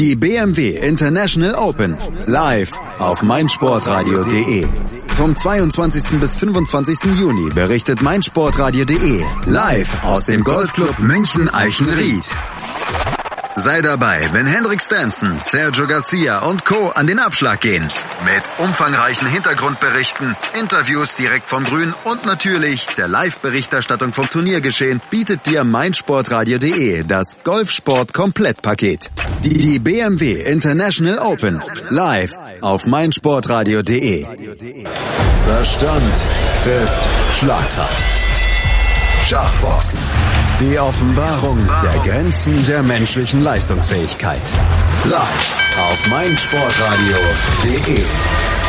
Die BMW International Open. Live auf meinsportradio.de. Vom 22. bis 25. Juni berichtet meinsportradio.de. Live aus dem Golfclub München Eichenried. Sei dabei, wenn Hendrik Stenson, Sergio Garcia und Co. an den Abschlag gehen. Mit umfangreichen Hintergrundberichten, Interviews direkt vom Grün und natürlich der Live-Berichterstattung vom Turniergeschehen bietet dir meinsportradio.de das Golfsport-Komplettpaket. Die BMW International Open. Live auf meinsportradio.de. Verstand trifft Schlagkraft. Schachboxen. Die Offenbarung der Grenzen der menschlichen Leistungsfähigkeit. Live auf meinsportradio.de.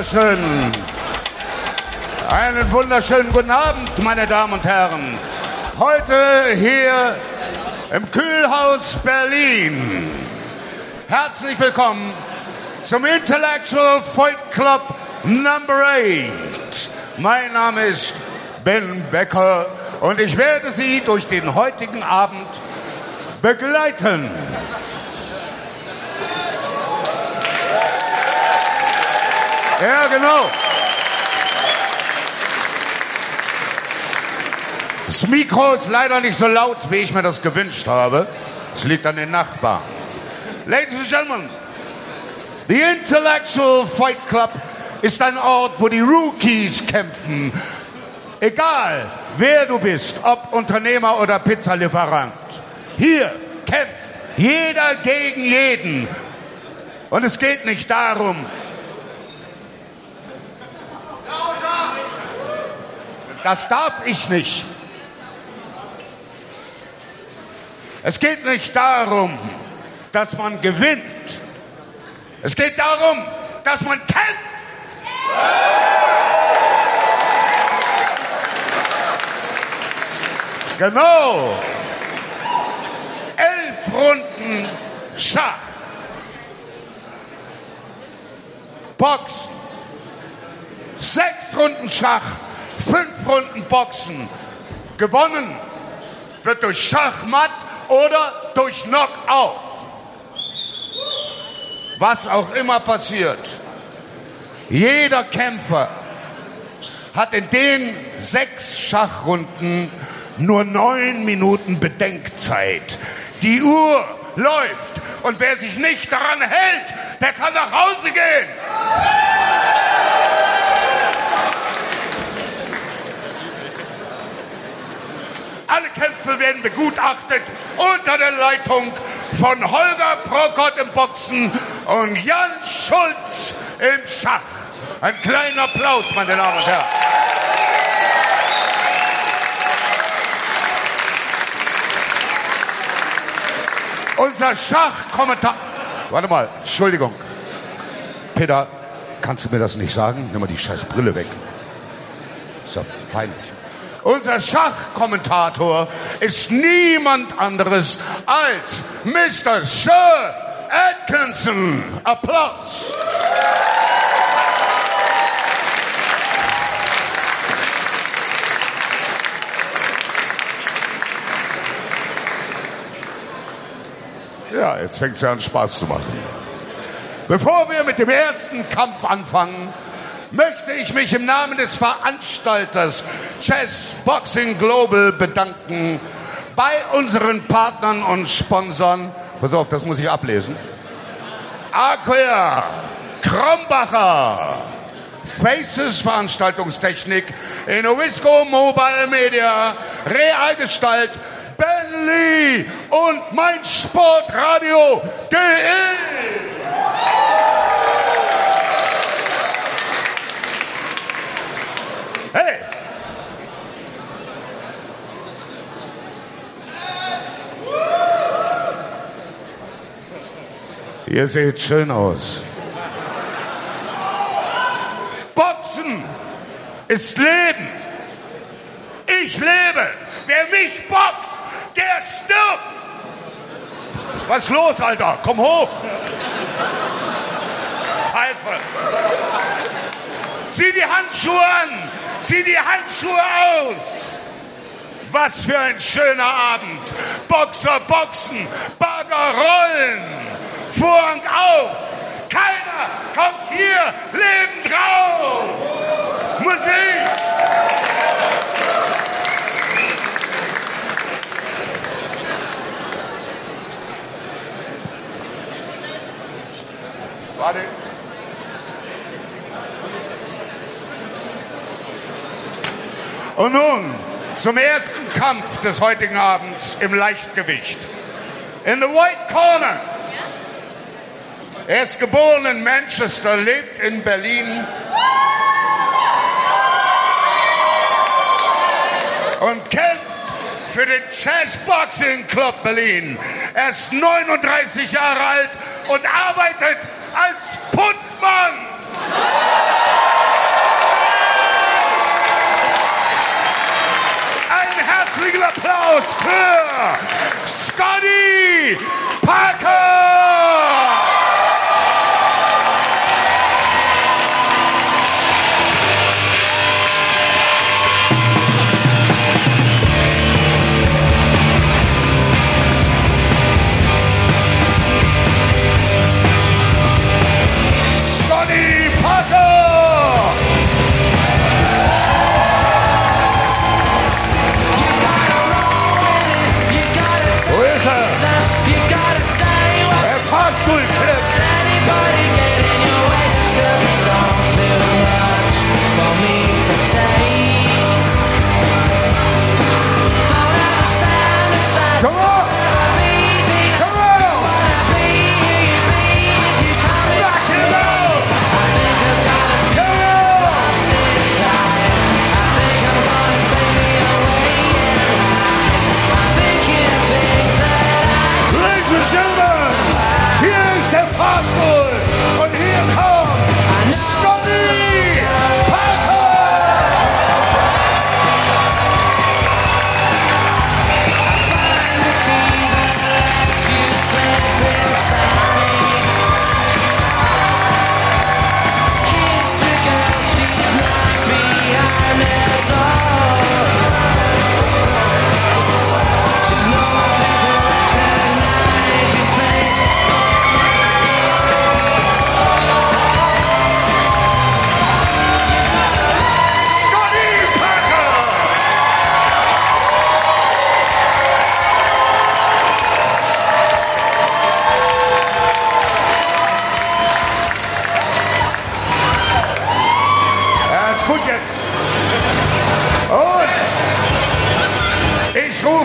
Einen wunderschönen, einen wunderschönen guten Abend, meine Damen und Herren. Heute hier im Kühlhaus Berlin. Herzlich willkommen zum Intellectual Fight Club Number 8. Mein Name ist Ben Becker und ich werde Sie durch den heutigen Abend begleiten. Ja, genau. Das Mikro ist leider nicht so laut, wie ich mir das gewünscht habe. Es liegt an den Nachbarn. Ladies and Gentlemen, the Intellectual Fight Club ist ein Ort, wo die Rookies kämpfen. Egal, wer du bist, ob Unternehmer oder Pizzalieferant. Hier kämpft jeder gegen jeden. Und es geht nicht darum, Das darf ich nicht. Es geht nicht darum, dass man gewinnt. Es geht darum, dass man kämpft. Genau. Elf Runden Schach. Boxen. Sechs Runden Schach fünf Runden Boxen. Gewonnen wird durch Schachmatt oder durch Knockout. Was auch immer passiert. Jeder Kämpfer hat in den sechs Schachrunden nur neun Minuten Bedenkzeit. Die Uhr läuft und wer sich nicht daran hält, der kann nach Hause gehen. Alle Kämpfe werden begutachtet unter der Leitung von Holger Prokot im Boxen und Jan Schulz im Schach. Ein kleiner Applaus, meine Damen und Herren. Unser Schachkommentar. Warte mal, Entschuldigung. Peter, kannst du mir das nicht sagen? Nimm mal die scheiß Brille weg. So, peinlich. Unser Schachkommentator ist niemand anderes als Mr. Sir Atkinson. Applaus. Ja, jetzt fängt es ja an Spaß zu machen. Bevor wir mit dem ersten Kampf anfangen, möchte ich mich im Namen des Veranstalters Chess Boxing Global bedanken bei unseren Partnern und Sponsoren. Pass auf, das muss ich ablesen. Aquia, Krombacher, Faces Veranstaltungstechnik, Innovisco Mobile Media, Realgestalt, Ben Lee und mein Sportradio.de. Hey! Ihr seht schön aus. Boxen ist Leben. Ich lebe. Wer mich boxt, der stirbt. Was ist los, Alter? Komm hoch. Pfeife. Zieh die Handschuhe an. Zieh die Handschuhe aus. Was für ein schöner Abend. Boxer boxen, Bagger rollen. Vorhang auf. Keiner kommt hier lebend raus. Musik. Warte. Und nun zum ersten Kampf des heutigen Abends im Leichtgewicht. In the white corner. Er ist geboren in Manchester, lebt in Berlin und kämpft für den Chess Boxing Club Berlin. Er ist 39 Jahre alt und arbeitet als Putzmann. Applaus für Scotty Parker!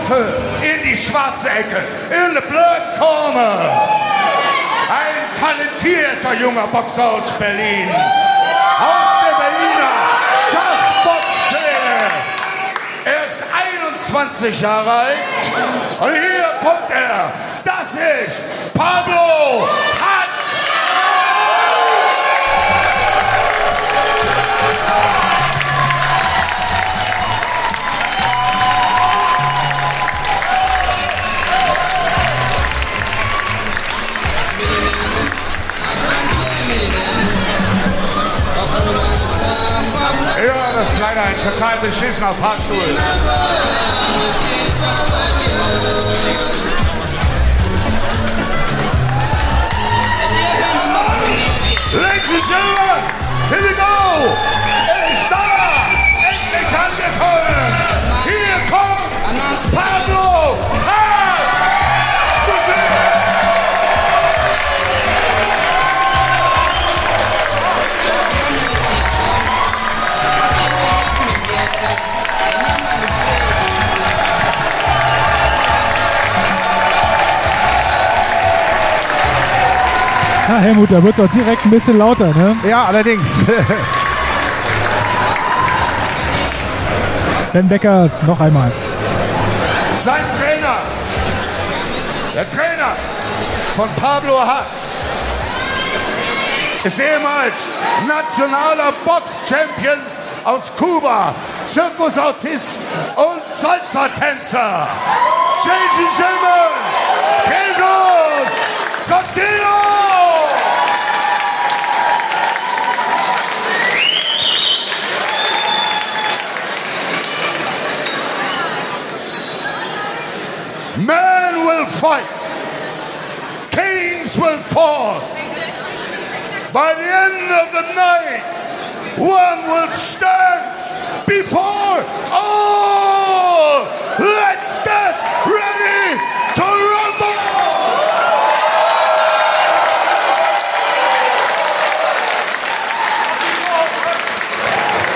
Rufe in die schwarze Ecke, in the blood corner. Ein talentierter junger Boxer aus Berlin. Aus der Berliner Schachboxszene. Er ist 21 Jahre alt. Und hier kommt er. Das ist Pablo leider ein total beschissener Fahrstuhl. Ladies and gentlemen, here we go! Ist da! Endlich angekommen! Hier kommt Pablo Hatz! Na Helmut, da wird es auch direkt ein bisschen lauter, ne? Ja, allerdings. Ben Becker noch einmal. Sein Trainer, der Trainer von Pablo Hatz, ist ehemals nationaler Box-Champion aus Kuba, Zirkusautist und Salsa-Tänzer. Jason Schimmel, will fight. Kings will fall. By the end of the night, one will stand before all. Let's get ready to rumble.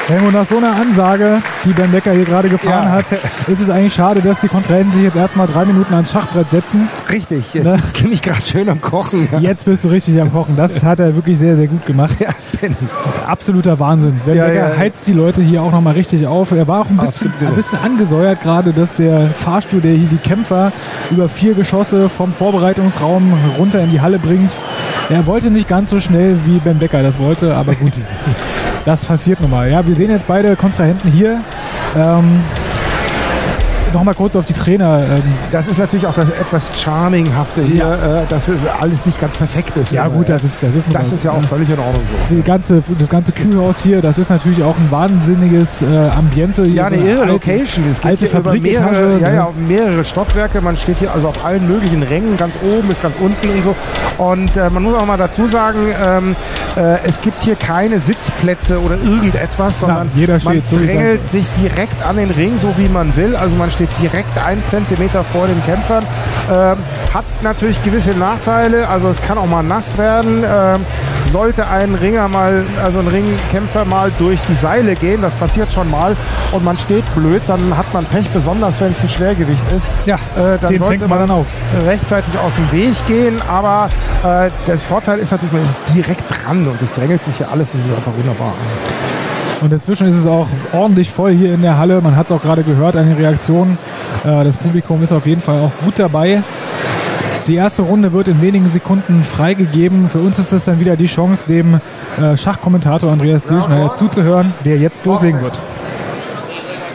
Helmut, nach so einer Ansage, die Ben Becker hier gerade gefahren Ja. hat, ist es eigentlich schade, dass die Kontrahenten sich jetzt erstmal drei Minuten ans Schachbrett setzen. Richtig, jetzt Ne? ist es nämlich gerade schön am Kochen. Ja. Jetzt bist du richtig am Kochen. Das hat er wirklich sehr, sehr gut gemacht. Ja, Ben. Absoluter Wahnsinn. Ben Ja, Becker heizt die Leute hier auch nochmal richtig auf. Er war auch ein bisschen, ein bisschen angesäuert gerade, dass der Fahrstuhl, der hier die Kämpfer über vier Geschosse vom Vorbereitungsraum runter in die Halle bringt. Er wollte nicht ganz so schnell, wie Ben Becker das wollte, aber gut. Das passiert nun mal. Ja, wir sehen jetzt beide Kontrahenten hier. Ähm, Nochmal kurz auf die Trainer. Ähm, Das ist natürlich auch das etwas Charminghafte hier, äh, dass es alles nicht ganz perfekt ist. ja gut, das ist, das ist, das ist ja auch völlig in Ordnung so. die ganze, das ganze Kühlhaus hier, das ist natürlich auch ein wahnsinniges äh, Ambiente. Hier Ja, so eine irre alte- Location. Es alte hier Fabriketage, mehrere, ja, ne? ja, mehrere Stockwerke. Man steht hier also auf allen möglichen Rängen, ganz oben bis ganz unten und so. Und äh, man muss auch mal dazu sagen, ähm, äh, es gibt hier keine Sitzplätze oder irgendetwas, sondern jeder man steht so, es drängelt sich direkt an den Ring, so wie man will. Also man steht direkt einen Zentimeter vor den Kämpfern. Ähm, hat natürlich gewisse Nachteile. Also es kann auch mal nass werden. Ähm, sollte ein Ringer mal, also ein Ringkämpfer mal durch die Seile gehen, das passiert schon mal, und man steht blöd, dann hat man Pech, besonders wenn es ein Schwergewicht ist. Ja, äh, dann den sollte fängt man dann auf. rechtzeitig aus dem Weg gehen. Aber äh, der Vorteil ist natürlich, man ist direkt dran und es drängelt sich hier alles. Das ist einfach wunderbar. Und inzwischen ist es auch ordentlich voll hier in der Halle. Man hat es auch gerade gehört an den Reaktionen. Äh, das Publikum ist auf jeden Fall auch gut dabei. Die erste Runde wird in wenigen Sekunden freigegeben. Für uns ist das dann wieder die Chance, dem äh, Schachkommentator Andreas Dürschneider zuzuhören, der jetzt loslegen wird.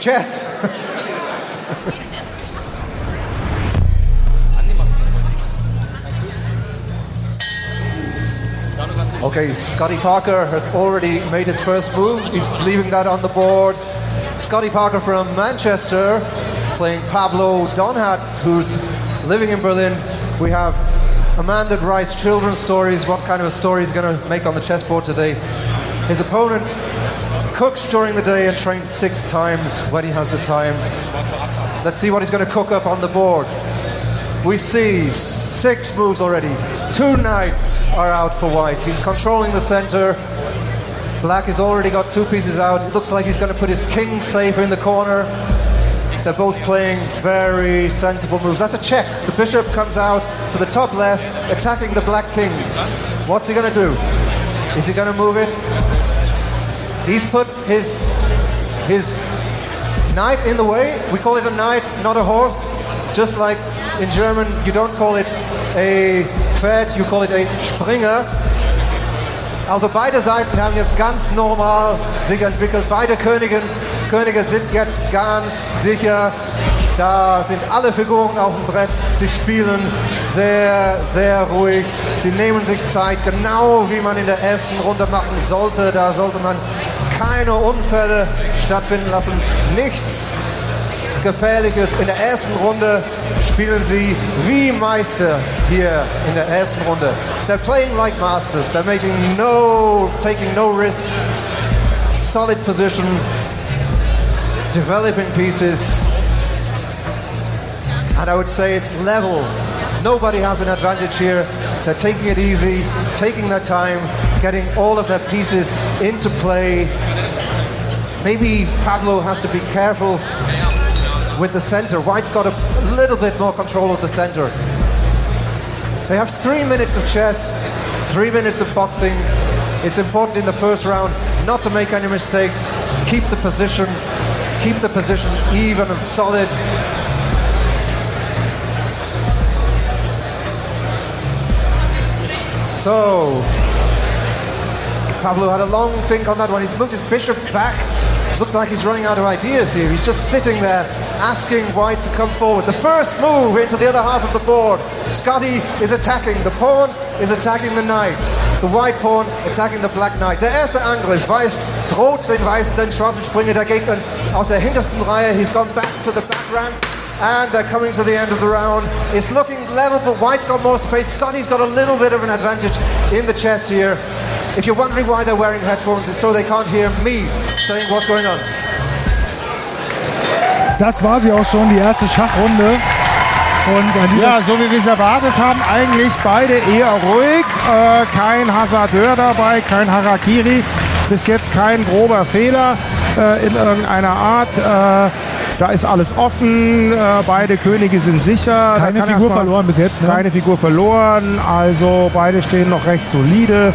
Chess. Okay, Scotty Parker has already made his first move. He's leaving that on the board. Scotty Parker from Manchester playing Pablo Donhatz, who's living in Berlin. We have a man that writes children's stories. What kind of a story he's going to make on the chessboard today? His opponent cooks during the day and trains six times when he has the time. Let's see what he's going to cook up on the board. We see six moves already. Two knights are out for white. He's controlling the center. Black has already got two pieces out. It looks like he's going to put his king safe in the corner. They're both playing very sensible moves. That's a check. The bishop comes out to the top left, attacking the black king. What's he going to do? Is he going to move it? He's put his his knight in the way. We call it a knight, not a horse. Just like in German, you don't call it a Pferd, you call it a Springer. Also beide Seiten haben jetzt ganz normal sich entwickelt. Beide Königen, Könige sind jetzt ganz sicher. Da sind alle Figuren auf dem Brett. Sie spielen sehr, sehr ruhig. Sie nehmen sich Zeit, genau wie man in der ersten Runde machen sollte. Da sollte man keine Unfälle stattfinden lassen. Nichts Gefährliches. In der ersten Runde spielen sie wie Meister hier in der ersten Runde. They're playing like masters. They're making no, taking no risks. Solid position, developing pieces. And I would say it's level. Nobody has an advantage here. They're taking it easy, taking their time, getting all of their pieces into play. Maybe Pablo has to be careful with the center. White's got a little bit more control of the center. They have three minutes of chess, three minutes of boxing. It's important in the first round not to make any mistakes, keep the position, keep the position even and solid. So, Pablo had a long think on that one. He's moved his bishop back. Looks like he's running out of ideas here. He's just sitting there asking White to come forward. The first move into the other half of the board. Scotty is attacking. The pawn is attacking the knight. The white pawn attacking the black knight. Der erste Angriff. Weiß droht den Weißen, er den schwarzen Springer. Der geht dann auf der hintersten Reihe. He's gone back to the back rank. And they're coming to the end of the round. It's looking level, but White's got more space. Scotty's got a little bit of an advantage in the chess here. If you're wondering why they're wearing headphones, it's so they can't hear me saying what's going on. Das war sie auch schon, die erste Schachrunde. Ja, so wie wir es erwartet haben, eigentlich beide eher ruhig. Äh, kein Hasardeur dabei, kein Harakiri. Bis jetzt kein grober Fehler äh, in irgendeiner Art. Äh, da ist alles offen. Äh, beide Könige sind sicher. Keine Figur verloren bis jetzt, ne? Keine Figur verloren. Also beide stehen noch recht solide.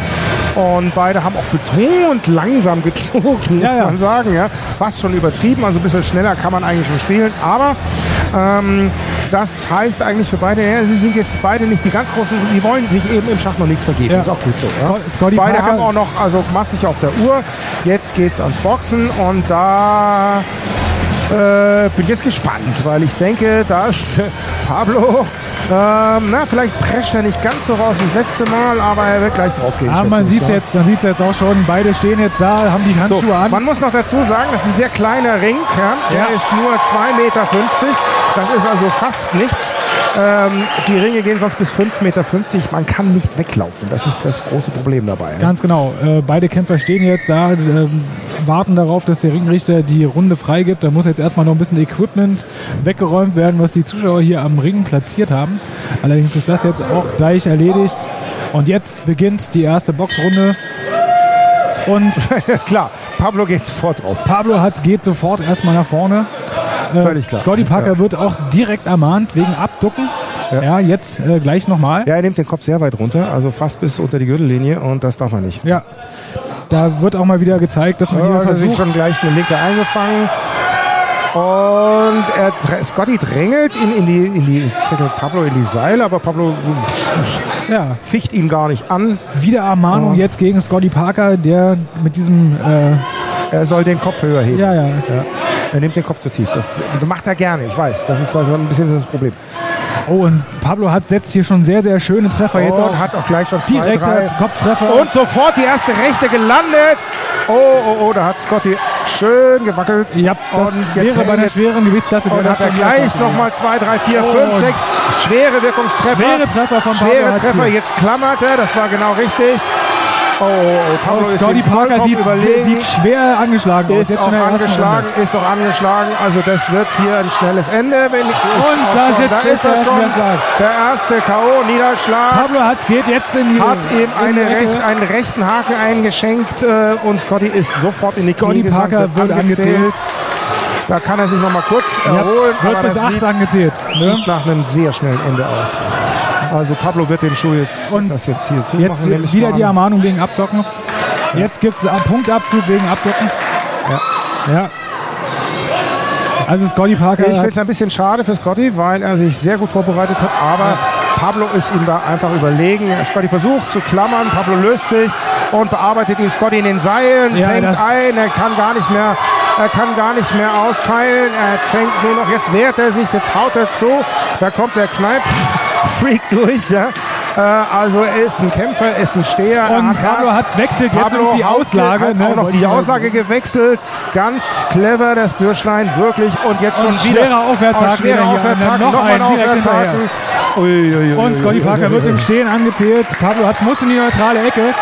Und beide haben auch betont langsam gezogen, muss Ja, ja. man sagen. Ja. Fast schon übertrieben. Also ein bisschen schneller kann man eigentlich schon spielen. Aber ähm, das heißt eigentlich für beide, ja, sie sind jetzt beide nicht die ganz großen, die wollen sich eben im Schach noch nichts vergeben. Ja. Ist auch gut so. Scotty beide Parker- haben auch noch also massig auf der Uhr. Jetzt geht's ans Boxen und da äh, bin jetzt gespannt, weil ich denke, dass äh, Pablo, ähm, na, vielleicht prescht er nicht ganz so raus wie das letzte Mal, aber er wird gleich drauf gehen. Ah, man sieht es jetzt, man jetzt auch schon. Beide stehen jetzt da, haben die So, Handschuhe an. man muss noch dazu sagen, das ist ein sehr kleiner Ring. Ja? Der Ja. ist nur 2,50 Meter. Das ist also fast nichts. Ähm, die Ringe gehen sonst bis 5,50 Meter. Man kann nicht weglaufen. Das ist das große Problem dabei. Ja? Ganz genau. Äh, beide Kämpfer stehen jetzt da, ähm, warten darauf, dass der Ringrichter die Runde freigibt. Da muss jetzt erstmal noch ein bisschen Equipment weggeräumt werden, was die Zuschauer hier am Ring platziert haben. Allerdings ist das jetzt auch gleich erledigt. Und jetzt beginnt die erste Boxrunde. Und Klar, Pablo geht sofort drauf. Pablo hat, geht sofort erstmal nach vorne. Äh, Völlig klar. Scotty Parker Ja. wird auch direkt ermahnt wegen Abducken. Ja, jetzt äh, gleich nochmal. Ja, er nimmt den Kopf sehr weit runter, also fast bis unter die Gürtellinie und das darf er nicht. Ja. Da wird auch mal wieder gezeigt, dass man hier Ja, da sind versucht, schon gleich eine linke eingefangen. Und er, Scotty drängelt ihn in die, in die, Pablo in die Seile, aber Pablo ja, ficht ihn gar nicht an. wieder Ermahnung Und- jetzt gegen Scotty Parker, der mit diesem, äh, Er soll den Kopf höher heben. ja, ja, Er nimmt den Kopf zu tief. Das macht er gerne, ich weiß. Das ist also ein bisschen das Problem. Oh, und Pablo hat setzt hier schon sehr, sehr schöne Treffer. Jetzt und auch hat auch gleich schon zwei, direkter. Kopftreffer. Und sofort die erste Rechte gelandet. Oh, oh, oh, da hat Scotty schön gewackelt. ja, das und wäre bei einer jetzt schweren Gewichtsklasse. und hat er gleich nochmal zwei, drei, vier, Oh, fünf, und sechs schwere Wirkungstreffer. Schwere Treffer von Schwere Treffer, jetzt klammert er, das war genau richtig. Oh, oh, oh ist Scotty Parker sieht, sieht schwer angeschlagen aus. ist Jetzt auch schon angeschlagen, ist auch angeschlagen. Also das wird hier ein schnelles Ende. Wenn Und da sitzt da ist er der schon. erste Niederschlag. Der erste K.O.-Niederschlag. Pablo hat geht jetzt in die Hat ihm eine Ecke. recht, einen rechten Haken eingeschenkt äh, und Scotty ist sofort in die Scotty Knie Parker wird angezählt. Da kann er sich noch mal kurz Ja, erholen. wird aber bis das 8 sieht, angezählt. Ne? sieht nach einem sehr schnellen Ende aus. Also Pablo wird den Schuh jetzt, Und das jetzt hier zumachen. Jetzt wieder die. Ermahnung wegen Abdocken. Jetzt gibt es einen Punktabzug wegen Abdocken. Ja. ja. Also Scotty Parker Ich finde es ein bisschen schade für Scotty, weil er sich sehr gut vorbereitet hat, aber Pablo ist ihm da einfach überlegen. Scotty versucht zu klammern, Pablo löst sich und bearbeitet ihn Scotty in den Seilen, Ja, fängt ein, er kann gar nicht mehr, er kann gar nicht mehr austeilen, er fängt nur noch, jetzt wehrt er sich, jetzt haut er zu, da kommt der Kneip-Freak durch, ja. Äh, also er ist ein Kämpfer, er ist ein Steher. er und hat Pablo hat wechselt, jetzt Pablo ist die Auslage. Hat ne, auch noch die Auslage gewechselt. Ganz clever, das Bürschlein, wirklich. Und jetzt Und schon wieder. schwerer Aufwärtshaken Und schwerer hier. Aufwärtshaken, Noch noch ein Aufwärtshaken. Ui, ui, ui, Und Scotty Parker wird im Stehen angezählt. Pablo hat muss in die neutrale Ecke.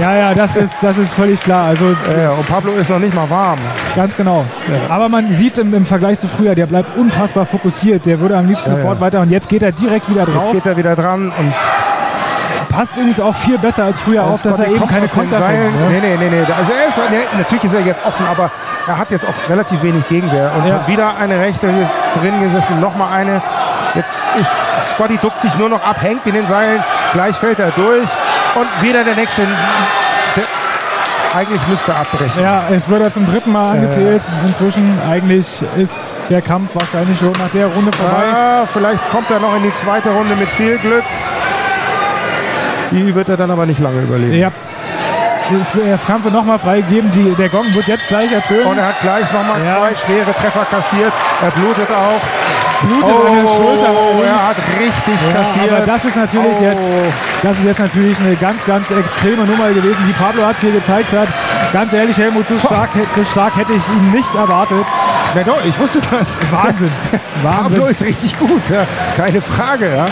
Ja, ja, das ist, das ist völlig klar. Also Ja, und Pablo ist noch nicht mal warm. ganz genau. Aber man sieht im, im Vergleich zu früher, der bleibt unfassbar fokussiert. Der würde am liebsten Ja, sofort ja. weiter. Und jetzt geht er direkt wieder drauf. Jetzt geht er wieder dran und Passt übrigens auch viel besser als früher auf, dass er eben keine Konter Seilen. fängt. Nee, Ne? nee, nee, nee. Also er ist, nee, natürlich ist er jetzt offen, aber er hat jetzt auch relativ wenig Gegenwehr. Und Ja. schon wieder eine rechte hier drin gesessen, nochmal eine. Jetzt ist Scotty duckt sich nur noch ab, hängt in den Seilen, gleich fällt er durch und wieder der nächste. Der, eigentlich müsste er abbrechen. Ja, es wird er zum dritten Mal angezählt. Inzwischen eigentlich ist der Kampf wahrscheinlich schon nach der Runde vorbei. Ah, vielleicht kommt er noch in die zweite Runde mit viel Glück. Die wird er dann aber nicht lange überleben. Ja. Es wird- Der Kampf wird nochmal freigegeben. Die, der Gong wird jetzt gleich ertönen. Und er hat gleich nochmal Ja. zwei schwere Treffer kassiert. Er blutet auch. Blutet an der Schulter. oh, allerdings. er hat richtig Ja, kassiert. aber das ist natürlich Oh. jetzt, das ist jetzt natürlich eine ganz, ganz extreme Nummer gewesen, die Pablo Hatz hier gezeigt hat. Ganz ehrlich, Helmut, so stark, so stark hätte ich ihn nicht erwartet. Na doch, ich wusste das. Wahnsinn. Wahnsinn. Pablo ist richtig gut, ja. keine Frage. Ja.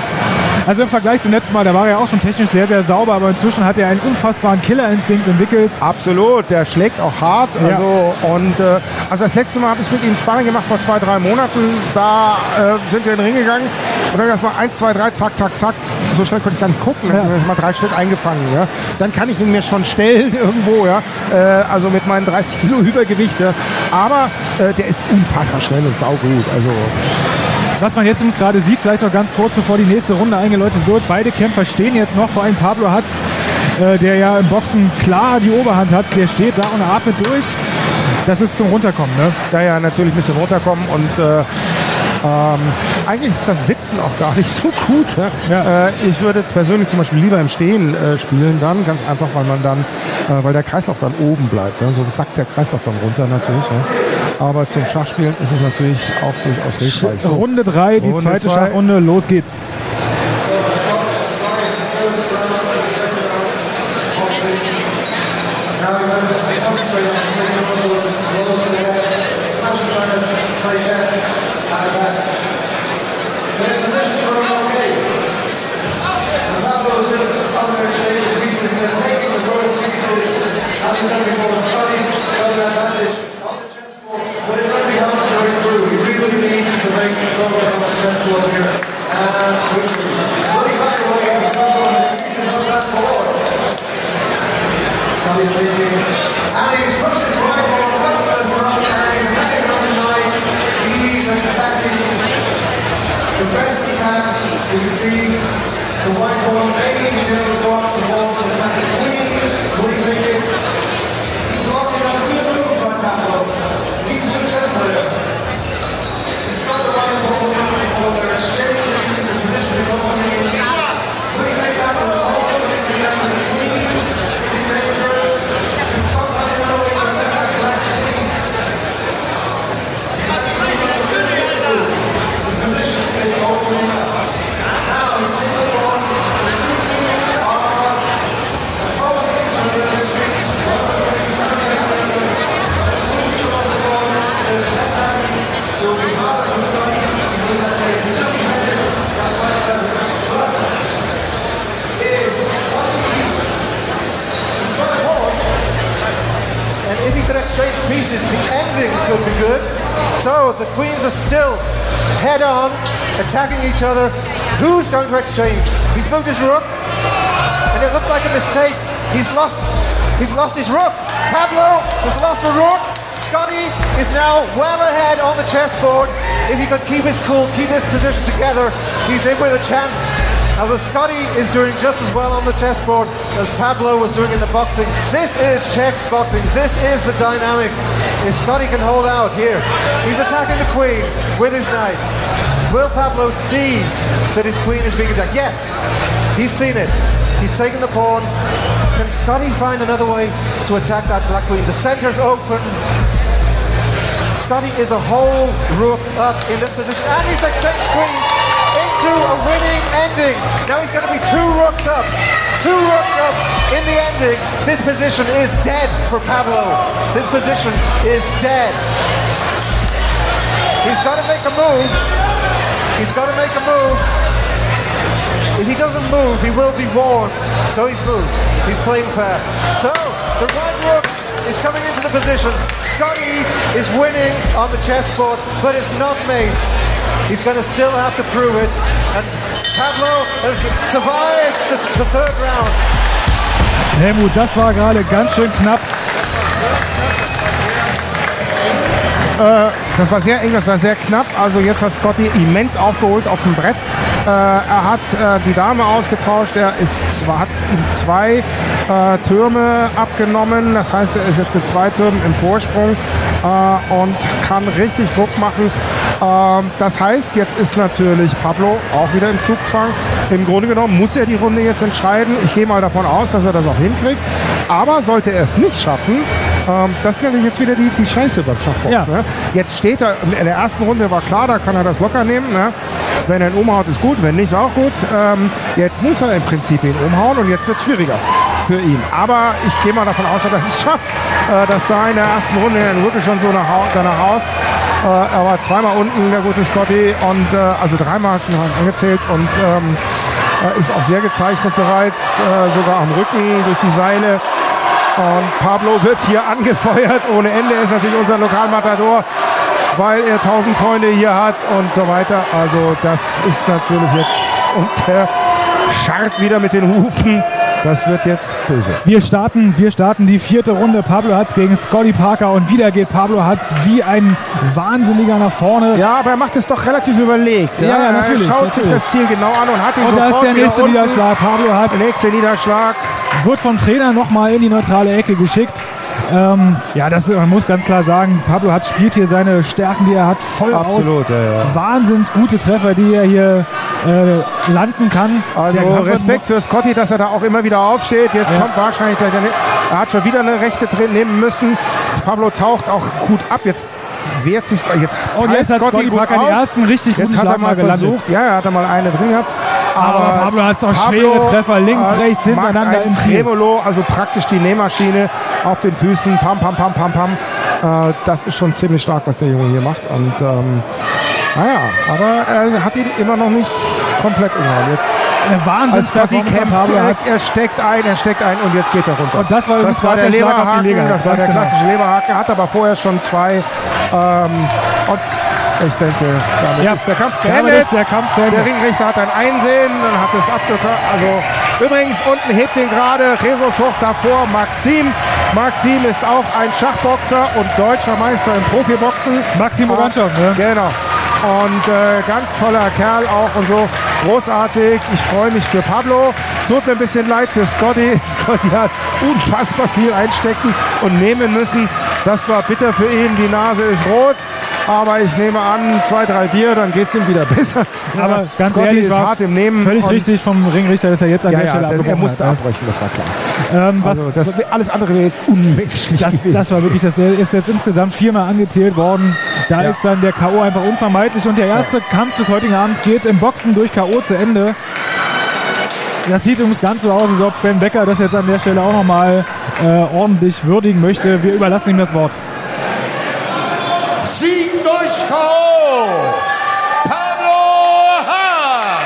Also im Vergleich zum letzten Mal, da war er auch schon technisch sehr, sehr sauber, aber inzwischen hat er einen unfassbaren Killerinstinkt entwickelt. Absolut, der schlägt auch hart. Ja. Also, und, äh, also das letzte Mal habe ich mit ihm Sparring gemacht vor zwei, drei Monaten. Da äh, sind wir in den Ring gegangen und dann erstmal eins, zwei, drei, zack, zack, zack. So schnell konnte ich gar nicht gucken. Dann Ja. ich mal drei Stück eingefangen. Ja. Dann kann ich ihn mir schon stellen irgendwo, ja. Äh, also mit meinen 30 Kilo Übergewicht. Ja. Aber äh, der ist unfassbar schnell und saugut. Also Was man jetzt übrigens gerade sieht, vielleicht noch ganz kurz, bevor die nächste Runde eingeläutet wird, beide Kämpfer stehen jetzt noch, vor allem Pablo Hatz, äh, der ja im Boxen klar die Oberhand hat, der steht da und atmet durch. Das ist zum Runterkommen, ne? Ja, ja, natürlich ein bisschen runterkommen und äh, ähm, eigentlich ist das Sitzen auch gar nicht so gut. Ne? Ja. Äh, ich würde persönlich zum Beispiel lieber im Stehen äh, spielen dann, ganz einfach, weil man dann, äh, weil der Kreislauf dann oben bleibt. Ne? So sackt der Kreislauf dann runter natürlich. Ja? Aber zum Schachspielen ist es natürlich auch durchaus hilfreich. So. Runde 3, die Runde zweite zwei. Schachrunde, los geht's. Queens are still head on, attacking each other. Who's going to exchange? He's moved his rook, and it looks like a mistake. He's lost. He's lost his rook. Pablo has lost a rook. Scotty is now well ahead on the chessboard. If he could keep his cool, keep this position together, he's in with a chance. As Scotty is doing just as well on the chessboard as Pablo was doing in the boxing. This is checks boxing. This is the dynamics. If Scotty can hold out here, he's attacking the queen with his knight. Will Pablo see that his queen is being attacked? Yes, he's seen it. He's taken the pawn. Can Scotty find another way to attack that black queen? The center's open. Scotty is a whole rook up in this position, and he's exchanged queens into a winning ending. Now he's going to be two rooks up, two rooks up in the ending. This position is dead for Pablo. This position is dead. He's got to make a move. He's got to make a move. If he doesn't move, he will be warned. So he's moved. He's playing fair. So the white rook is coming into the position. Scotty is winning on the chessboard, but it's not mate. He's going to still have to prove it. And Pablo has survived the, the third round. Helmut, das war gerade ganz schön knapp. Das war sehr eng, das war sehr knapp. Also jetzt hat Scotty immens aufgeholt auf dem Brett. Äh, er hat äh, die Dame ausgetauscht. Er ist zwar, hat ihm zwei äh, Türme abgenommen. Das heißt, er ist jetzt mit zwei Türmen im Vorsprung äh, und kann richtig Druck machen. Ähm, das heißt, jetzt ist natürlich Pablo auch wieder im Zugzwang. Im Grunde genommen muss er die Runde jetzt entscheiden. Ich gehe mal davon aus, dass er das auch hinkriegt. Aber sollte er es nicht schaffen, ähm, das ist ja jetzt wieder die, die Scheiße beim Schachbox. Ja. Ne? Jetzt steht er, in der ersten Runde war klar, da kann er das locker nehmen. Ne? Wenn er ihn umhaut, ist gut, wenn nicht, ist auch gut. Ähm, jetzt muss er im Prinzip ihn umhauen und jetzt wird es schwieriger für ihn. Aber ich gehe mal davon aus, dass er es schafft. Äh, das sah in der ersten Runde wirklich schon so nach, danach aus. Äh, er war zweimal unten, der gute Scotty, und äh, also dreimal schon angezählt und ähm, äh, ist auch sehr gezeichnet bereits, sogar am Rücken durch die Seile. Und Pablo wird hier angefeuert ohne Ende. Er ist natürlich unser Lokalmatador, weil er tausend Freunde hier hat und so weiter. Also das ist natürlich jetzt und der scharrt wieder mit den Hufen. Das wird jetzt böse. Wir starten, wir starten die vierte Runde. Pablo Hatz gegen Scotty Parker und wieder geht Pablo Hatz wie ein Wahnsinniger nach vorne. Ja, aber er macht es doch relativ überlegt. Ja, ja, natürlich, Er schaut natürlich. sich das Ziel genau an und hat ihn Und da sofort ist der nächste unten. Niederschlag. Pablo Hatz Der nächste Niederschlag. wird vom Trainer nochmal in die neutrale Ecke geschickt. Ähm, ja, das, man muss ganz klar sagen, Pablo Hatz spielt hier seine Stärken, die er hat, voll Absolut, aus. ja, ja. Wahnsinns gute Treffer, die er hier äh, landen kann. Also Der Respekt für Scotty, dass er da auch immer wieder aufsteht. Jetzt Ja. kommt wahrscheinlich gleich eine, er hat schon wieder eine rechte drin nehmen müssen. Pablo taucht auch gut ab. Jetzt wehrt sich Scotty. Jetzt Und jetzt hat Scotty gut den ersten richtig guten Jetzt hat er mal gelandet. versucht. Ja, er hat da mal eine drin gehabt. Aber Pablo hat auch schwere Treffer links, äh, rechts, hintereinander im. Tremolo, also praktisch die Nähmaschine auf den Füßen. Pam, pam, pam, pam, pam. Äh, das ist schon ziemlich stark, was der Junge hier macht. Und ähm, naja, aber er hat ihn immer noch nicht komplett umgehauen. Jetzt Eine als Wahnsinns Scotty kämpft, Pablo er, er steckt ein, er steckt ein und jetzt geht er runter. Und das war das war der Leberhaken, Leber. das war der genau. klassische Leberhaken, hat aber vorher schon zwei. Ähm, und ich denke, damit Ja. ist der Kampf beendet. der Kampf. Der Ringrichter hat ein Einsehen und hat es abgekommen. Also übrigens unten hebt ihn gerade Jesus hoch davor Maxim. Maxim ist auch ein Schachboxer und deutscher Meister im Profiboxen. Maxim Oganschov, ne? Genau. Und äh, ganz toller Kerl auch und so. Großartig. Ich freue mich für Pablo. Tut mir ein bisschen leid für Scotty. Scotty hat unfassbar viel einstecken und nehmen müssen. Das war bitter für ihn. Die Nase ist rot. Aber ich nehme an, zwei, drei Bier, dann geht es ihm wieder besser. Aber ganz Scotty ehrlich, ist hart im Nehmen. völlig richtig vom Ringrichter, dass er jetzt an Ja, der ja, Stelle das, er musste hat. abbrechen, das war klar. Ähm, Also das, alles andere wäre jetzt unmenschlich das, das war wirklich, das ist jetzt insgesamt viermal angezählt worden. Da Ja. ist dann der K.O. einfach unvermeidlich und der erste Kampf des heutigen Abends geht im Boxen durch K.O. zu Ende. Das sieht übrigens ganz so aus, als ob Ben Becker das jetzt an der Stelle auch nochmal äh, ordentlich würdigen möchte. Wir überlassen ihm das Wort. K.O. Pablo Hahn.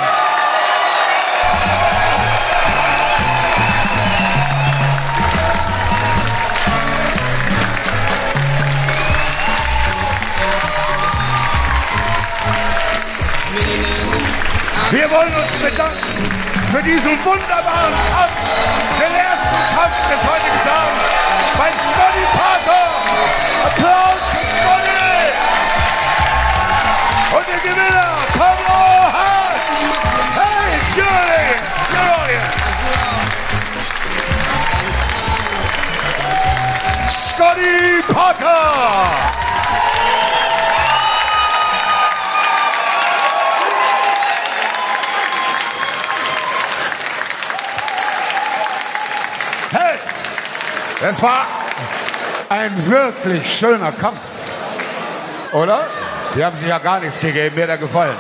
Wir wollen uns bedanken für diesen wunderbaren Kampf, den ersten Kampf des heutigen Tages bei Scotty Parker. Applaus der Gewinner. Hey, Scotty! You're on here. Scotty Parker! Das war ein wirklich schöner Kampf. Oder? Die haben sich ja gar nichts gegeben, mir er gefallen.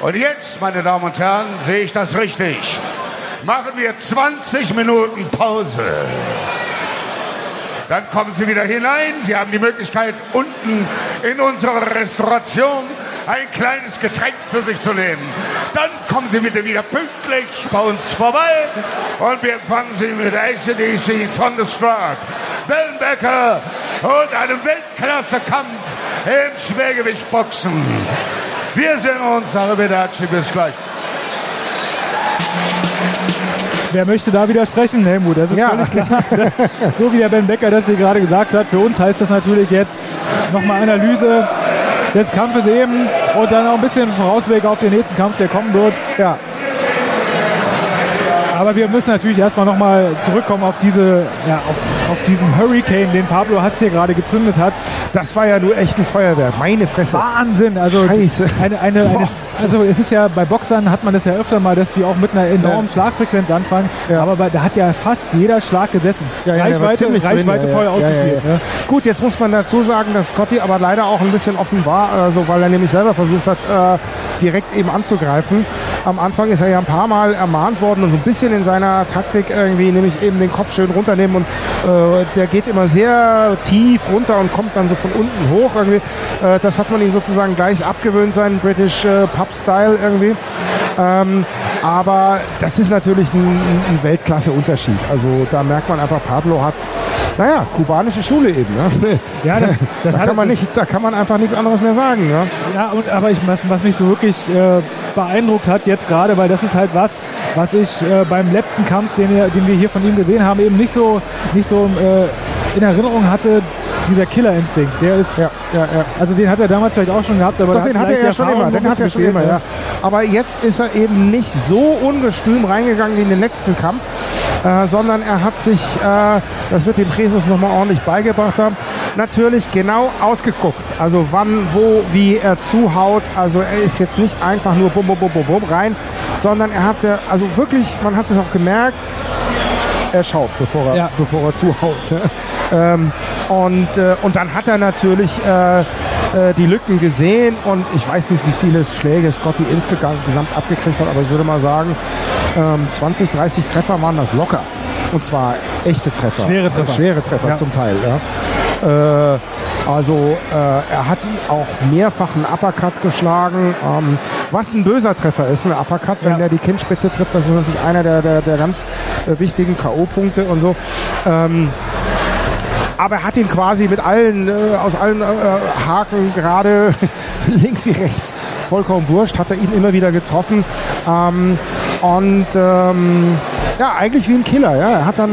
Und jetzt, meine Damen und Herren, sehe ich das richtig. Machen wir 20 Minuten Pause. Dann kommen Sie wieder hinein. Sie haben die Möglichkeit, unten in unserer Restauration ein kleines Getränk zu sich zu nehmen. Dann kommen Sie bitte wieder pünktlich bei uns vorbei und wir empfangen Sie mit ACDC Thunderstruck, Ben Becker und einem Weltklasse-Kampf im Schwergewichtboxen. Wir sehen uns, Arrivederci, bis gleich. Wer möchte da widersprechen? Helmut, das ist Ja. völlig klar. so wie der Ben Becker das hier gerade gesagt hat. Für uns heißt das natürlich jetzt nochmal Analyse. Des Kampfes eben und dann auch ein bisschen Vorausblick auf den nächsten Kampf, der kommen wird. Ja, Aber wir müssen natürlich erstmal nochmal zurückkommen auf, diese, ja, auf, auf diesen Hurricane, den Pablo Hatz hier gerade gezündet hat. das war ja nur echt ein Feuerwerk. Meine Fresse. Wahnsinn! Also, Scheiße. Eine, eine, eine, also es ist ja bei Boxern hat man das ja öfter mal, dass die auch mit einer enormen Ja. Schlagfrequenz anfangen. Ja. Aber bei, da hat ja fast jeder Schlag gesessen. Ja, Reichweite, drin, Reichweite ja, voll ausgespielt. Ne? Gut, jetzt muss man dazu sagen, dass Scotty aber leider auch ein bisschen offen war, also weil er nämlich selber versucht hat, äh, direkt eben anzugreifen. Am Anfang ist er ja ein paar Mal ermahnt worden und so ein bisschen in seiner Taktik irgendwie, nämlich eben den Kopf schön runternehmen und äh, der geht immer sehr tief runter und kommt dann so von unten hoch irgendwie. Äh, das hat man ihm sozusagen gleich abgewöhnt, seinen British äh, Pub-Style irgendwie. Ähm, aber das ist natürlich ein, ein Weltklasse-Unterschied. Also da merkt man einfach, Pablo hat, naja, kubanische Schule eben. Ne? Ja, das, das da, kann man nicht, da kann man einfach nichts anderes mehr sagen. Ne? Ja, und, aber ich, was, was mich so wirklich äh, beeindruckt hat jetzt gerade, weil das ist halt was, was ich äh, beim letzten Kampf, den, wir- den wir hier von ihm gesehen haben, eben nicht so, nicht so äh, in Erinnerung hatte, dieser Killerinstinkt. Der ist, Ja, ja, ja. also den hat er damals vielleicht auch schon gehabt, aber Doch, den hat hatte er ja schon immer. Den hat er schon immer, ja. Aber jetzt ist er eben nicht so ungestüm reingegangen wie in den letzten Kampf, äh, sondern er hat sich, äh, das wird dem Jesus nochmal ordentlich beigebracht haben, natürlich genau ausgeguckt. Also wann, wo, wie er zuhaut. Also er ist jetzt nicht einfach nur bum, bum, bum, bum, bum rein, sondern er hatte, also wirklich, man hat es auch gemerkt, er schaut, bevor er, Ja. bevor er zuhaut. ähm, und, äh, und dann hat er natürlich äh, äh, die Lücken gesehen und ich weiß nicht, wie viele Schläge Scotty insgesamt insgesamt abgekriegt hat, aber ich würde mal sagen, ähm, 20, 30 Treffer waren das locker. Und zwar echte Treffer. Schwere Treffer. Schwere Treffer Ja. zum Teil, ja. Also äh, er hat auch mehrfach einen Uppercut geschlagen, ähm, was ein böser Treffer ist, ein Uppercut, wenn Ja. der die Kinnspitze trifft, das ist natürlich einer der, der, der ganz äh, wichtigen K.O.-Punkte und so. Ähm, aber er hat ihn quasi mit allen, äh, aus allen äh, Haken, gerade links wie rechts, vollkommen wurscht, hat er ihn immer wieder getroffen. Ähm, und ähm, ja, eigentlich wie ein Killer. Ja. Er hat dann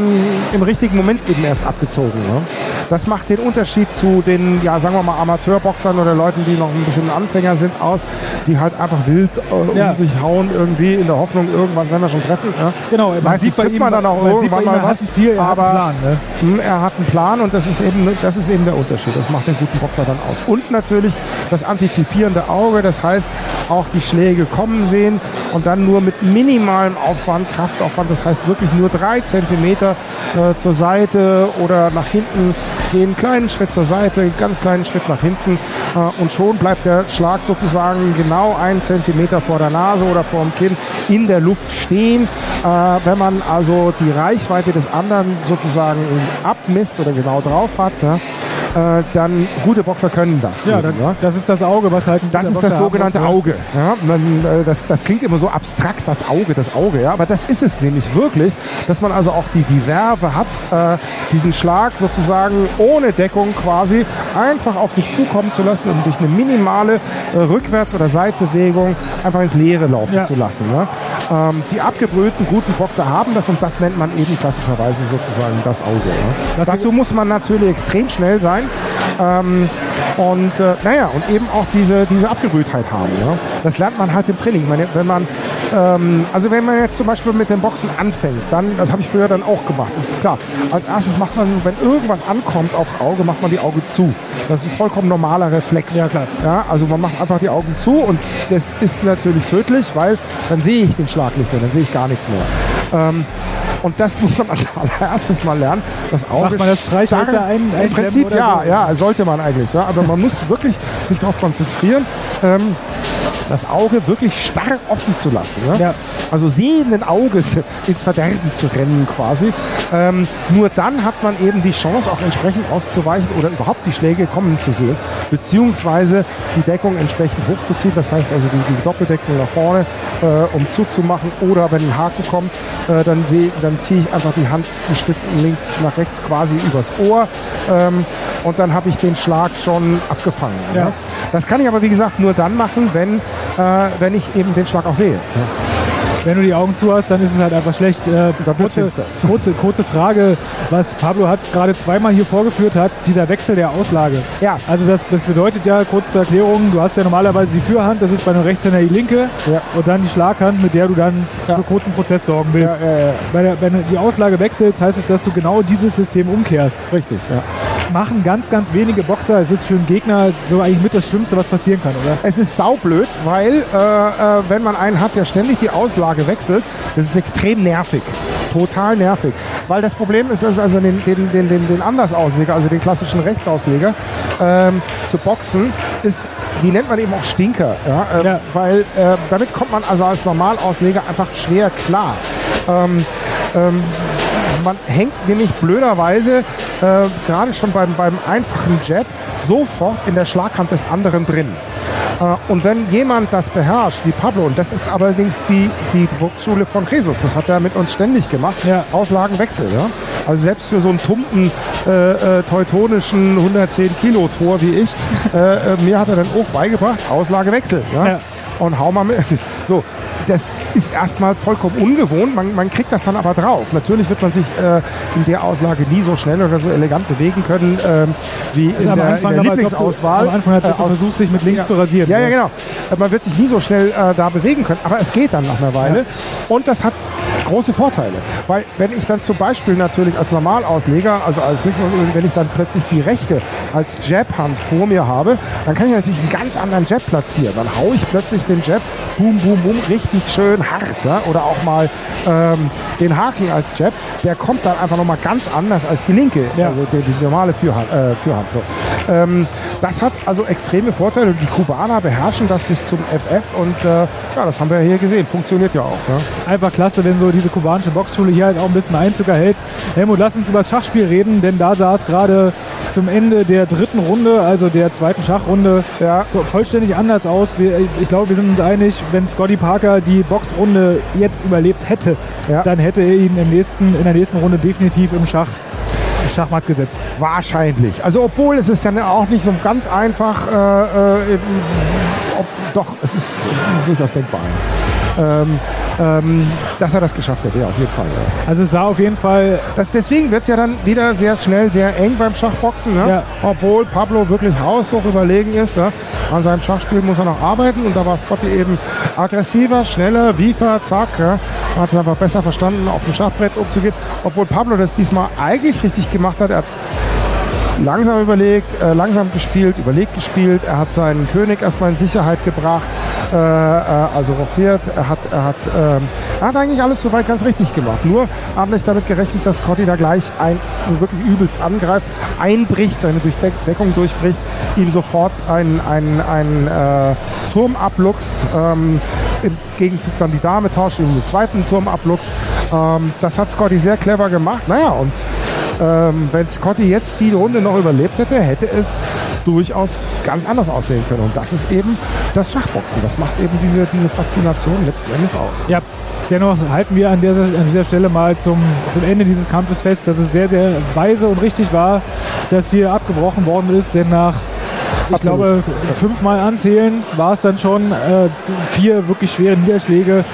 im richtigen Moment eben erst abgezogen. Ne? Das macht den Unterschied zu den, ja, sagen wir mal, Amateurboxern oder Leuten, die noch ein bisschen Anfänger sind, aus, die halt einfach wild äh, Ja. um sich hauen, irgendwie in der Hoffnung, irgendwas werden wir schon treffen. Ja. Genau, man Meistens sieht bei ihm, man dann auch man irgendwann mal er hat was, ein Ziel, er aber hat einen Plan. Ne? hm, Er hat einen Plan und das ist eben, das ist eben der Unterschied. Das macht den guten Boxer dann aus. Und natürlich das antizipierende Auge, das heißt auch die Schläge kommen sehen und dann nur mit minimalem Aufwand, Kraftaufwand, das heißt wirklich nur drei Zentimeter äh, zur Seite oder nach hinten gehen, kleinen Schritt zur Seite, ganz kleinen Schritt nach hinten äh, und schon bleibt der Schlag sozusagen genau einen Zentimeter vor der Nase oder vor dem Kinn in der Luft stehen. Äh, wenn man also die Reichweite des anderen sozusagen abmisst oder genau drauf hat, ja, äh, dann gute Boxer können das. Ja, eben, dann, ja. das ist das Auge, was halt ein Das ist Boxer das sogenannte? Auge. Ja, man, äh, das, das klingt immer so abstrakt, das Auge, das Auge. Ja, aber das ist es nämlich wirklich, dass man also auch die, die Werbe hat, äh, diesen Schlag sozusagen ohne Deckung quasi einfach auf sich zukommen zu lassen und durch eine minimale äh, Rückwärts- oder Seitbewegung einfach ins Leere laufen Ja. zu lassen. Ne? Ähm, die abgebrühten guten Boxer haben das und das nennt man eben klassischerweise sozusagen das Auge. Ne? Dazu muss man natürlich extrem schnell sein. Ähm, und äh, naja, und eben auch diese, diese Abgebrühtheit haben. Ne? Das lernt man halt im Training. Meine, wenn man, ähm, also wenn man jetzt zum Beispiel mit dem Boxen anfängt, dann, das habe ich früher dann auch gemacht, das ist klar. Als erstes macht man, wenn irgendwas ankommt aufs Auge, macht man die Augen zu. Das ist ein vollkommen normaler Reflex. Ja, klar. Ja, also man macht einfach die Augen zu und das ist natürlich tödlich, weil dann sehe ich den Schlag nicht mehr, dann sehe ich gar nichts mehr. Ähm, und das muss man als allererstes mal lernen. Das Auge Macht man das Streichhölzer starr- ein- Im Prinzip ja, so? ja, sollte man eigentlich. Ja, aber man muss wirklich sich darauf konzentrieren. Ähm, das Auge wirklich starr offen zu lassen. Ja? Ja. Also sehenden Auges ins Verderben zu rennen quasi. Ähm, nur dann hat man eben die Chance, auch entsprechend auszuweichen oder überhaupt die Schläge kommen zu sehen, beziehungsweise die Deckung entsprechend hochzuziehen. Das heißt also die, die Doppeldeckung nach vorne, äh, um zuzumachen. Oder wenn ein Haken kommt, äh, dann, seh, dann ziehe ich einfach die Hand ein Stück links nach rechts quasi übers Ohr. Ähm, und dann habe ich den Schlag schon abgefangen. Ja. Ja? Das kann ich aber wie gesagt nur dann machen, wenn, äh, wenn ich eben den Schlag auch sehe. wenn du die Augen zu hast, dann ist es halt einfach schlecht. Äh, kurze, kurze, kurze Frage, was Pablo hat gerade zweimal hier vorgeführt hat, dieser Wechsel der Auslage. Ja. Also das, das bedeutet ja, kurz zur Erklärung, du hast ja normalerweise die Fürhand, das ist bei einem Rechtshänder die linke Ja. und dann die Schlaghand, mit der du dann für kurzen Prozess sorgen willst. Ja, ja, ja. Der, wenn du die Auslage wechselst, heißt es, dass du genau dieses System umkehrst. Richtig, ja. Machen ganz, ganz wenige Boxer. Es ist für einen Gegner so eigentlich mit das Schlimmste, was passieren kann, oder? Es ist saublöd, weil äh, äh, wenn man einen hat, der ständig die Auslage wechselt, das ist extrem nervig. Total nervig. Weil das Problem ist, also den, den, den, den, den Andersausleger, also den klassischen Rechtsausleger, ähm, zu boxen, ist, die nennt man eben auch Stinker. Ja? Ähm, Ja. Weil äh, damit kommt man also als Normalausleger einfach schwer klar. Ähm, ähm, man hängt nämlich blöderweise äh, gerade schon beim, beim einfachen Jab sofort in der Schlaghand des anderen drin. Äh, und wenn jemand das beherrscht, wie Pablo, und das ist allerdings die, die Boxschule von Jesus, das hat er mit uns ständig gemacht, Ja. Auslagenwechsel. Ja? Also selbst für so einen tumpen, äh, äh, teutonischen 110 Kilo Tor wie ich, äh, äh, mir hat er dann auch beigebracht, Auslagewechsel. Ja? Ja. Und hau mal mit. So, das ist erstmal vollkommen ungewohnt. Man, man kriegt das dann aber drauf. Natürlich wird man sich äh, in der Auslage nie so schnell oder so elegant bewegen können ähm, wie Also in am der, Anfang, in der ob du- Lieblingsauswahl. am Anfang, ob Äh, aus- versuchst, dich mit links ja. zu rasieren. Ja, ja, ne? genau. Äh, Man wird sich nie so schnell äh, da bewegen können, aber es geht dann nach einer Weile. Und das hat große Vorteile. Weil wenn ich dann zum Beispiel natürlich als Normalausleger, also als Links, wenn ich dann plötzlich die rechte als Jab-Hand vor mir habe, dann kann ich natürlich einen ganz anderen Jab platzieren. Dann haue ich plötzlich den Jab, boom, boom, boom, richtig schön hart. Ja? Oder auch mal ähm, den Haken als Jab, der kommt dann einfach nochmal ganz anders als die linke, Ja. also die, die normale Fürhand. Äh, Fürhand so. ähm, das hat also extreme Vorteile. Die Kubaner beherrschen das bis zum FF und äh, ja, das haben wir hier gesehen. Funktioniert ja auch. Ja? Einfach klasse, wenn so diese kubanische Boxschule hier halt auch ein bisschen Einzug erhält. Helmut, lass uns über das Schachspiel reden, denn da sah es gerade zum Ende der dritten Runde, also der zweiten Schachrunde, Ja. vollständig anders aus. Ich glaube, wir sind uns einig, wenn Scotty Parker die Boxrunde jetzt überlebt hätte, Ja. dann hätte er ihn im nächsten, in der nächsten Runde definitiv im Schach Schachmatt gesetzt. Wahrscheinlich. Also obwohl es ist ja auch nicht so ganz einfach, äh, äh, ob, doch, es ist durchaus denkbar. Ähm, ähm, dass er das geschafft hätte, ja, auf jeden Fall. Ja. Also es sah auf jeden Fall Das, deswegen wird es ja dann wieder sehr schnell sehr eng beim Schachboxen, ne? Ja. obwohl Pablo wirklich haushoch überlegen ist. Ja? An seinem Schachspiel muss er noch arbeiten und da war Scotty eben aggressiver, schneller, wiefer, zack. Ja? Hat einfach besser verstanden, auf dem Schachbrett umzugehen, obwohl Pablo das diesmal eigentlich richtig gemacht hat. Er hat langsam überlegt, äh, langsam gespielt, überlegt gespielt. Er hat seinen König erstmal in Sicherheit gebracht, äh, äh, also rochiert. Er hat, er, hat, ähm, er hat eigentlich alles soweit ganz richtig gemacht. Nur hat nicht damit gerechnet, dass Scotty da gleich ein, wirklich übelst angreift, einbricht, seine Durchdeckung durchbricht, ihm sofort einen, einen, einen äh, Turm abluchst. Ähm, Im Gegenzug dann die Dame tauscht, ihm einen zweiten Turm abluchst. Ähm, das hat Scotty sehr clever gemacht. Naja, und ähm, wenn Scotty jetzt die Runde noch überlebt hätte, hätte es durchaus ganz anders aussehen können. Und das ist eben das Schachboxen. Das macht eben diese, diese Faszination letzten Endes aus. Ja, dennoch halten wir an dieser, an dieser Stelle mal zum, zum Ende dieses Kampfes fest, dass es sehr, sehr weise und richtig war, dass hier abgebrochen worden ist, denn nach, ich glaube, fünfmal anzählen war es dann schon äh, vier wirklich schwere Niederschläge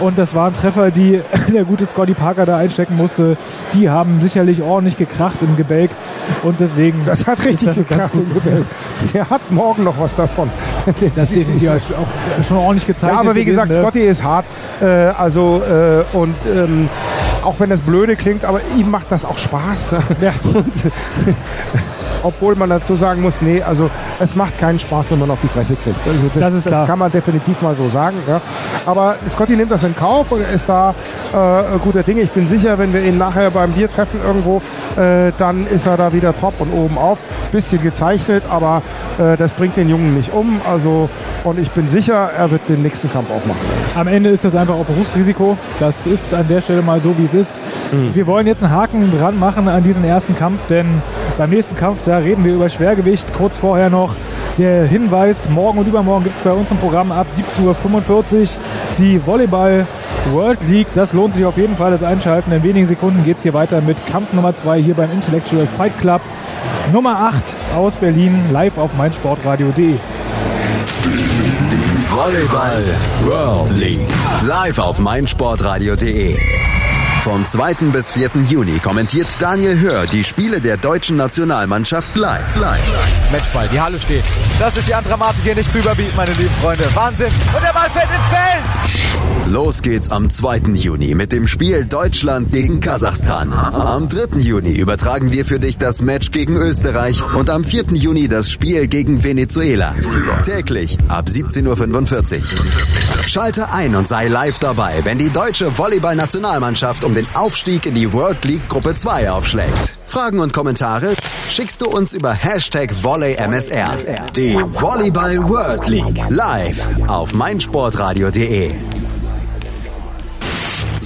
und das waren Treffer, die der gute Scotty Parker da einstecken musste. Die haben sicherlich ordentlich gekracht im Gebälk und deswegen Das hat richtig das gekracht. so gewesen. Der hat morgen noch was davon. Das definitiv auch schon ordentlich gezeigt. Ja, aber wie gesagt, Scotty ist hart. Äh, also, äh, und ähm, auch wenn das blöde klingt, aber ihm macht das auch Spaß. Ja. Obwohl man dazu sagen muss, nee, also es macht keinen Spaß, wenn man auf die Fresse kriegt. Also das, Das ist klar. kann man definitiv mal so sagen. Ja. Aber Scotty nimmt das in Kauf und er ist da äh, guter Dinge. Ich bin sicher, wenn wir ihn nachher beim Bier treffen irgendwo, äh, dann ist er da wieder top und oben auf. Bisschen gezeichnet, aber äh, das bringt den Jungen nicht um. Also und ich bin sicher, er wird den nächsten Kampf auch machen. Am Ende ist das einfach auch Berufsrisiko. Das ist an der Stelle mal so, wie es ist. Wir wollen jetzt einen Haken dran machen an diesen ersten Kampf, denn beim nächsten Kampf, da reden wir über Schwergewicht. Kurz vorher noch der Hinweis, morgen und übermorgen gibt es bei uns im Programm ab 17.45 Uhr die Volleyball World League. Das lohnt sich auf jeden Fall, das Einschalten. In wenigen Sekunden geht es hier weiter mit Kampf Nummer 2 hier beim Intellectual Fight Club. Nummer 8 aus Berlin, live auf meinsportradio.de. Volleyball World League. Live auf meinsportradio.de. Vom 2. bis 4. Juni kommentiert Daniel Hör die Spiele der deutschen Nationalmannschaft live. live. Matchball, die Halle steht. Das ist die Dramatik hier nicht zu überbieten, meine lieben Freunde. Wahnsinn. Und der Ball fällt ins Feld. Los geht's am 2. Juni mit dem Spiel Deutschland gegen Kasachstan. Am 3. Juni übertragen wir für dich das Match gegen Österreich und am 4. Juni das Spiel gegen Venezuela. Täglich ab 17.45 Uhr. Schalte ein und sei live dabei, wenn die deutsche Volleyball-Nationalmannschaft um den Aufstieg in die World League Gruppe 2 aufschlägt. Fragen und Kommentare schickst du uns über Hashtag VolleyMSR. Die Volleyball World League live auf meinsportradio.de.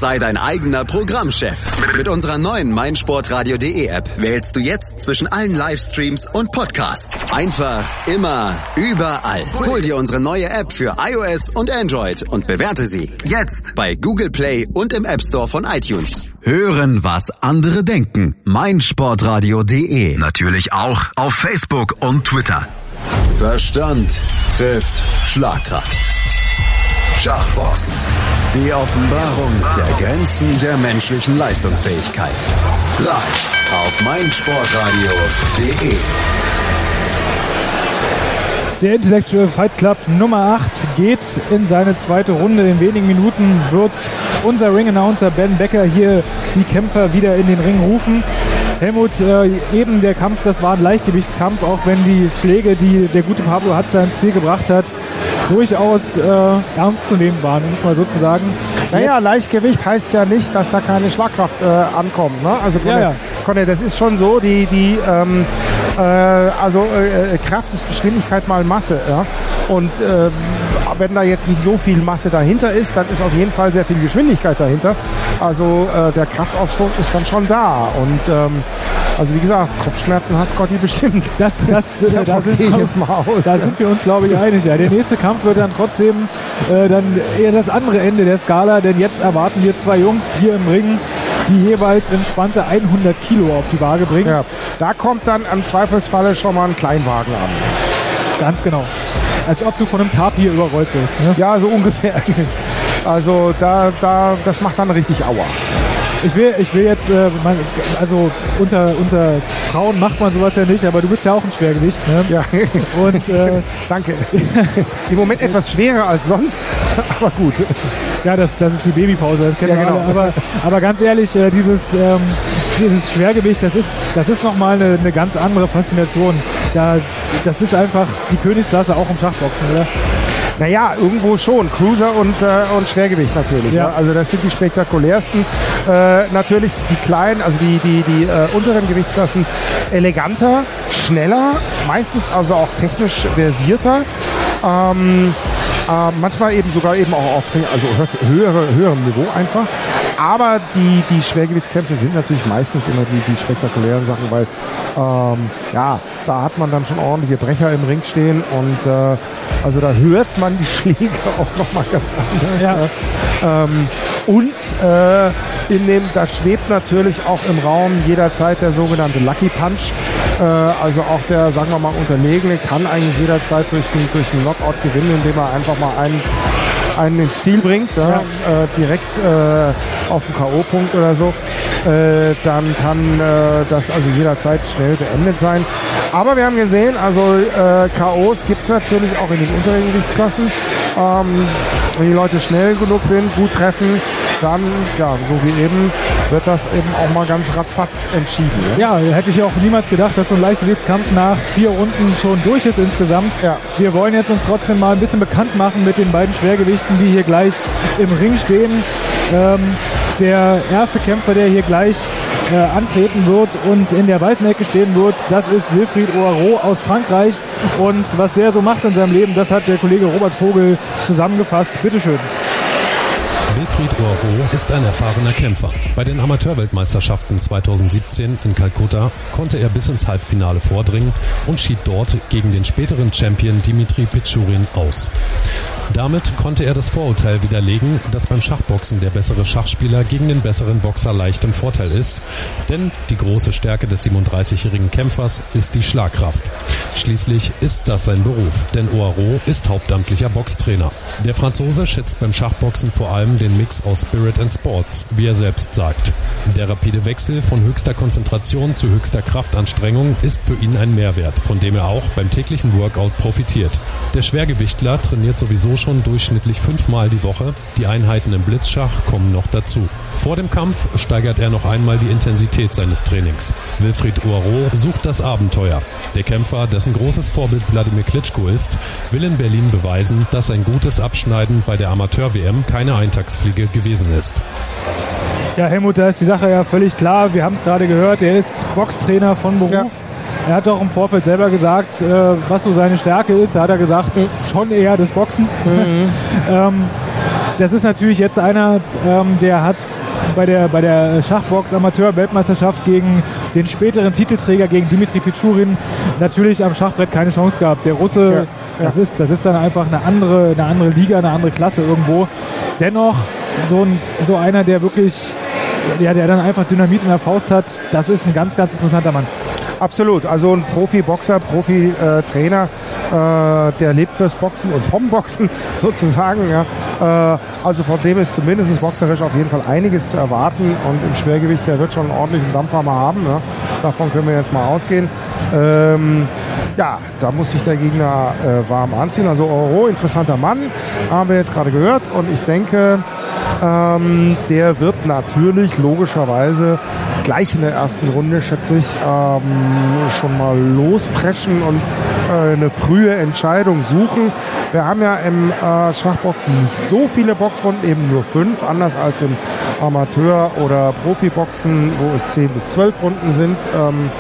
Sei dein eigener Programmchef. Mit unserer neuen meinsportradio.de App wählst du jetzt zwischen allen Livestreams und Podcasts. Einfach, immer, überall. Hol dir unsere neue App für iOS und Android und bewerte sie jetzt bei Google Play und im App Store von iTunes. Hören, was andere denken. meinsportradio.de. Natürlich auch auf Facebook und Twitter. Verstand trifft Schlagkraft. Schachboxen. Die Offenbarung der Grenzen der menschlichen Leistungsfähigkeit. Live auf meinsportradio.de. Der Intellectual Fight Club Nummer 8 geht in seine zweite Runde. In wenigen Minuten wird unser Ring-Announcer Ben Becker hier die Kämpfer wieder in den Ring rufen. Helmut, äh, eben der Kampf, das war ein Leichtgewichtskampf, auch wenn die Schläge, die der gute Pablo Hatzer ins Ziel gebracht hat, durchaus äh, ernst zu nehmen waren, um es mal so zu sagen. Naja, Leichtgewicht heißt ja nicht, dass da keine Schlagkraft äh, ankommt. Ne? Also Conny, Ja, ja. Conny, das ist schon so, die, die ähm, äh, also äh, Kraft ist Geschwindigkeit mal Masse. Ja? Und ähm, wenn da jetzt nicht so viel Masse dahinter ist, dann ist auf jeden Fall sehr viel Geschwindigkeit dahinter. Also äh, der Kraftaufstoß ist dann schon da. Und ähm, also wie gesagt, Kopfschmerzen hat Scotty bestimmt. Das, das, äh, da, sind ich jetzt mal aus. da sind wir uns, glaube ich, einig. Ja. Der nächste Kampf wird dann trotzdem äh, dann eher das andere Ende der Skala, denn jetzt erwarten wir zwei Jungs hier im Ring, die jeweils entspannte 100 Kilo auf die Waage bringen. Ja, da kommt dann im Zweifelsfalle schon mal ein Kleinwagen an. Ganz genau. Als ob du von einem Tapir überrollt wirst. Ne? Ja, so ungefähr. Also da, da, das macht dann richtig Aua. Ich will, ich will jetzt, äh, man, also unter, unter Frauen macht man sowas ja nicht, aber du bist ja auch ein Schwergewicht. Ne? Ja, Und äh, danke. Im Moment etwas schwerer als sonst, aber gut. ja, das, das ist die Babypause, das kennen Ja, genau. alle. Aber, aber ganz ehrlich, äh, dieses, ähm, dieses Schwergewicht, das ist, das ist nochmal eine, eine ganz andere Faszination. Da, das ist einfach die Königsklasse auch im Schachboxen, oder? Naja, irgendwo schon. Cruiser und, äh, und Schwergewicht natürlich. Ja. Ja. Also das sind die spektakulärsten. Äh, natürlich die kleinen, also die, die, die äh, unteren Gewichtsklassen eleganter, schneller, meistens also auch technisch versierter. Ähm, äh, manchmal eben sogar eben auch auf also hö- höhere, höherem Niveau einfach. Aber die, die Schwergewichtskämpfe sind natürlich meistens immer die, die spektakulären Sachen, weil ähm, ja, da hat man dann schon ordentliche Brecher im Ring stehen und äh, also da hört man die Schläge auch nochmal ganz anders. Ja. Ja. Ähm, und äh, in dem, da schwebt natürlich auch im Raum jederzeit der sogenannte Lucky Punch. Äh, also auch der, sagen wir mal, Unterlegene kann eigentlich jederzeit durch einen, durch einen Knockout gewinnen, indem er einfach mal einen, einen ins Ziel bringt, ja, Äh, direkt äh, auf den K.O.-Punkt oder so. Äh, dann kann äh, das also jederzeit schnell beendet sein. Aber wir haben gesehen, also äh, K.O.s gibt es natürlich auch in den unteren Gewichtsklassen. Ähm, wenn die Leute schnell genug sind, gut treffen, dann, ja, so wie eben, wird das eben auch mal ganz ratzfatz entschieden. Ja? Ja, hätte ich auch niemals gedacht, dass so ein Leichtgewichtskampf nach vier Runden schon durch ist insgesamt. Ja. Wir wollen jetzt uns trotzdem mal ein bisschen bekannt machen mit den beiden Schwergewichten, die hier gleich im Ring stehen. Ähm, der erste Kämpfer, der hier gleich äh, antreten wird und in der weißen Ecke stehen wird, das ist Wilfried Oaro aus Frankreich. Und was der so macht in seinem Leben, das hat der Kollege Robert Vogel zusammengefasst. Bitteschön. Wilfried Oiro ist ein erfahrener Kämpfer. Bei den Amateurweltmeisterschaften 2017 in Kalkutta konnte er bis ins Halbfinale vordringen und schied dort gegen den späteren Champion Dimitri Pichurin aus. Damit konnte er das Vorurteil widerlegen, dass beim Schachboxen der bessere Schachspieler gegen den besseren Boxer leicht im Vorteil ist, denn die große Stärke des 37-jährigen Kämpfers ist die Schlagkraft. Schließlich ist das sein Beruf, denn Oiro ist hauptamtlicher Boxtrainer. Der Franzose schätzt beim Schachboxen vor allem den Mix aus Spirit and Sports, wie er selbst sagt. Der rapide Wechsel von höchster Konzentration zu höchster Kraftanstrengung ist für ihn ein Mehrwert, von dem er auch beim täglichen Workout profitiert. Der Schwergewichtler trainiert sowieso schon durchschnittlich fünfmal die Woche. Die Einheiten im Blitzschach kommen noch dazu. Vor dem Kampf steigert er noch einmal die Intensität seines Trainings. Wilfried Oiro sucht das Abenteuer. Der Kämpfer, dessen großes Vorbild Wladimir Klitschko ist, will in Berlin beweisen, dass ein gutes Abschneiden bei der Amateur-WM keine Eintagsfliege gewesen ist. Ja, Helmut, da ist die Sache ja völlig klar. Wir haben es gerade gehört, er ist Boxtrainer von Beruf. Ja. Er hat auch im Vorfeld selber gesagt, äh, was so seine Stärke ist. Da hat er gesagt, äh, schon eher das Boxen. Mhm. ähm, das ist natürlich jetzt einer, ähm, der hat bei der, bei der Schachbox Amateur-Weltmeisterschaft gegen den späteren Titelträger, gegen Dimitri Pichurin, natürlich am Schachbrett keine Chance gehabt. Der Russe, ja. Das, ist, das ist dann einfach eine andere, eine andere Liga, eine andere Klasse irgendwo. Dennoch so, ein, so einer, der wirklich, ja, der dann einfach Dynamit in der Faust hat, das ist ein ganz, ganz interessanter Mann. Absolut. Also ein Profi-Boxer, Profi-Trainer, äh, der lebt fürs Boxen und vom Boxen sozusagen. Ja. Äh, also von dem ist zumindest boxerisch auf jeden Fall einiges zu erwarten. Und im Schwergewicht, der wird schon einen ordentlichen Dampfer mal haben. Ja. Davon können wir jetzt mal ausgehen. Ähm, ja, da muss sich der Gegner äh, warm anziehen. Also Oro, interessanter Mann, haben wir jetzt gerade gehört. Und ich denke, ähm, der wird natürlich logischerweise gleich in der ersten Runde, schätze ich, ähm, schon mal lospreschen und äh, eine frühe Entscheidung suchen. Wir haben ja im äh, Schachboxen so viele Boxrunden, eben nur fünf, anders als im Amateur- oder Profiboxen, wo es zehn bis zwölf Runden sind. Ähm,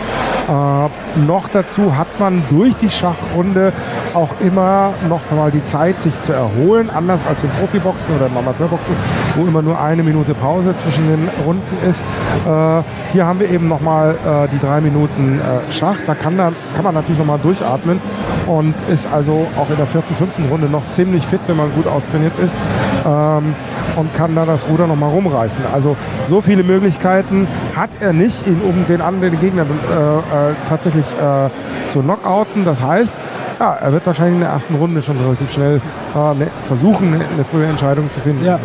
äh, noch dazu hat man durch die Schachrunde auch immer noch mal die Zeit, sich zu erholen, anders als im Profiboxen oder im Amateurboxen, wo immer nur eine Minute Pause zwischen den Runden ist. Äh, hier haben wir eben noch mal äh, die drei Minuten äh, Schach. Da kann, da kann man natürlich noch mal durchatmen und ist also auch in der vierten, fünften Runde noch ziemlich fit, wenn man gut austrainiert ist ähm, und kann da das Ruder noch mal rumreißen. Also so viele Möglichkeiten hat er nicht, ihn um den anderen Gegner äh, äh, tatsächlich äh, zu knockouten. Das heißt, ja, er wird wahrscheinlich in der ersten Runde schon relativ schnell äh, ne, versuchen, eine frühe Entscheidung zu finden. Ja.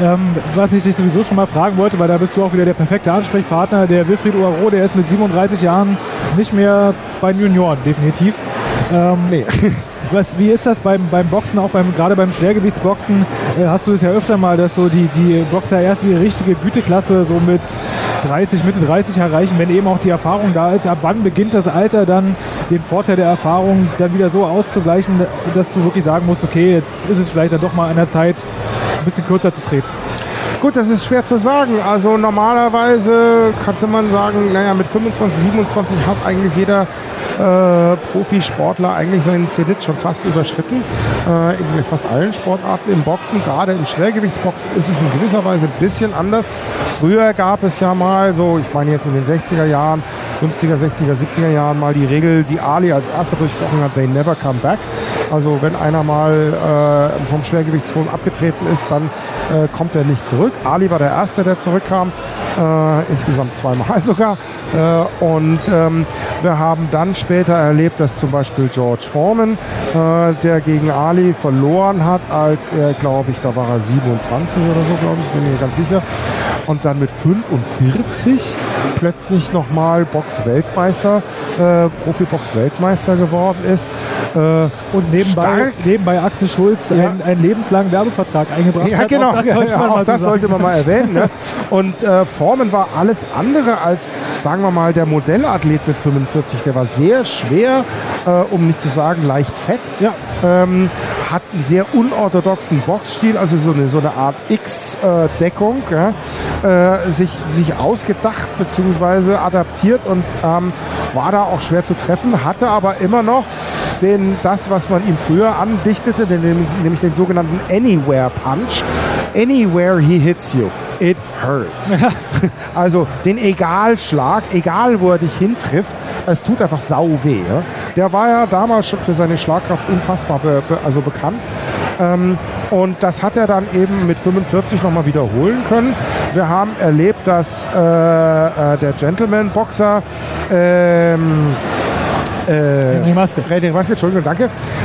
Ähm, was ich dich sowieso schon mal fragen wollte, weil da bist du auch wieder der perfekte Ansprechpartner, der Wilfried Uaro, der ist mit 37 Jahren nicht mehr bei Junioren, definitiv. Ähm, nee. Was, wie ist das beim, beim Boxen, auch beim, gerade beim Schwergewichtsboxen? Äh, hast du das ja öfter mal, dass so die, die Boxer erst die richtige Güteklasse so mit 30, Mitte 30 erreichen, wenn eben auch die Erfahrung da ist. Ab wann beginnt das Alter dann, den Vorteil der Erfahrung dann wieder so auszugleichen, dass du wirklich sagen musst, okay, jetzt ist es vielleicht dann doch mal an der Zeit, ein bisschen kürzer zu treten? Gut, das ist schwer zu sagen. Also normalerweise könnte man sagen, naja, mit 25, 27 hat eigentlich jeder äh, Profisportler eigentlich seinen Zenit schon fast überschritten. Äh, in fast allen Sportarten im Boxen, gerade im Schwergewichtsboxen ist es in gewisser Weise ein bisschen anders. Früher gab es ja mal so, ich meine jetzt in den 60er Jahren, 50er, 60er, 70er Jahren mal die Regel, die Ali als erster durchbrochen hat, they never come back. Also wenn einer mal äh, vom Schwergewichtsthron abgetreten ist, dann äh, kommt er nicht zurück. Ali war der Erste, der zurückkam, äh, insgesamt zweimal sogar. Äh, und ähm, wir haben dann später erlebt, dass zum Beispiel George Foreman, äh, der gegen Ali verloren hat, als er, glaube ich, da war er 27 oder so, glaube ich, bin mir ganz sicher. Und dann mit 45 plötzlich nochmal Box-Weltmeister, äh, Profi-Box-Weltmeister geworden ist. Äh, und nebenbei, nebenbei Axel Schulz ja. einen, einen lebenslangen Werbevertrag eingebracht ja, hat. Genau, auch das, sollte, ja, man, auch das sollte man mal erwähnen. Ne? Und äh, Formen war alles andere als, sagen wir mal, der Modellathlet mit 45. Der war sehr schwer, äh, um nicht zu sagen leicht fett. Ja. Ähm, hat einen sehr unorthodoxen Boxstil, also so eine, so eine Art X-Deckung, ja, äh, sich, sich ausgedacht bzw. adaptiert und ähm, war da auch schwer zu treffen, hatte aber immer noch den, das, was man ihm früher andichtete, den, nämlich den sogenannten Anywhere Punch. anywhere he hits you, it hurts. also den Egalschlag, egal wo er dich hintrifft, es tut einfach sau weh. Ja? Der war ja damals schon für seine Schlagkraft unfassbar be be also bekannt. Ähm, und das hat er dann eben mit 45 nochmal wiederholen können. Wir haben erlebt, dass äh, äh, der Gentleman-Boxer ähm, äh, Henry Maske. Henry Maske, Entschuldigung, danke.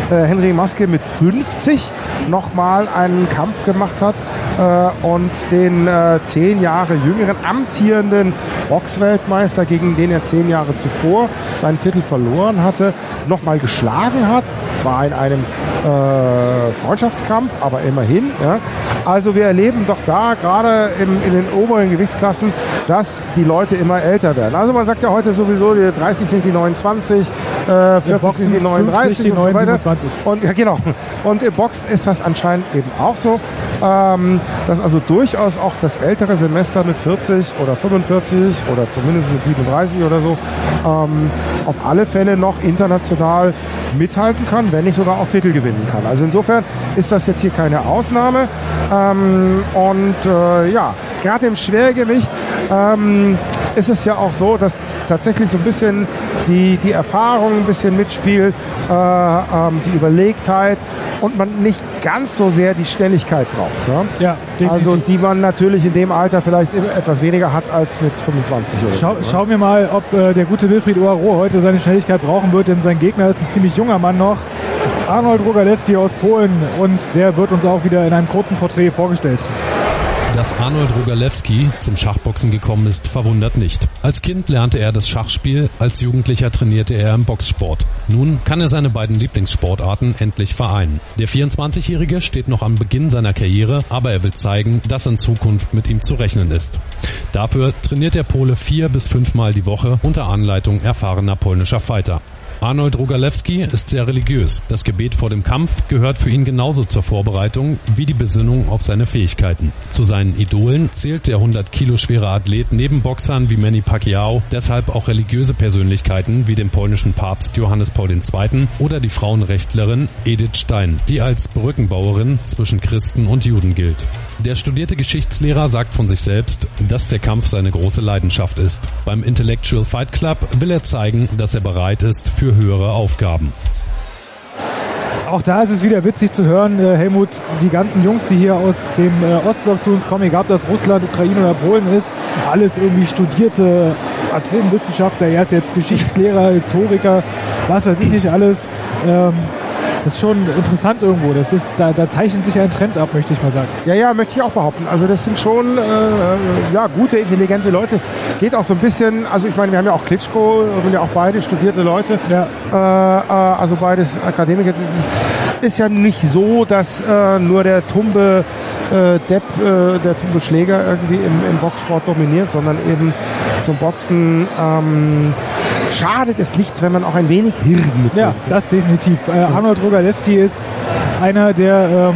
Äh, Henry Maske mit 50 nochmal einen Kampf gemacht hat äh, und den äh, zehn Jahre jüngeren amtierenden Boxweltmeister, gegen den er zehn Jahre zuvor seinen Titel verloren hatte, nochmal geschlagen hat. Zwar in einem äh, Freundschaftskampf, aber immerhin. Ja. Also wir erleben doch da gerade in den oberen Gewichtsklassen, dass die Leute immer älter werden. Also man sagt ja heute sowieso, die 30 sind die 29, äh, 40 Boxen sind die 39 50, die und so weiter. 27. Und ja, genau. Und im Boxen ist das anscheinend eben auch so, ähm, dass also durchaus auch das ältere Semester mit 40 oder 45 oder zumindest mit 37 oder so ähm, auf alle Fälle noch international mithalten kann, wenn nicht sogar auch Titel gewinnen kann. Also insofern ist das jetzt hier keine Ausnahme. Ähm, und äh, ja, gerade im Schwergewicht ähm, ist es ja auch so, dass tatsächlich so ein bisschen die, die Erfahrung ein bisschen mitspielt, äh, ähm, die Überlegtheit und man nicht ganz so sehr die Schnelligkeit braucht. Ne? Ja, definitiv. Also die man natürlich in dem Alter vielleicht immer etwas weniger hat als mit 25 oder Schau, so. ne? schauen wir mal, ob äh, der gute Wilfried Oaro heute seine Schnelligkeit brauchen wird, denn sein Gegner ist ein ziemlich junger Mann noch. Arnold Rogalewski aus Polen und der wird uns auch wieder in einem kurzen Porträt vorgestellt. Dass Arnold Rogalewski zum Schachboxen gekommen ist, verwundert nicht. Als Kind lernte er das Schachspiel, als Jugendlicher trainierte er im Boxsport. Nun kann er seine beiden Lieblingssportarten endlich vereinen. Der 24-Jährige steht noch am Beginn seiner Karriere, aber er will zeigen, dass in Zukunft mit ihm zu rechnen ist. Dafür trainiert der Pole vier bis fünfmal die Woche unter Anleitung erfahrener polnischer Fighter. Arnold Rogalewski ist sehr religiös. Das Gebet vor dem Kampf gehört für ihn genauso zur Vorbereitung wie die Besinnung auf seine Fähigkeiten. Zu seinen Idolen zählt der 100 Kilo schwere Athlet neben Boxern wie Manny Pacquiao, deshalb auch religiöse Persönlichkeiten wie den polnischen Papst Johannes Paul II. oder die Frauenrechtlerin Edith Stein, die als Brückenbauerin zwischen Christen und Juden gilt. Der studierte Geschichtslehrer sagt von sich selbst, dass der Kampf seine große Leidenschaft ist. Beim Intellectual Fight Club will er zeigen, dass er bereit ist für höhere Aufgaben. Auch da ist es wieder witzig zu hören, äh, Helmut, die ganzen Jungs, die hier aus dem äh, Ostblock zu uns kommen, egal ob das Russland, Ukraine oder Polen ist, alles irgendwie studierte Atomwissenschaftler, er ist jetzt Geschichtslehrer, Historiker, was weiß ich nicht alles. Das ist schon interessant irgendwo. Das ist, da, da zeichnet sich ein Trend ab, möchte ich mal sagen. Ja, ja, möchte ich auch behaupten. Also das sind schon äh, ja, gute, intelligente Leute. Geht auch so ein bisschen, also ich meine, wir haben ja auch Klitschko, wir sind ja auch beide studierte Leute. Ja. Äh, äh, also beides Akademiker. Das ist, ist ja nicht so, dass äh, nur der tumbe äh, Depp, äh, der tumbe Schläger irgendwie im, im Boxsport dominiert, sondern eben zum Boxen ähm, schadet es nichts, wenn man auch ein wenig Hirn mitbringt. Ja, das definitiv. Äh, Arnold Rogalewski ist einer, der ähm,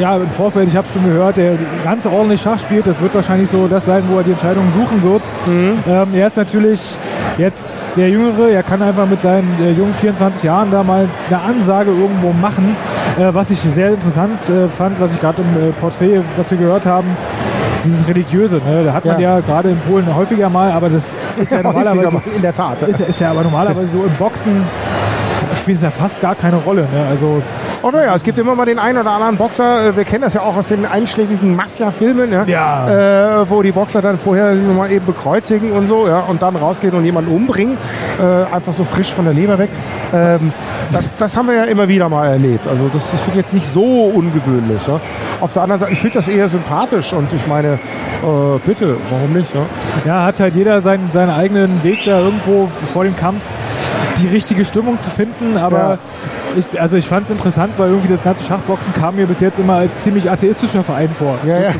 ja im Vorfeld, ich habe es schon gehört, der ganz ordentlich Schach spielt. Das wird wahrscheinlich so das sein, wo er die Entscheidungen suchen wird. Ähm, er ist natürlich jetzt der Jüngere. Er kann einfach mit seinen äh, jungen 24 Jahren da mal eine Ansage irgendwo machen. Äh, was ich sehr interessant äh, fand, was ich gerade im äh, Porträt, was wir gehört haben, dieses Religiöse. Ne? Da hat man Ja. ja, gerade in Polen häufiger mal, aber das ist ja normalerweise in der Tat. ist ist ja aber normalerweise so im Boxen spielt es ja fast gar keine Rolle. Ne? Also Oh naja, es gibt immer mal den einen oder anderen Boxer, äh, wir kennen das ja auch aus den einschlägigen Mafia-Filmen, ja, Ja. Äh, wo die Boxer dann vorher sich nochmal eben bekreuzigen und so, ja, und dann rausgehen und jemanden umbringen, äh, einfach so frisch von der Leber weg. Ähm, das, das haben wir ja immer wieder mal erlebt. Also das, das finde ich jetzt nicht so ungewöhnlich. Ja. Auf der anderen Seite, ich finde das eher sympathisch und ich meine, äh, bitte, warum nicht? Ja? ja, hat halt jeder seinen, seinen eigenen Weg da irgendwo vor dem Kampf die richtige Stimmung zu finden. Aber ich, also ich fand es interessant, weil irgendwie das ganze Schachboxen kam mir bis jetzt immer als ziemlich atheistischer Verein vor. Ja, ja.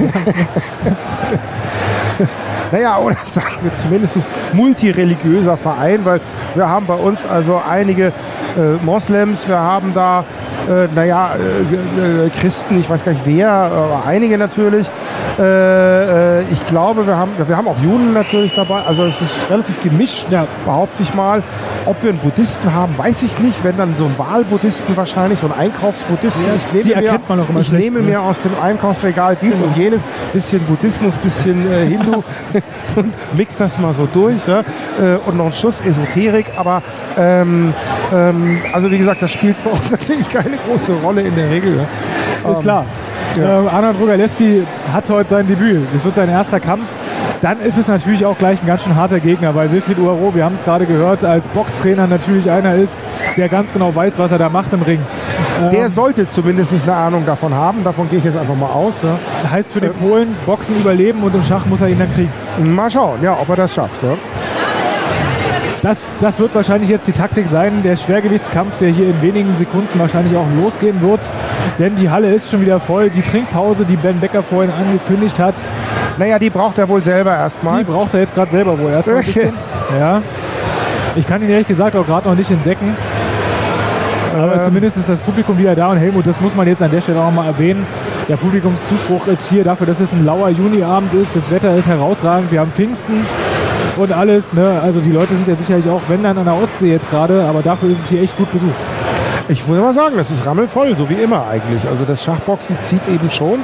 naja, oder sagen wir zumindest multireligiöser Verein, weil Wir haben bei uns also einige äh, Moslems, wir haben da äh, naja, äh, äh, Christen, ich weiß gar nicht wer, aber einige natürlich. Äh, äh, ich glaube, wir haben, wir haben auch Juden natürlich dabei. Also es ist relativ gemischt, Ja. behaupte ich mal. Ob wir einen Buddhisten haben, weiß ich nicht. Wenn dann so ein Wahlbuddhisten wahrscheinlich, so ein Einkaufsbuddhisten. Ja, ich nehme die mir, erkennt man auch immer ich schlecht, nehme ne? mir aus dem Einkaufsregal dies und jenes, bisschen Buddhismus, bisschen Hindu und mix das mal so durch. Ja? Und noch ein Schuss Esoterik. Aber ähm, ähm, also wie gesagt, das spielt bei uns natürlich keine große Rolle in der Regel. Ist Ähm, klar. ja. Äh, Arnold Rogalewski hat heute sein Debüt. Das wird sein erster Kampf. Dann ist es natürlich auch gleich ein ganz schön harter Gegner, weil Wilfried Uaro, wir haben es gerade gehört, als Boxtrainer natürlich einer ist, der ganz genau weiß, was er da macht im Ring. Der sollte zumindest eine Ahnung davon haben. Davon gehe ich jetzt einfach mal aus. Ja. Heißt für den Polen, Boxen überleben und im Schach muss er ihn dann kriegen. Mal schauen, ja, ob er das schafft. Ja. Das, das wird wahrscheinlich jetzt die Taktik sein, der Schwergewichtskampf, der hier in wenigen Sekunden wahrscheinlich auch losgehen wird. Denn die Halle ist schon wieder voll. Die Trinkpause, die Ben Becker vorhin angekündigt hat, Naja, die braucht er wohl selber erstmal. die braucht er jetzt gerade selber wohl erstmal ein bisschen. Ja. Ich kann ihn ehrlich gesagt auch gerade noch nicht entdecken. Aber Ähm. zumindest ist das Publikum wieder da und Helmut, das muss man jetzt an der Stelle auch mal erwähnen. Der Publikumszuspruch ist hier dafür, dass es ein lauer Juniabend ist. Das Wetter ist herausragend. Wir haben Pfingsten und alles. Ne? Also die Leute sind ja sicherlich auch, wenn dann an der Ostsee jetzt gerade, aber dafür ist es hier echt gut besucht. Ich muss mal sagen, das ist rammelvoll, so wie immer eigentlich. Also das Schachboxen zieht eben schon.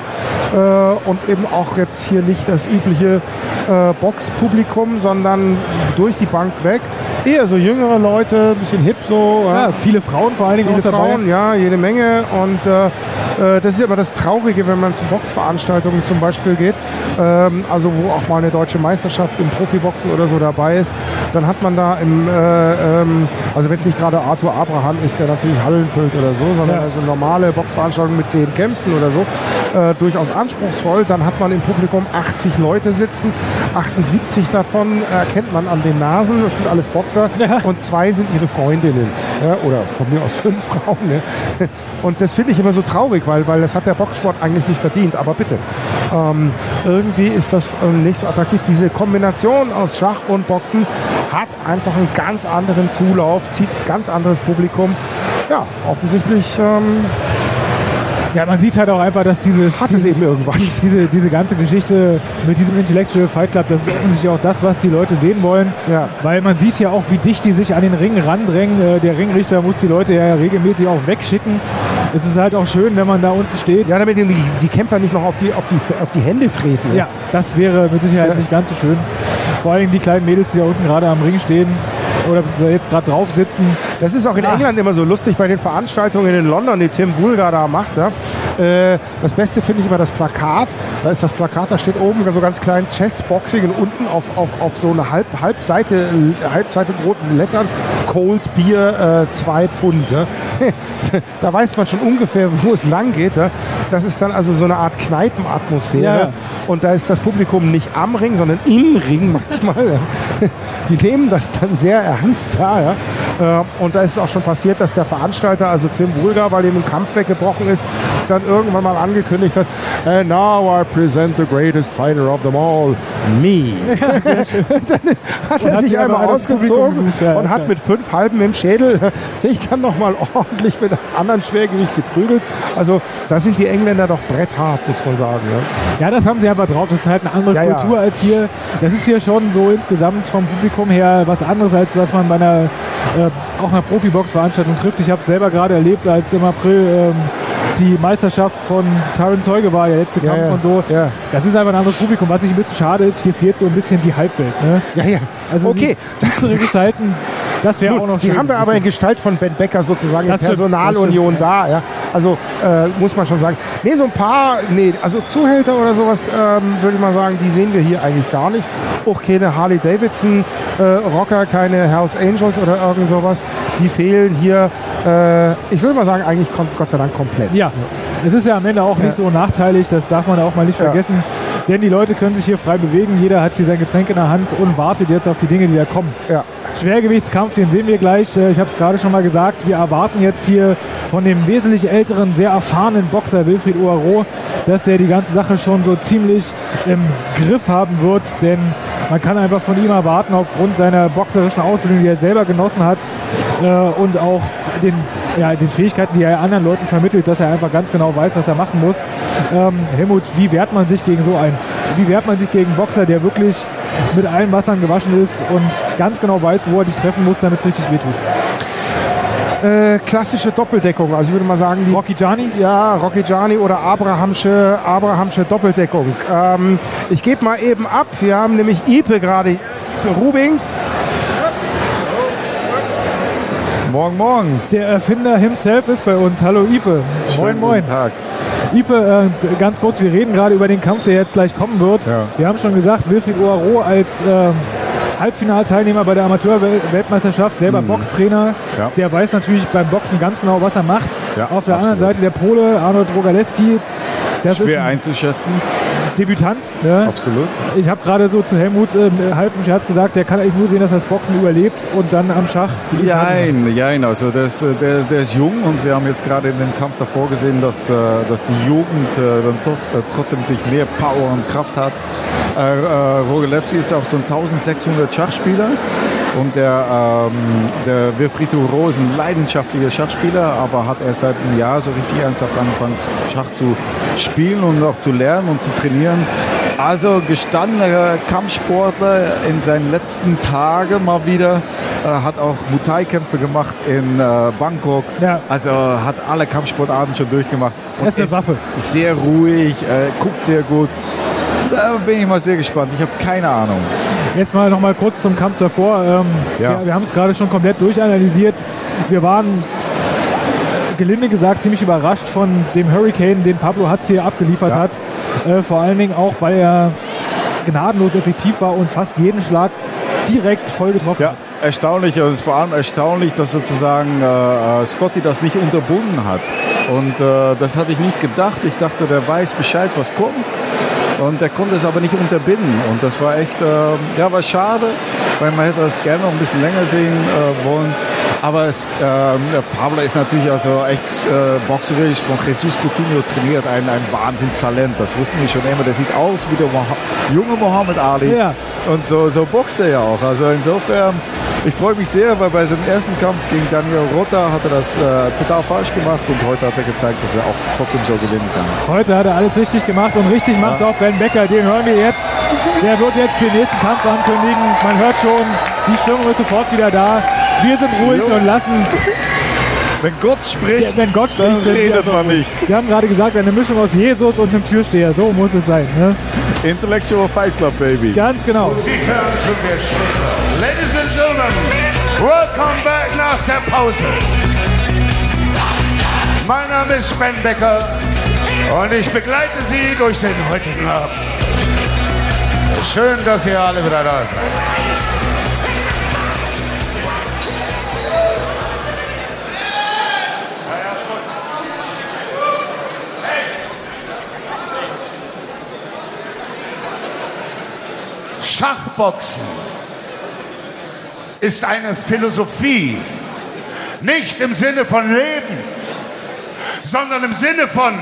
Äh, und eben auch jetzt hier nicht das übliche äh, Boxpublikum, sondern durch die Bank weg. Eher so jüngere Leute, ein bisschen hip so. Ja, viele Frauen vor allen Dingen Viele auch dabei. Frauen, ja, jede Menge. Und äh, äh, das ist aber das Traurige, wenn man zu Boxveranstaltungen zum Beispiel geht, ähm, also wo auch mal eine deutsche Meisterschaft im Profiboxen oder so dabei ist, dann hat man da im, äh, ähm, also wenn es nicht gerade Arthur Abraham ist, der natürlich Hallen füllt oder so, sondern Ja. also normale Boxveranstaltungen mit zehn Kämpfen oder so, äh, durchaus anspruchsvoll. Dann hat man im Publikum 80 Leute sitzen, 78 davon erkennt man an den Nasen, das sind alles Boxer Ja. und zwei sind ihre Freundinnen ja, oder von mir aus fünf Frauen. Ne? Und das finde ich immer so traurig, weil, weil das hat der Boxsport eigentlich nicht verdient. Aber bitte, ähm, irgendwie ist das ähm, nicht so attraktiv. Diese Kombination aus Schach und Boxen hat einfach einen ganz anderen Zulauf, zieht ein ganz anderes Publikum. Ja, offensichtlich ähm, Ja, man sieht halt auch einfach, dass dieses, hat es eben irgendwas. diese, diese ganze Geschichte mit diesem Intellectual Fight Club, das ist offensichtlich auch das, was die Leute sehen wollen. Ja. Weil man sieht ja auch, wie dicht die sich an den Ring randrängen. Äh, Der Ringrichter muss die Leute ja regelmäßig auch wegschicken. Es ist halt auch schön, wenn man da unten steht. Ja, damit die, die Kämpfer nicht noch auf die, auf die, auf die Hände treten. ne? Ja, das wäre mit Sicherheit Ja. nicht ganz so schön. Vor allem die kleinen Mädels, die da unten gerade am Ring stehen oder jetzt gerade drauf sitzen. Das ist auch in Ah. England immer so lustig bei den Veranstaltungen in London, die Tim Bulgar da macht. Ja. Äh, das Beste finde ich immer das Plakat. Da ist das Plakat, da steht oben so ganz klein Chessboxing und unten auf, auf, auf so eine Halb, Halbseite, Halbseite roten Lettern Cold Beer 2 Pfund. Ja. da weiß man schon ungefähr, wo es lang geht. Ja. Das ist dann also so eine Art Kneipenatmosphäre. Ja. Und da ist das Publikum nicht am Ring, sondern im Ring manchmal. Die nehmen das dann sehr ernst da. Äh, Und da ist es auch schon passiert, dass der Veranstalter, also Tim Bulgar, weil ihm ein Kampf weggebrochen ist, dann irgendwann mal angekündigt hat, And now I present the greatest fighter of them all, me. dann hat Und er hat sich aber einmal ausgezogen ja, und hat mit fünf Halben im Schädel sich dann nochmal ordentlich mit anderen Schwergewicht geprügelt. Also da sind die Engländer doch bretthart, muss man sagen. Ja. Ja, das haben sie einfach drauf. Das ist halt eine andere Ja, ja. Kultur als hier. Das ist hier schon so insgesamt vom Publikum her was anderes, als was man bei einer, äh, auch einer Profibox-Veranstaltung trifft. Ich habe es selber gerade erlebt, als im April ähm, die Meisterschaft von Taron Zeuge war, der letzte Kampf ja. und so. Ja. Das ist einfach ein anderes Publikum. Was ich ein bisschen schade ist, hier fehlt so ein bisschen die Halbwelt. Ne? Ja, ja. Also okay. düstere Gestalten, das wäre auch noch die haben wir aber in Gestalt von Ben Becker sozusagen Das in Personalunion da. Ja. Also äh, muss man schon sagen. Nee, so ein paar, nee, also Zuhälter oder sowas, ähm, würde ich mal sagen, die sehen wir hier eigentlich gar nicht. Auch keine Harley Davidson äh, Rocker, keine Hells Angels oder irgend sowas. Die fehlen hier, äh, ich würde mal sagen, eigentlich kom Gott sei Dank komplett. Ja, es ist ja am Ende auch Ja. nicht so nachteilig, das darf man auch mal nicht Ja. vergessen. Denn die Leute können sich hier frei bewegen, jeder hat hier sein Getränk in der Hand und wartet jetzt auf die Dinge, die da kommen. Ja. Schwergewichtskampf, den sehen wir gleich. Äh, Ich habe es gerade schon mal gesagt, wir erwarten jetzt hier von dem wesentlich älteren, sehr erfahrenen Boxer Wilfried Oaro, dass er die ganze Sache schon so ziemlich im Griff haben wird, denn man kann einfach von ihm erwarten, aufgrund seiner boxerischen Ausbildung, die er selber genossen hat äh, und auch den, ja, den Fähigkeiten, die er anderen Leuten vermittelt, dass er einfach ganz genau weiß, was er machen muss. Ähm, Helmut, wie wehrt man sich gegen so einen? Wie wehrt man sich gegen einen Boxer, der wirklich mit allen Wassern gewaschen ist und ganz genau weiß, wo er dich treffen muss, damit es richtig wehtut? Äh, klassische Doppeldeckung. Also ich würde mal sagen, die Rocky Gianni? Ja, Rocky Gianni oder Abrahamsche, Abrahamsche Doppeldeckung. Ähm, ich gebe mal eben ab. Wir haben nämlich Ipe gerade. Rubing. Morgen, morgen. Der Erfinder himself ist bei uns. Hallo Ipe. Moin, moin. Guten Tag. Ipe, äh, ganz kurz, wir reden gerade über den Kampf, der jetzt gleich kommen wird. Ja. Wir haben schon gesagt, Wilfried Oaro als äh, Halbfinalteilnehmer bei der Amateurweltmeisterschaft, selber Boxtrainer, Mhm. Ja. der weiß natürlich beim Boxen ganz genau, was er macht. Ja, Auf der anderen absolut. Seite der Pole, Arnold das ist Schwer ein einzuschätzen. Debütant. Ja. Absolut. Ich habe gerade so zu Helmut ähm, halb im Scherz gesagt, der kann eigentlich nur sehen, dass er das Boxen überlebt und dann am Schach. Jein, jein. Also der ist, äh, der, der ist jung und wir haben jetzt gerade in dem Kampf davor gesehen, dass, äh, dass die Jugend äh, dann tot, äh, trotzdem natürlich mehr Power und Kraft hat. Äh, äh, Rogelewski ist auch so ein 1600 Schachspieler und der, ähm, der Wilfried Uro ist ein leidenschaftlicher Schachspieler, aber hat erst seit einem Jahr so richtig ernsthaft angefangen, Schach zu spielen und auch zu lernen und zu trainieren. Also gestandener Kampfsportler in seinen letzten Tagen mal wieder, äh, hat auch Muay-Kämpfe gemacht in äh, Bangkok. Ja. Also hat alle Kampfsportarten schon durchgemacht. Er ist eine Waffe. Sehr ruhig, äh, guckt sehr gut. Da bin ich mal sehr gespannt. Ich habe keine Ahnung. Jetzt mal noch mal kurz zum Kampf davor. Ähm, Ja. Wir, wir haben es gerade schon komplett durchanalysiert. Wir waren gelinde gesagt ziemlich überrascht von dem Hurricane, den Pablo Hatz hier abgeliefert Ja. hat. Äh, vor allen Dingen auch, weil er gnadenlos effektiv war und fast jeden Schlag direkt voll getroffen Ja, hat. erstaunlich. Und es ist vor allem erstaunlich, dass sozusagen äh, äh, Scotty das nicht unterbunden hat. Und äh, das hatte ich nicht gedacht. Ich dachte, der weiß Bescheid, was kommt. Und der konnte es aber nicht unterbinden. Und das war echt, äh, ja, war schade, weil man hätte das gerne noch ein bisschen länger sehen äh, wollen. Aber es, äh, Pablo ist natürlich also echt äh, boxerisch von Jesus Coutinho trainiert, ein, ein Wahnsinnstalent. Das wussten wir schon immer. Der sieht aus wie der Moha junge Mohammed Ali. Ja. Und so, so boxt er ja auch. Also insofern, ich freue mich sehr, weil bei seinem ersten Kampf gegen Daniel Rota hat er das äh, total falsch gemacht und heute hat er gezeigt, dass er auch trotzdem so gewinnen kann. Heute hat er alles richtig gemacht und richtig macht auch Ben Becker. Den hören wir jetzt. Der wird jetzt den nächsten Kampf ankündigen. Man hört schon, die Stimmung ist sofort wieder da. Wir sind ruhig Jo. und lassen, Wenn Gott spricht, wenn Gott dann spricht, wir redet man nicht. Wir haben gerade gesagt, eine Mischung aus Jesus und einem Türsteher. So muss es sein. Ne? Intellectual Fight Club, Baby. Ganz genau. Sie hören zu mir später. Ladies and Gentlemen, welcome back nach der Pause. Mein Name ist Ben Becker und ich begleite Sie durch den heutigen Abend. Schön, dass ihr alle wieder da seid. Schachboxen ist eine Philosophie. Nicht im Sinne von Leben, sondern im Sinne von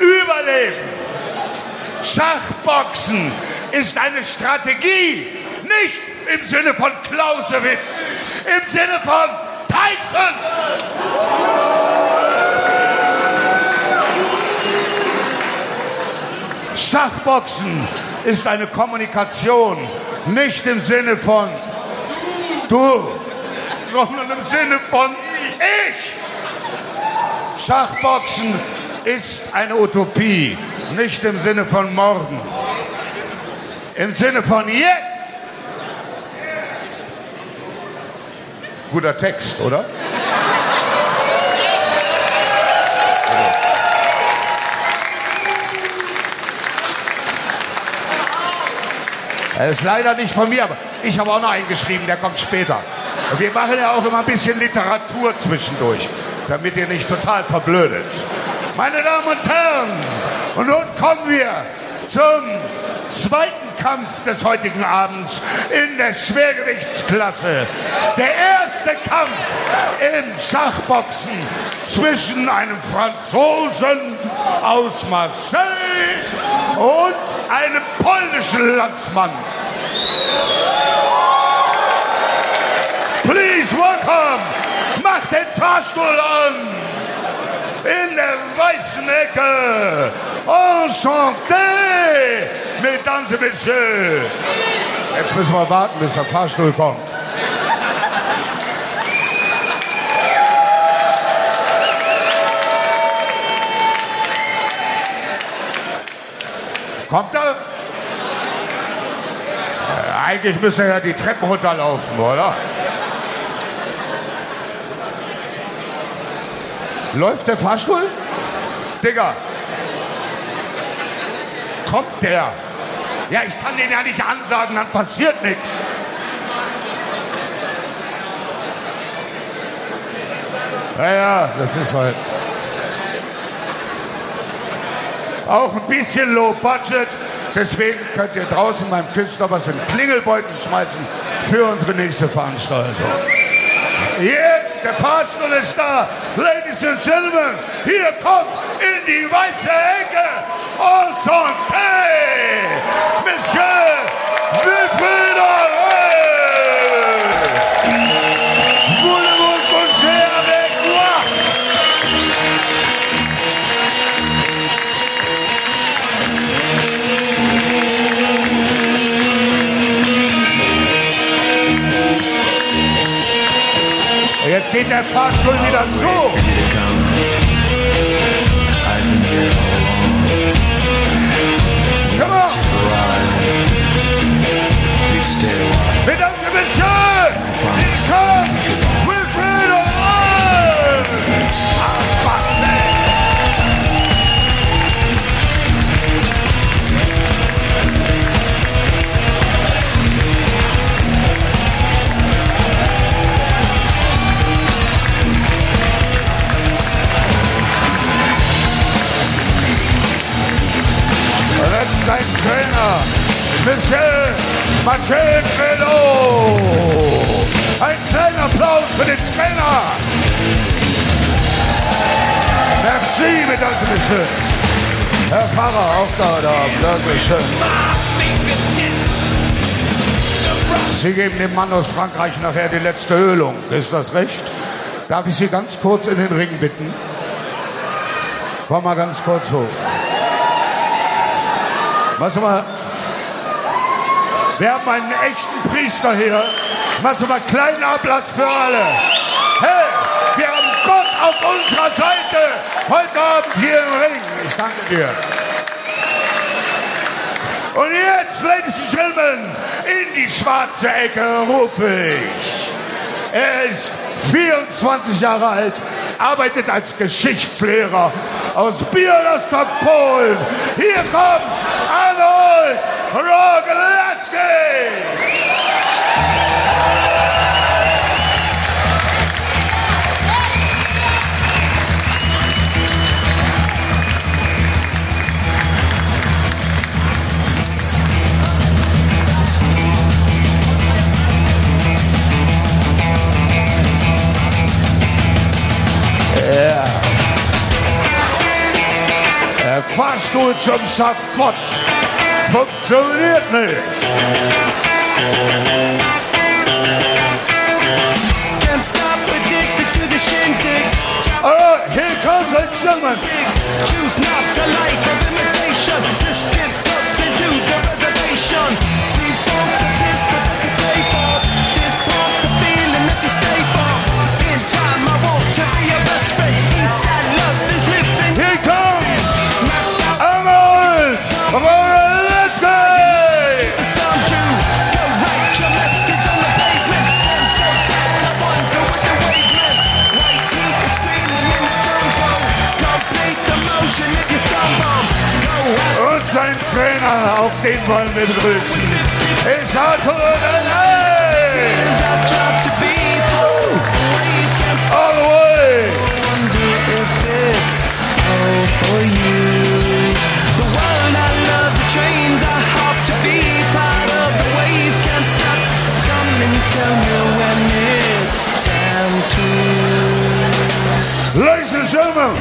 Überleben. Schachboxen ist eine Strategie. Nicht im Sinne von Clausewitz, im Sinne von Tyson. Schachboxen ist eine Kommunikation, nicht im Sinne von du, sondern im Sinne von ich. Schachboxen ist eine Utopie, nicht im Sinne von morgen, im Sinne von jetzt. Guter Text, oder? Er ist leider nicht von mir, aber ich habe auch noch einen geschrieben, der kommt später. Und wir machen ja auch immer ein bisschen Literatur zwischendurch, damit ihr nicht total verblödet. Meine Damen und Herren, und nun kommen wir zum zweiten Kampf des heutigen Abends in der Schwergewichtsklasse. Der erste Kampf im Schachboxen zwischen einem Franzosen aus Marseille und einem polnischen Landsmann. Please welcome, macht den Fahrstuhl an. In der weißen Ecke, enchanté, mesdames et messieurs. Jetzt müssen wir warten, bis der Fahrstuhl kommt. Kommt er? Äh, eigentlich müsste er ja die Treppen runterlaufen, oder? Läuft der Fahrstuhl? Digga. Kommt der? Ja, ich kann den ja nicht ansagen, dann passiert nichts. Ja, ja, das ist halt. Auch ein bisschen low budget. Deswegen könnt ihr draußen beim Künstler was in Klingelbeutel schmeißen für unsere nächste Veranstaltung. Jetzt, der Fahrstuhl ist da. Ladies and Gentlemen, hier kommt in die weiße Ecke. Enchanté, Monsieur Wilfried geht der Fahrstuhl wieder zu. Come on! Mesdames et messieurs, il comes Wilfried Owen! Ist sein Trainer, Monsieur Mathieu Credo. Ein kleiner Applaus für den Trainer. Merci, mesdames et messieurs. Herr Pfarrer, auch da heute Abend. Dankeschön. Sie geben dem Mann aus Frankreich nachher die letzte Ölung. Ist das recht? Darf ich Sie ganz kurz in den Ring bitten? Komm mal ganz kurz hoch. Du mal. Wir haben einen echten Priester hier. Machst du mal einen kleinen Applaus für alle. Hey, wir haben Gott auf unserer Seite. Heute Abend hier im Ring. Ich danke dir. Und jetzt, Ladies and Gentlemen, in die schwarze Ecke rufe ich. Er ist 24 Jahre alt, arbeitet als Geschichtslehrer aus Bialystok, Polen. Hier kommt Arnold Rogalewski. Ja. Äh, der Fahrstuhl zum Schafott funktioniert nicht. Can't stop addicted to the shindig. Oh, here comes a gentleman. Choose not to life Can't stop. Come and tell me when it's time to. Ladies and gentlemen,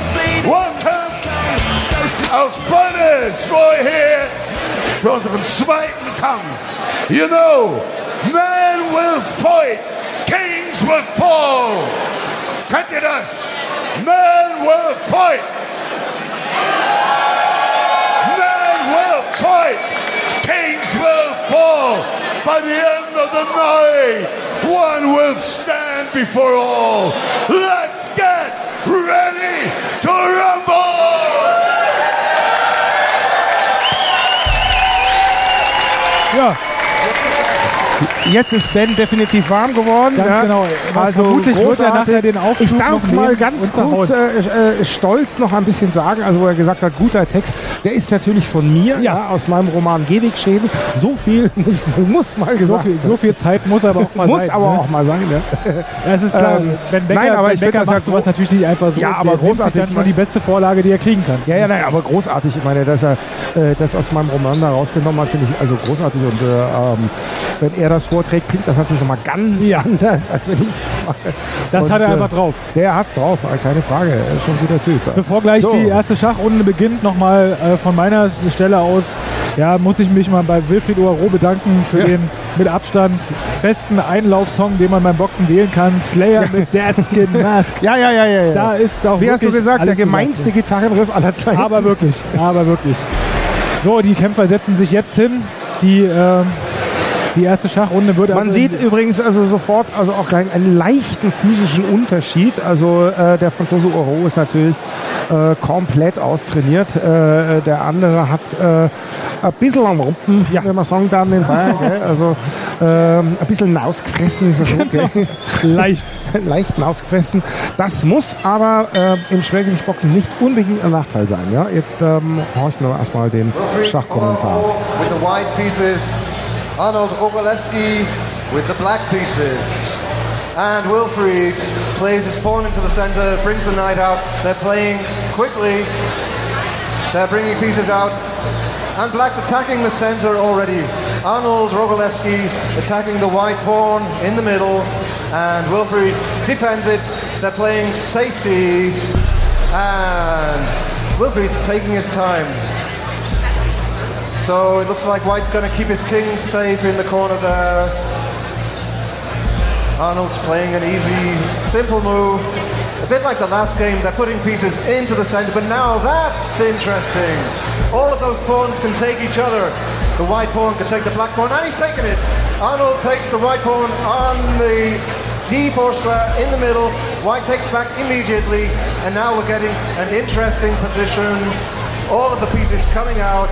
welcome So slow. our finest boy here für unseren zweiten Kampf. You know, men will fight, kings will fall. Kennt ihr das? Men will fight. Men will fight. Kings will fall. By the end of the night, one will stand before all. Let's get ready to rumble! Ja, Jetzt ist Ben definitiv warm geworden. Ganz ja. genau. Also Vermutlich wird er nachher den Aufzug Ich darf noch mal ganz kurz äh, äh, stolz noch ein bisschen sagen, also wo er gesagt hat, guter Text, der ist natürlich von mir, ja, aus meinem Roman Gehwegschäden. So viel muss, muss mal gesagt so, viel, so viel Zeit muss aber auch mal muss sein. aber ne? auch mal sein. Ne? Ja, es ist klar. Ähm, ben Becker, nein, aber ben ich Becker das ja macht sowas natürlich nicht einfach so. Ja, aber großartig, dann schon die beste Vorlage, die er kriegen kann. Ja, ja, nein, aber großartig. Ich meine, dass er äh, das aus meinem Roman da rausgenommen hat, finde ich also großartig. Und äh, ähm, wenn er das vorträgt, klingt das natürlich nochmal ganz Ja. anders, als wenn ich das mache. Das Und, hat er äh, einfach drauf. Der hat's drauf, äh, keine Frage. Er ist schon ein guter Typ. Bevor gleich So. die erste Schachrunde beginnt, nochmal äh, von meiner Stelle aus, ja, muss ich mich mal bei Wilfried Oaro bedanken für Ja. den mit Abstand besten Einlaufsong, den man beim Boxen wählen kann. Slayer mit Deadskin Mask. Ja, ja, ja, ja. ja. Da ist auch Wie hast du gesagt, der gemeinste Gitarrenriff aller Zeiten. Aber wirklich, aber wirklich. So, die Kämpfer setzen sich jetzt hin. Die, ähm, die erste Schachrunde wird Man also sieht übrigens also sofort also auch gleich einen leichten physischen Unterschied. Also äh, der Franzose Oro ist natürlich äh, komplett austrainiert. Äh, der andere hat äh, ein bisschen am Rumpen, wenn man sagen darf, den Fall, gell? Also ähm, ein bisschen nausgefressen ist er schon. Gell? leicht. Leicht nausgefressen. Das muss aber äh, im Schwergewichtsboxen nicht unbedingt ein Nachteil sein. Ja? Jetzt ähm, horchen wir erstmal den Schachkommentar. with the white pieces, Arnold Ogolewski with the black pieces. And Wilfried plays his pawn into the center, brings the knight out. They're playing quickly. They're bringing pieces out. And black's attacking the center already. Arnold Rogolewski attacking the white pawn in the middle. And Wilfried defends it. They're playing safety. And Wilfried's taking his time. So it looks like White's going to keep his king safe in the corner there. Arnold's playing an easy, simple move. A bit like the last game, they're putting pieces into the center, but now that's interesting. All of those pawns can take each other. The white pawn can take the black pawn, and he's taken it. Arnold takes the white pawn on the D4 square in the middle. White takes back immediately, and now we're getting an interesting position. All of the pieces coming out.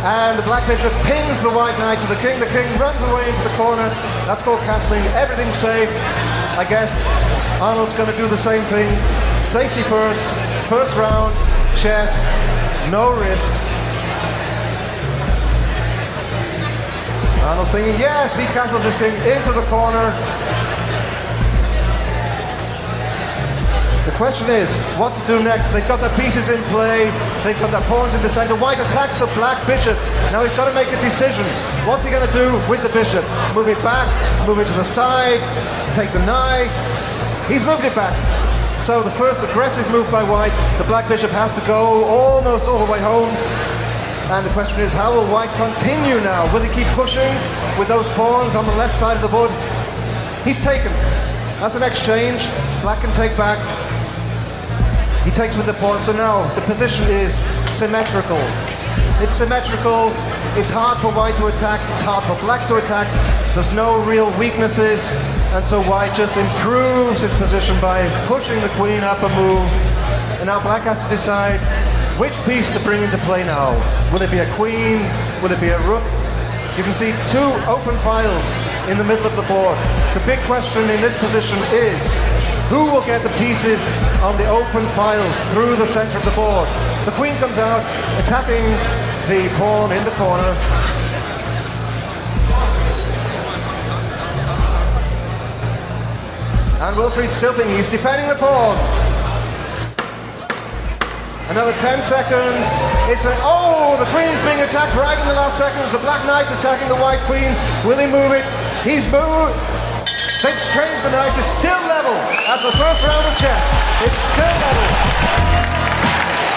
And the black bishop pins the white knight to the king. The king runs away into the corner. That's called castling. Everything's safe. I guess Arnold's going to do the same thing. Safety first. First round. Chess. No risks. Arnold's thinking, yes, he castles his king into the corner. Question is what to do next. They've got their pieces in play, they've got their pawns in the center. White attacks the black bishop. Now he's got to make a decision. What's he going to do with the bishop? Move it back, move it to the side, take the knight. He's moved it back. So the first aggressive move by White, the black bishop has to go almost all the way home. And the question is, how will White continue now? Will he keep pushing with those pawns on the left side of the board? He's taken. That's an exchange. Black can take back. He takes with the pawn. So now the position is symmetrical. It's symmetrical. It's hard for white to attack. It's hard for black to attack. There's no real weaknesses. And so white just improves his position by pushing the queen up a move. And now black has to decide which piece to bring into play now. Will it be a queen? Will it be a rook? You can see two open files in the middle of the board. The big question in this position is who will get the pieces on the open files through the center of the board? The queen comes out attacking the pawn in the corner. And Wilfried's still thinking he's defending the pawn. Another 10 seconds. It's a, oh, the queen's being attacked right in the last seconds. The black knight's attacking the white queen. Will he move it? He's moved. They've changed the knights. It's still level after the first round of chess. It's still level.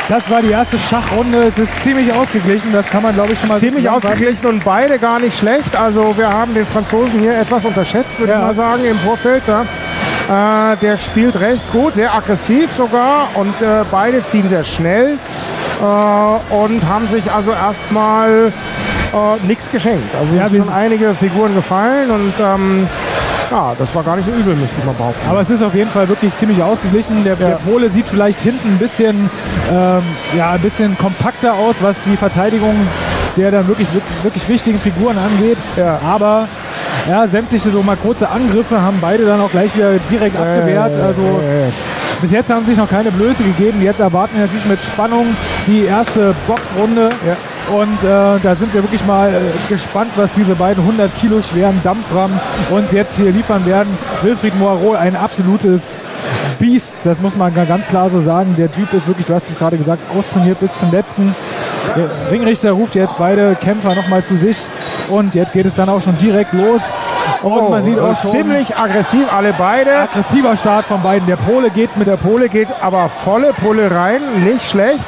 Das war die erste Schachrunde. Es ist ziemlich ausgeglichen. Das kann man, glaube ich, schon mal Ziemlich zusammenfassen. ausgeglichen und beide gar nicht schlecht. Also wir haben den Franzosen hier etwas unterschätzt, würde Ja. ich mal sagen, im Vorfeld. Ja. Äh, der spielt recht gut, sehr aggressiv sogar und äh, beide ziehen sehr schnell äh, und haben sich also erstmal äh, nichts geschenkt. Also Ja, sind einige Figuren gefallen und ähm, ja, das war gar nicht so übel, möchte ich mal behaupten. Aber es ist auf jeden Fall wirklich ziemlich ausgeglichen. Der, der Pole sieht vielleicht hinten ein bisschen, ähm, ja, ein bisschen kompakter aus, was die Verteidigung der dann wirklich, wirklich, wichtigen Figuren angeht. Ja. Aber ja, sämtliche so mal kurze Angriffe haben beide dann auch gleich wieder direkt abgewehrt. Also äh, bis jetzt haben sich noch keine Blöße gegeben. Jetzt erwarten wir natürlich mit Spannung die erste Boxrunde. Ja. Und äh, da sind wir wirklich mal äh, gespannt, was diese beiden 100 Kilo schweren Dampframmen uns jetzt hier liefern werden. Wilfried Moirot, ein absolutes Biest, das muss man ga- ganz klar so sagen. Der Typ ist wirklich, du hast es gerade gesagt, austrainiert bis zum letzten. Der Ringrichter ruft jetzt beide Kämpfer nochmal zu sich. Und jetzt geht es dann auch schon direkt los. Und man sieht auch schon Oh, ziemlich aggressiv, alle beide. aggressiver Start von beiden. Der Pole geht mit Der Pole geht aber volle Pulle rein, nicht schlecht.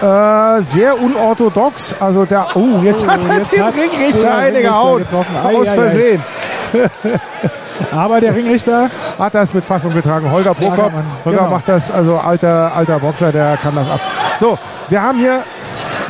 Äh, sehr unorthodox. Also der, oh, jetzt Oh, hat er jetzt den hat Ringrichter eine gehauen. Aus. Versehen. Aber der Ringrichter, Hat das mit Fassung getragen. Holger Prokop. Holger genau. macht das, also alter, alter Boxer, der kann das ab. So, wir haben hier.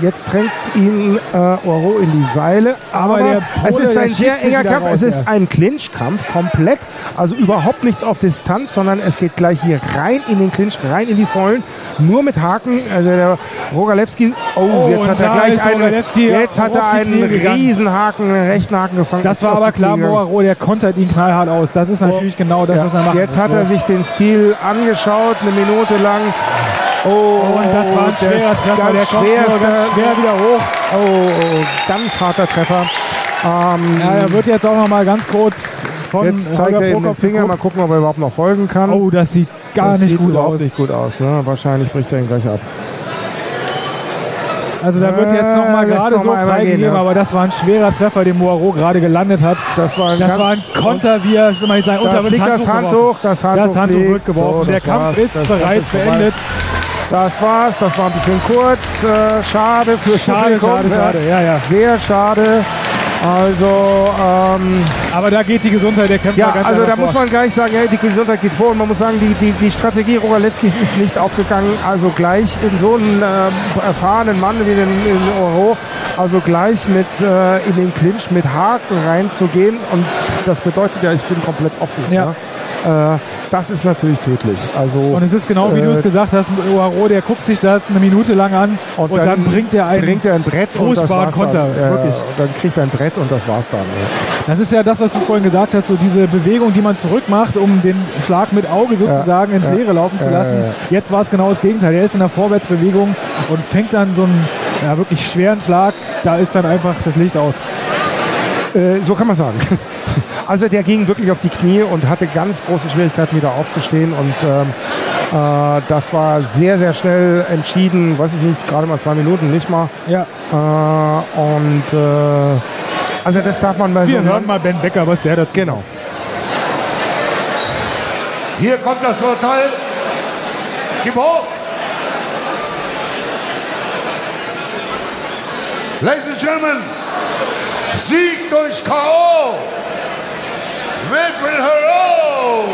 Jetzt drängt ihn äh, Oro in die Seile, aber, Aber es ist ein sehr enger Kampf. raus, es ist ja. ein Clinch-Kampf komplett, also überhaupt nichts auf Distanz, sondern es geht gleich hier rein in den Clinch, rein in die Vollen, nur mit Haken. Also der Rogalewski, oh, Oh, jetzt hat er gleich einen, jetzt hat er einen. Riesenhaken, einen rechten Haken gefangen. das war aber klar. Moirot, der kontert ihn knallhart aus. Das ist natürlich genau das, Ja, was er macht. Jetzt hat er sich den Stil angeschaut, eine Minute lang. Oh, Und das war ein schwerer Treffer. Der kommt nur schwerste. ganz schwer wieder hoch. Oh, oh, ganz harter Treffer. Ähm, Ja, er wird jetzt auch noch mal ganz kurz von jetzt zeigt Holger er ihm den Finger. Mal gucken, ob er überhaupt noch folgen kann. Oh, das sieht gar das nicht sieht gut nicht gut aus. Ne? Wahrscheinlich bricht er ihn gleich ab. Also da wird jetzt noch mal Äh, gerade noch so freigegeben, ja. aber das war ein schwerer Treffer, den Moirot gerade gelandet hat. Das war ein Das war ein Konter, wie er, ich will mal nicht sagen, Da unter fliegt das Handtuch, das Handtuch, Das Handtuch wird geworfen. So, Der Kampf war's. ist Das bereits ist vorbei. Das war's, das war ein bisschen kurz. Äh, schade für Schade, Publikum. schade, schade. Ja, ja. Sehr schade. Also, ähm, Aber da geht die Gesundheit der Kämpfer ja, ganz also da einfach muss vor. man gleich sagen, ja, die Gesundheit geht vor und man muss sagen, die, die, die Strategie Rogalewskis ist nicht aufgegangen. Also gleich in so einen äh, erfahrenen Mann wie den, den Oro, also gleich mit äh, in den Clinch mit Haken reinzugehen und das bedeutet ja, ich bin komplett offen. Ja. Ja? Äh, das ist natürlich tödlich. Also Und es ist genau wie äh, du es gesagt hast, Moirot, der guckt sich das eine Minute lang an und, dann, bringt er einen bringt er ein Brett und das war's Konter. Dann. Wirklich. Dann kriegt er ein Brett und das war's dann. Das ist ja das, was du vorhin gesagt hast, so diese Bewegung, die man zurückmacht, um den Schlag mit Auge sozusagen ins ja, Leere laufen zu lassen. Jetzt war es genau das Gegenteil. Er ist in der Vorwärtsbewegung und fängt dann so einen ja, wirklich schweren Schlag. Da ist dann einfach das Licht aus. Äh, so kann man sagen. Also der ging wirklich auf die Knie und hatte ganz große Schwierigkeiten wieder aufzustehen und ähm, äh, das war sehr, sehr schnell entschieden, weiß ich nicht, gerade mal zwei Minuten, nicht mal. Ja, Äh, und äh, also das darf man bei wir so hören mal Ben Becker, was der dazu Genau. Hier kommt das Urteil. Gib hoch. Ladies and Gentlemen, Sieg durch K.O. Wilfried Hero.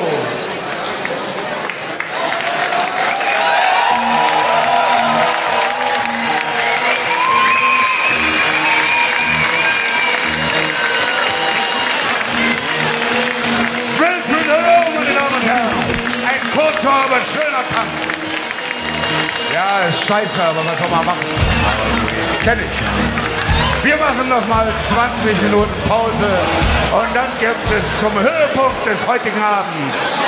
Wilfried Hero, meine Damen und Herren. Ein kurzer, aber schöner Kampf. Ja, ist scheiße, aber was soll man machen? Kenn ich. Wir machen noch mal 20 Minuten Pause und dann gibt es zum Höhepunkt des heutigen Abends.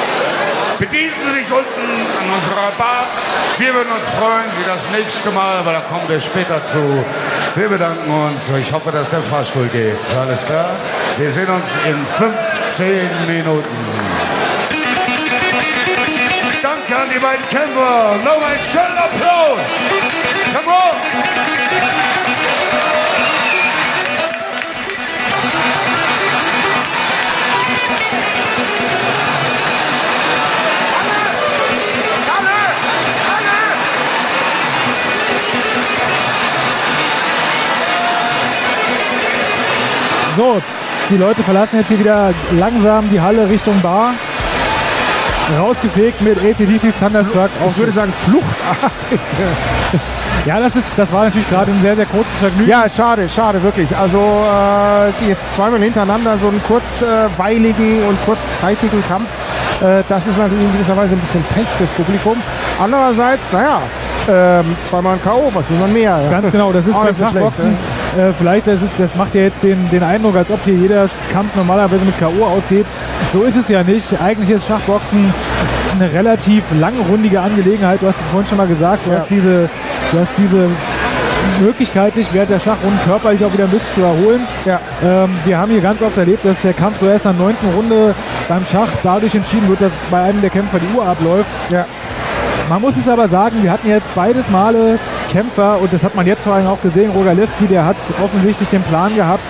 Bedienen Sie sich unten an unserer Bar. Wir würden uns freuen, Sie das nächste Mal, aber da kommen wir später zu. Wir bedanken uns. Ich hoffe, dass der Fahrstuhl geht. Alles klar? Wir sehen uns in 15 Minuten. Danke an die beiden Kämpfer. Nochmal einen schönen Applaus. Come on. So, die Leute verlassen jetzt hier wieder langsam die Halle Richtung Bar. Rausgefegt mit ACDC's Thunderstruck. Ich würde sagen, fluchtartig. Ja, das, ist, das war natürlich gerade ein sehr, sehr kurzes Vergnügen. Ja, schade, schade, wirklich. Also äh, jetzt zweimal hintereinander so einen kurzweiligen und kurzzeitigen Kampf. Äh, das ist natürlich in gewisser Weise ein bisschen Pech fürs Publikum. Andererseits, naja, ähm, zweimal ein K.O., was will man mehr? Ganz genau, das ist beim nicht so schlecht, Schachboxen. Äh, vielleicht, das, ist, das macht ja jetzt den, den Eindruck, als ob hier jeder Kampf normalerweise mit K.O. ausgeht. So ist es ja nicht. Eigentlich ist Schachboxen eine relativ langrundige Angelegenheit. Du hast es vorhin schon mal gesagt. Du, Ja. hast, diese, du hast diese Möglichkeit, dich während der Schachrunden körperlich auch wieder ein bisschen zu erholen. Ja. Ähm, wir haben hier ganz oft erlebt, dass der Kampf so erst in der neunten Runde beim Schach dadurch entschieden wird, dass bei einem der Kämpfer die Uhr abläuft. Ja. Man muss es aber sagen, wir hatten jetzt beides Male Kämpfer und das hat man jetzt vor allem auch gesehen. Rogalewski, der hat offensichtlich den Plan gehabt,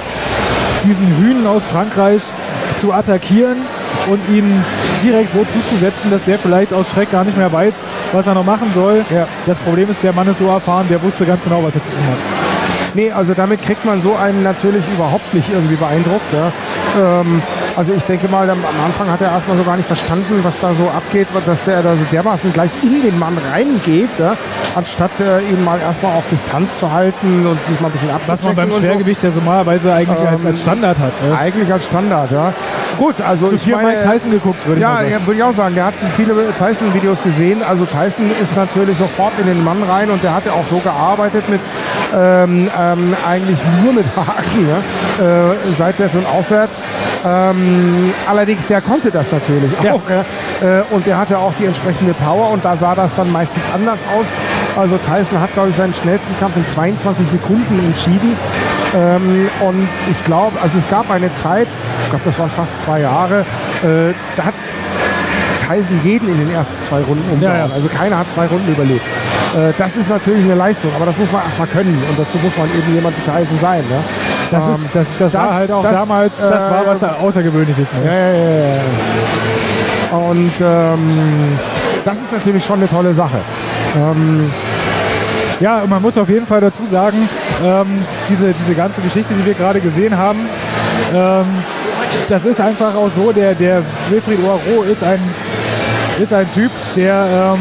diesen Hühnen aus Frankreich zu attackieren und ihn direkt so zuzusetzen, dass der vielleicht aus Schreck gar nicht mehr weiß, was er noch machen soll. Ja. Das Problem ist, der Mann ist so erfahren, der wusste ganz genau, was er zu tun hat. Nee, also damit kriegt man so einen natürlich überhaupt nicht irgendwie beeindruckt. Ja. Ähm, also ich denke mal, am Anfang hat er erstmal so gar nicht verstanden, was da so abgeht, dass der da so dermaßen gleich in den Mann reingeht, ja, anstatt äh, ihn mal erstmal auf Distanz zu halten und sich mal ein bisschen Was man abzuchecken beim und so. Schwergewicht ja normalerweise eigentlich als, Ähm, als Standard hat. Ne? Eigentlich als Standard, ja. Gut, also Zu ich viel meine, Mike Tyson geguckt, würde ich ja, sagen. ja, würde ich auch sagen. Der hat viele Tyson-Videos gesehen. Also Tyson ist natürlich sofort in den Mann rein und der hatte auch so gearbeitet mit ähm, ähm, eigentlich nur mit Haken, ja, äh, seitwärts und aufwärts. Ähm, allerdings, der konnte das natürlich Ja. auch. Äh, und der hatte auch die entsprechende Power und da sah das dann meistens anders aus. Also Tyson hat, glaube ich, seinen schnellsten Kampf in 22 Sekunden entschieden. Ähm, und ich glaube, also es gab eine Zeit, ich glaube, das waren fast zwei Jahre, äh, da hat Tyson jeden in den ersten zwei Runden umgehauen. Ja, ja. Also keiner hat zwei Runden überlebt. Äh, das ist natürlich eine Leistung, aber das muss man erstmal können und dazu muss man eben jemand wie Tyson sein. Ne? Das, Ähm, ist, das, das, war das- halt auch das, damals, das war äh, was Außergewöhnliches. Ne? ja, ja, ja. Und ähm, das ist natürlich schon eine tolle Sache. Ähm, Ja, und man muss auf jeden Fall dazu sagen, ähm, diese, diese ganze Geschichte, die wir gerade gesehen haben, ähm, das ist einfach auch so, der, der Wilfried Oiro ist ein, ist ein Typ, der,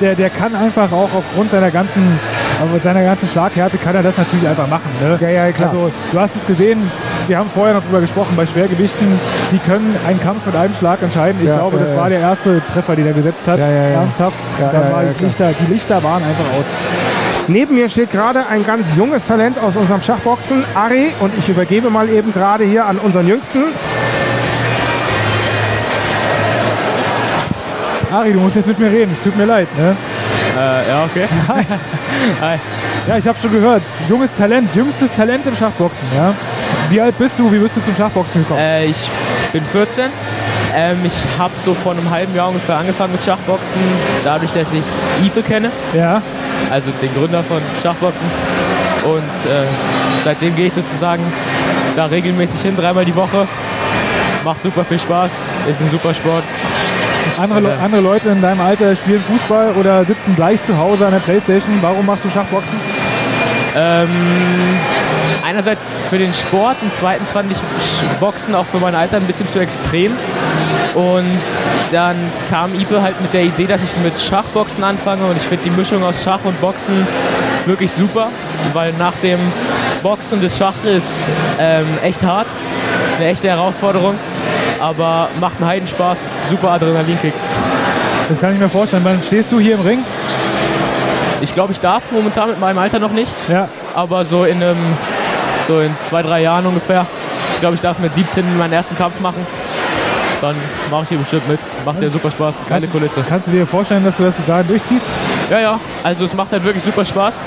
der, der kann einfach auch aufgrund seiner ganzen, aber mit seiner ganzen Schlaghärte kann er das natürlich einfach machen. Ne? Ja, ja, klar. Also du hast es gesehen, wir haben vorher noch drüber gesprochen, bei Schwergewichten, die können einen Kampf mit einem Schlag entscheiden. Ich Ja, glaube, ja, das ja. war der erste Treffer, den er gesetzt hat. Ja, ja, ja. Ernsthaft. Da war ja, die. Lichter, die Lichter waren einfach aus. Neben mir steht gerade ein ganz junges Talent aus unserem Schachboxen, Ari, und ich übergebe mal eben gerade hier an unseren Jüngsten. Ari, du musst jetzt mit mir reden, es tut mir leid. Ne? Äh, ja, okay. Hi. Ja, ich habe schon gehört. Junges Talent, jüngstes Talent im Schachboxen. Ja? Wie alt bist du? Wie bist du zum Schachboxen gekommen? Äh, ich bin 14. Ähm, ich habe so vor einem halben Jahr ungefähr angefangen mit Schachboxen, dadurch, dass ich Ipe kenne, Ja, also den Gründer von Schachboxen. Und äh, seitdem gehe ich sozusagen da regelmäßig hin, dreimal die Woche. Macht super viel Spaß, ist ein super Sport. Andere, Le andere Leute in deinem Alter spielen Fußball oder sitzen gleich zu Hause an der Playstation. Warum machst du Schachboxen? Ähm, einerseits für den Sport und zweitens fand ich Boxen auch für mein Alter ein bisschen zu extrem. Und dann kam Ipe halt mit der Idee, dass ich mit Schachboxen anfange und ich finde die Mischung aus Schach und Boxen wirklich super, weil nach dem Boxen das Schach ist ähm, echt hart, eine echte Herausforderung, aber macht einen Heidenspaß, super Adrenalinkick. Das kann ich mir vorstellen. Wann stehst du hier im Ring? Ich glaube, ich darf momentan mit meinem Alter noch nicht, Ja, aber so in einem, so in zwei, drei Jahren ungefähr. Ich glaube, ich darf mit 17 meinen ersten Kampf machen. Dann mache ich hier bestimmt mit. Macht ja super Spaß. Geile Kannst- Kulisse. kannst du dir vorstellen, dass du das bis dahin durchziehst? Ja, ja. Also es macht halt wirklich super Spaß.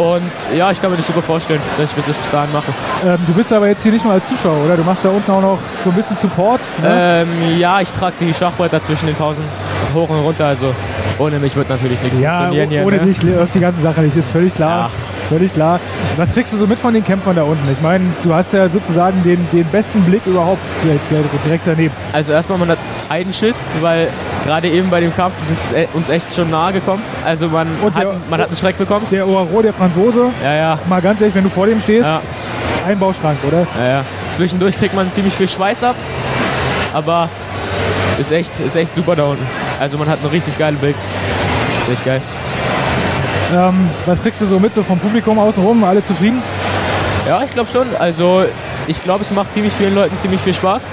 Und ja, ich kann mir das super vorstellen, dass ich das bis dahin mache. Ähm, du bist aber jetzt hier nicht nur als Zuschauer, oder? Du machst da unten auch noch so ein bisschen Support. Ne? Ähm, ja, ich trage die Schachbretter zwischen den Pausen hoch und runter. Also ohne mich wird natürlich nichts ja, funktionieren hier. ohne ne? dich läuft die ganze Sache nicht, ist völlig klar. Ja. Völlig klar. Was kriegst du so mit von den Kämpfern da unten? Ich meine, du hast ja sozusagen den, den besten Blick überhaupt direkt, daneben. Also erstmal man hat einen Schiss, weil gerade eben bei dem Kampf die sind äh, uns echt schon nahe gekommen. Also man, Und hat, der- man hat einen Schreck bekommen. Der Oaro, der Franzose, Ja, ja. mal ganz ehrlich, wenn du vor dem stehst, Ja, Einbauschrank, oder? Ja, ja. Zwischendurch kriegt man ziemlich viel Schweiß ab, aber ist echt, ist echt super da unten. Also man hat eine richtig geile Bild. Richtig geil. Ähm, was kriegst du so mit so vom Publikum außenrum? Alle zufrieden? Ja, ich glaube schon. Also ich glaube, es macht ziemlich vielen Leuten ziemlich viel Spaß,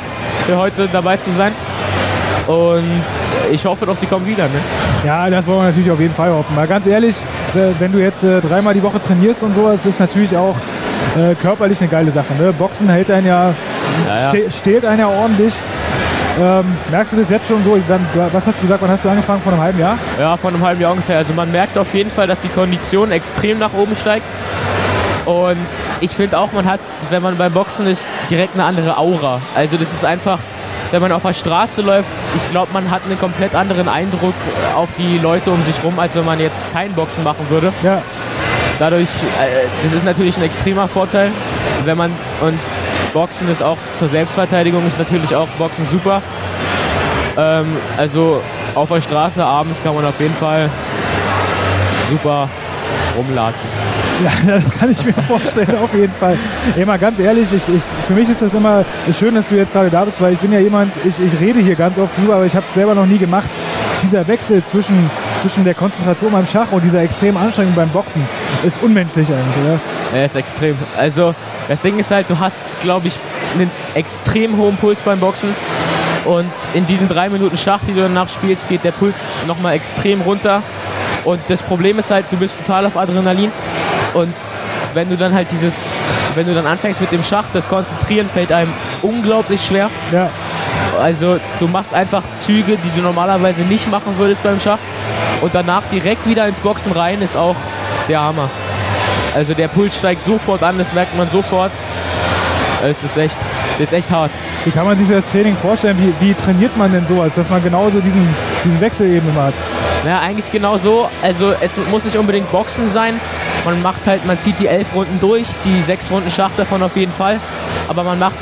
für heute dabei zu sein. Und ich hoffe doch, sie kommen wieder. Ne? Ja, das wollen wir natürlich auf jeden Fall hoffen. Mal ganz ehrlich, wenn du jetzt äh, dreimal die Woche trainierst und sowas, ist natürlich auch äh, körperlich eine geile Sache. Ne? Boxen hält einen ja, Ja, ja. ste stählt einen ja ordentlich. Ähm, merkst du das jetzt schon so? Wann- Was hast du gesagt, wann hast du angefangen? Vor einem halben Jahr? Ja, vor einem halben Jahr ungefähr. Also man merkt auf jeden Fall, dass die Kondition extrem nach oben steigt. Und ich finde auch, man hat, wenn man beim Boxen ist, direkt eine andere Aura. Also das ist einfach, wenn man auf der Straße läuft, ich glaube, man hat einen komplett anderen Eindruck auf die Leute um sich rum, als wenn man jetzt kein Boxen machen würde. Ja. Dadurch, äh, das ist natürlich ein extremer Vorteil, wenn man und Boxen ist auch zur Selbstverteidigung ist natürlich auch Boxen super. Ähm, also auf der Straße abends kann man auf jeden Fall super rumlatschen. Ja, das kann ich mir vorstellen, auf jeden Fall. Mal ganz ehrlich, ich, ich, für mich ist das immer schön, dass du jetzt gerade da bist, weil ich bin ja jemand, ich, ich rede hier ganz oft drüber, aber ich habe es selber noch nie gemacht. Dieser Wechsel zwischen, zwischen der Konzentration beim Schach und dieser extremen Anstrengung beim Boxen ist unmenschlich eigentlich, oder? Er ist extrem. Also das Ding ist halt, du hast, glaube ich, einen extrem hohen Puls beim Boxen. Und in diesen drei Minuten Schach, die du danach spielst, geht der Puls nochmal extrem runter. Und das Problem ist halt, du bist total auf Adrenalin. Und wenn du dann halt dieses, wenn du dann anfängst mit dem Schach, das Konzentrieren fällt einem unglaublich schwer. Ja. Also du machst einfach Züge, die du normalerweise nicht machen würdest beim Schach. Und danach direkt wieder ins Boxen rein ist auch der Hammer. Also der Puls steigt sofort an, das merkt man sofort. Es ist echt, ist echt hart. Wie kann man sich das Training vorstellen? Wie, wie trainiert man denn sowas, dass man genauso diesen, diesen Wechsel eben immer hat? Ja, eigentlich genau so. Also es muss nicht unbedingt Boxen sein. Man macht halt, man zieht die elf Runden durch, die sechs Runden Schach davon auf jeden Fall. Aber man macht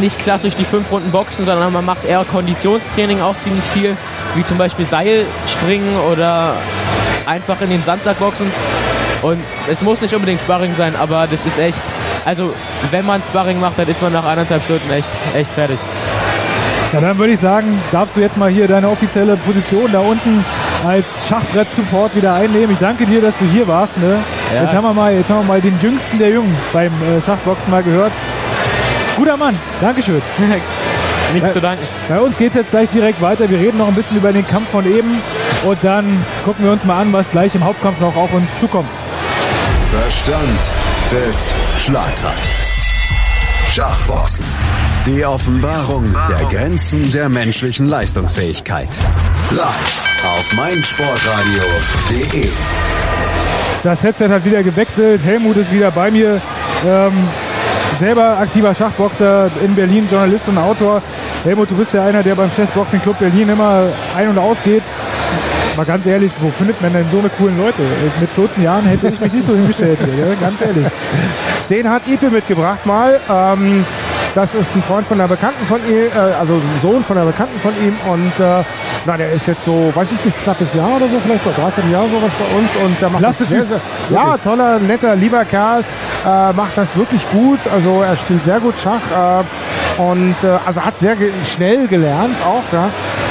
nicht klassisch die fünf Runden Boxen, sondern man macht eher Konditionstraining auch ziemlich viel, wie zum Beispiel Seilspringen oder einfach in den Sandsack boxen. Und es muss nicht unbedingt Sparring sein, aber das ist echt, also wenn man Sparring macht, dann ist man nach eineinhalb Stunden echt, echt fertig. Ja, dann würde ich sagen, darfst du jetzt mal hier deine offizielle Position da unten als Schachbrett-Support wieder einnehmen. Ich danke dir, dass du hier warst. Ne? Ja. Jetzt, haben wir mal, jetzt haben wir mal den jüngsten der Jungen beim äh, Schachboxen mal gehört. Guter Mann, Dankeschön. Nichts Ja. zu danken. Bei uns geht es jetzt gleich direkt weiter. Wir reden noch ein bisschen über den Kampf von eben und dann gucken wir uns mal an, was gleich im Hauptkampf noch auf uns zukommt. Verstand trifft Schlagkraft. Schachboxen. Die Offenbarung der Grenzen der menschlichen Leistungsfähigkeit. Live auf meinsportradio.de. Das Headset hat wieder gewechselt. Helmut ist wieder bei mir. Ähm, selber aktiver Schachboxer in Berlin, Journalist und Autor. Helmut, du bist ja einer, der beim Chessboxing Club Berlin immer ein- und ausgeht. Mal ganz ehrlich, wo findet man denn so eine coolen Leute? Mit 14 Jahren hätte ich mich nicht so hingestellt hier, ganz ehrlich. Den hat Ipe mitgebracht mal. Ähm, das ist ein Freund von einer Bekannten von ihm, äh, also ein Sohn von einer Bekannten von ihm. Und äh, na, der ist jetzt so, weiß ich nicht, knappes Jahr oder so, vielleicht ein dreiviertel Jahr sowas bei uns. Und der macht Klasse das sehr, sehr, ja, toller, netter, lieber Kerl. Äh, macht das wirklich gut. Also er spielt sehr gut Schach. Äh, und äh, also hat sehr ge schnell gelernt auch. Ja.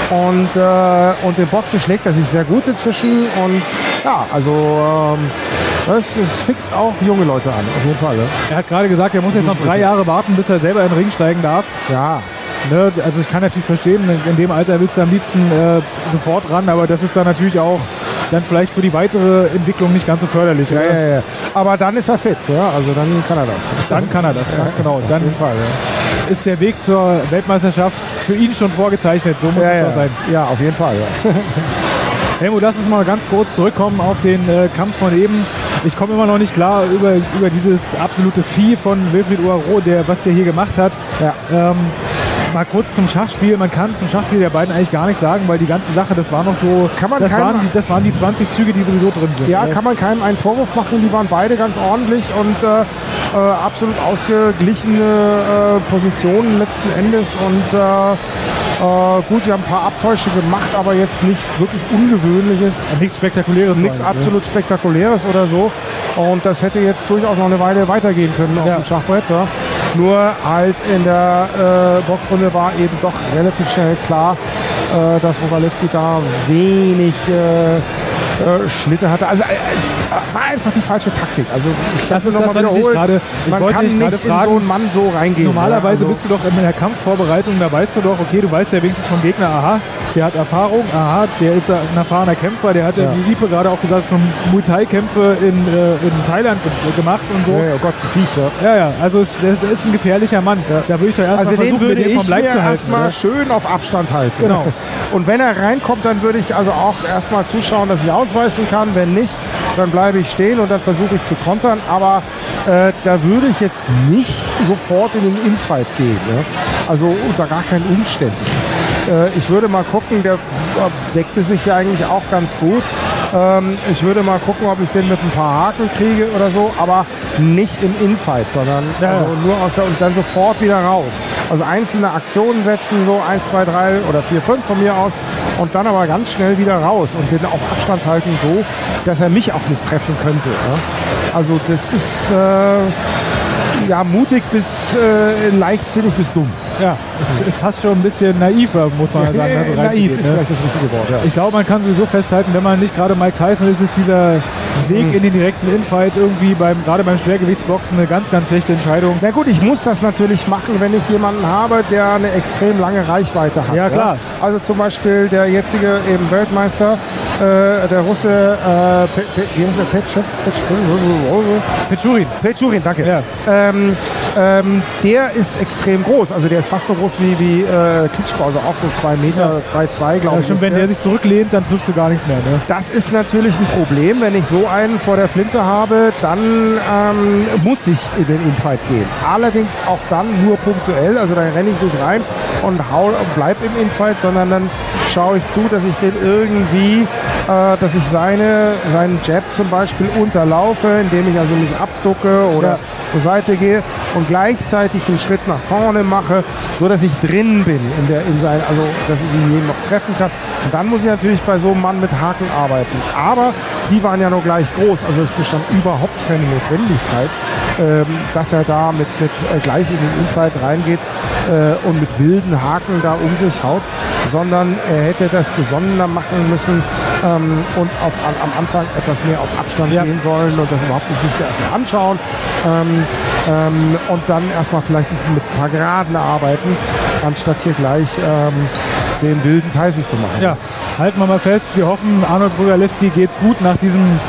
Und, äh, und im Boxen schlägt er sich sehr gut inzwischen. Und ja, also ähm, das, das fixt auch junge Leute an, auf jeden Fall. Ja. Er hat gerade gesagt, er muss jetzt noch drei Jahre warten, bis er selber in den Ring steigen darf. Ja, Ne, also ich kann natürlich verstehen, in dem Alter willst du am liebsten äh, sofort ran, aber das ist dann natürlich auch dann vielleicht für die weitere Entwicklung nicht ganz so förderlich. Ja, ja, ja. Aber dann ist er fit, ja. Also dann kann er das. Dann kann er das, ganz genau. Dann Auf jeden Fall, ist der Weg zur Weltmeisterschaft für ihn schon vorgezeichnet. So muss es ja. doch sein. ja, auf jeden Fall. Helmut, lass uns mal ganz kurz zurückkommen auf den äh, Kampf von eben. Ich komme immer noch nicht klar über, über dieses absolute Vieh von Wilfried Uaro, der, was der hier gemacht hat. Ja. Ähm, mal kurz zum Schachspiel. Man kann zum Schachspiel der beiden eigentlich gar nichts sagen, weil die ganze Sache, das war noch so. Kann man das, waren die, das waren die 20 Züge, die sowieso drin sind. Ja, ne? kann man keinem einen Vorwurf machen. Die waren beide ganz ordentlich und äh, äh, absolut ausgeglichene äh, Positionen letzten Endes. Und äh, gut, sie haben ein paar Abtäusche gemacht, aber jetzt nichts wirklich Ungewöhnliches. Nichts Spektakuläres. Nichts absolut Spektakuläres oder so. Und das hätte jetzt durchaus noch eine Weile weitergehen können auf dem Schachbrett. Ja. Nur halt in der äh, Boxrunde war eben doch relativ schnell klar, äh, dass Rogalewski da wenig äh, äh, Schnitte hatte. Also äh, es war einfach die falsche Taktik. Also ich Das ist das, was ich gerade, ich Man wollte kann nicht gerade in fragen. so einen Mann so reingehen. Normalerweise ja. bist du doch in der Kampfvorbereitung, da weißt du doch, okay, du weißt ja wenigstens vom Gegner, aha, der hat Erfahrung, aha, der ist ein erfahrener Kämpfer, der hat ja, Ja. wie Ipe gerade auch gesagt, schon Muay Thai-Kämpfe in, äh, in Thailand ge gemacht und so. Ja, ja, oh Gott, ein Viech, ja. Ja, ja, also es, das ist ein gefährlicher Mann. Da würde ich doch erstmal Also den versuchen, würde mit dem ich vom mir Leib zu halten. erstmal schön auf Abstand halten. Genau. Und wenn er reinkommt, dann würde ich also auch erstmal zuschauen, dass ich ausweisen kann. Wenn nicht, dann bleibe ich stehen und dann versuche ich zu kontern. Aber äh, da würde ich jetzt nicht sofort in den Infight gehen. Ne? Also unter gar keinen Umständen. Äh, ich würde mal gucken, der äh, deckte sich ja eigentlich auch ganz gut. Ähm, ich würde mal gucken, ob ich den mit ein paar Haken kriege oder so, aber nicht im Infight, sondern Ja, also nur aus der, und dann sofort wieder raus. Also einzelne Aktionen setzen, so 1, 2, 3 oder 4, 5 von mir aus und dann aber ganz schnell wieder raus und den auf Abstand halten, so, dass er mich auch nicht treffen könnte. Ja? Also das ist äh, ja mutig bis äh, leichtsinnig bis dumm. Ja, ist fast schon ein bisschen naiver, muss man sagen. Äh, also naiv ist ne? vielleicht das richtige Wort. Ja. Ich glaube, man kann sowieso festhalten, wenn man nicht gerade Mike Tyson ist, ist dieser Weg in den direkten Infight irgendwie beim, gerade beim Schwergewichtsboxen eine ganz, ganz schlechte Entscheidung. Na gut, ich muss das natürlich machen, wenn ich jemanden habe, der eine extrem lange Reichweite hat. Ja, klar. Also zum Beispiel der jetzige eben Weltmeister, äh, der Russe, äh, wie heißt der? Petschew? Petchurin. Petchurin, danke. Ja. Ähm, ähm, der ist extrem groß. Also der ist fast so groß wie, wie äh, Klitschko, also auch so zwei Meter, zwei, zwei, glaube Ja, ich. ist wenn der sich zurücklehnt, dann triffst du gar nichts mehr. Ne? das ist natürlich ein Problem. Wenn ich so einen vor der Flinte habe, dann ähm, muss ich in den Infight gehen. Allerdings auch dann nur punktuell. Also dann renne ich nicht rein und hau und bleib im Infight, sondern dann schaue ich zu, dass ich den irgendwie, dass ich seine, seinen Jab zum Beispiel unterlaufe, indem ich also mich abducke oder Ja. zur Seite gehe und gleichzeitig einen Schritt nach vorne mache, so dass ich drin bin in der in sein, also dass ich ihn noch treffen kann. Und dann muss ich natürlich bei so einem Mann mit Haken arbeiten. Aber die waren ja nur gleich groß, also es bestand überhaupt keine Notwendigkeit, ähm, dass er da mit, mit äh, gleich in den Infight reingeht äh, und mit wilden Haken da um sich haut, sondern er hätte das besonderer machen müssen ähm, und auf, an, am Anfang etwas mehr auf Abstand Ja. gehen sollen und das überhaupt nicht sich erstmal anschauen ähm, ähm, und dann erstmal vielleicht mit ein paar Geraden arbeiten, anstatt hier gleich ähm, den wilden Tyson zu machen. Ja, halten wir mal fest. Wir hoffen, Arnold Brugalewski geht's gut nach diesem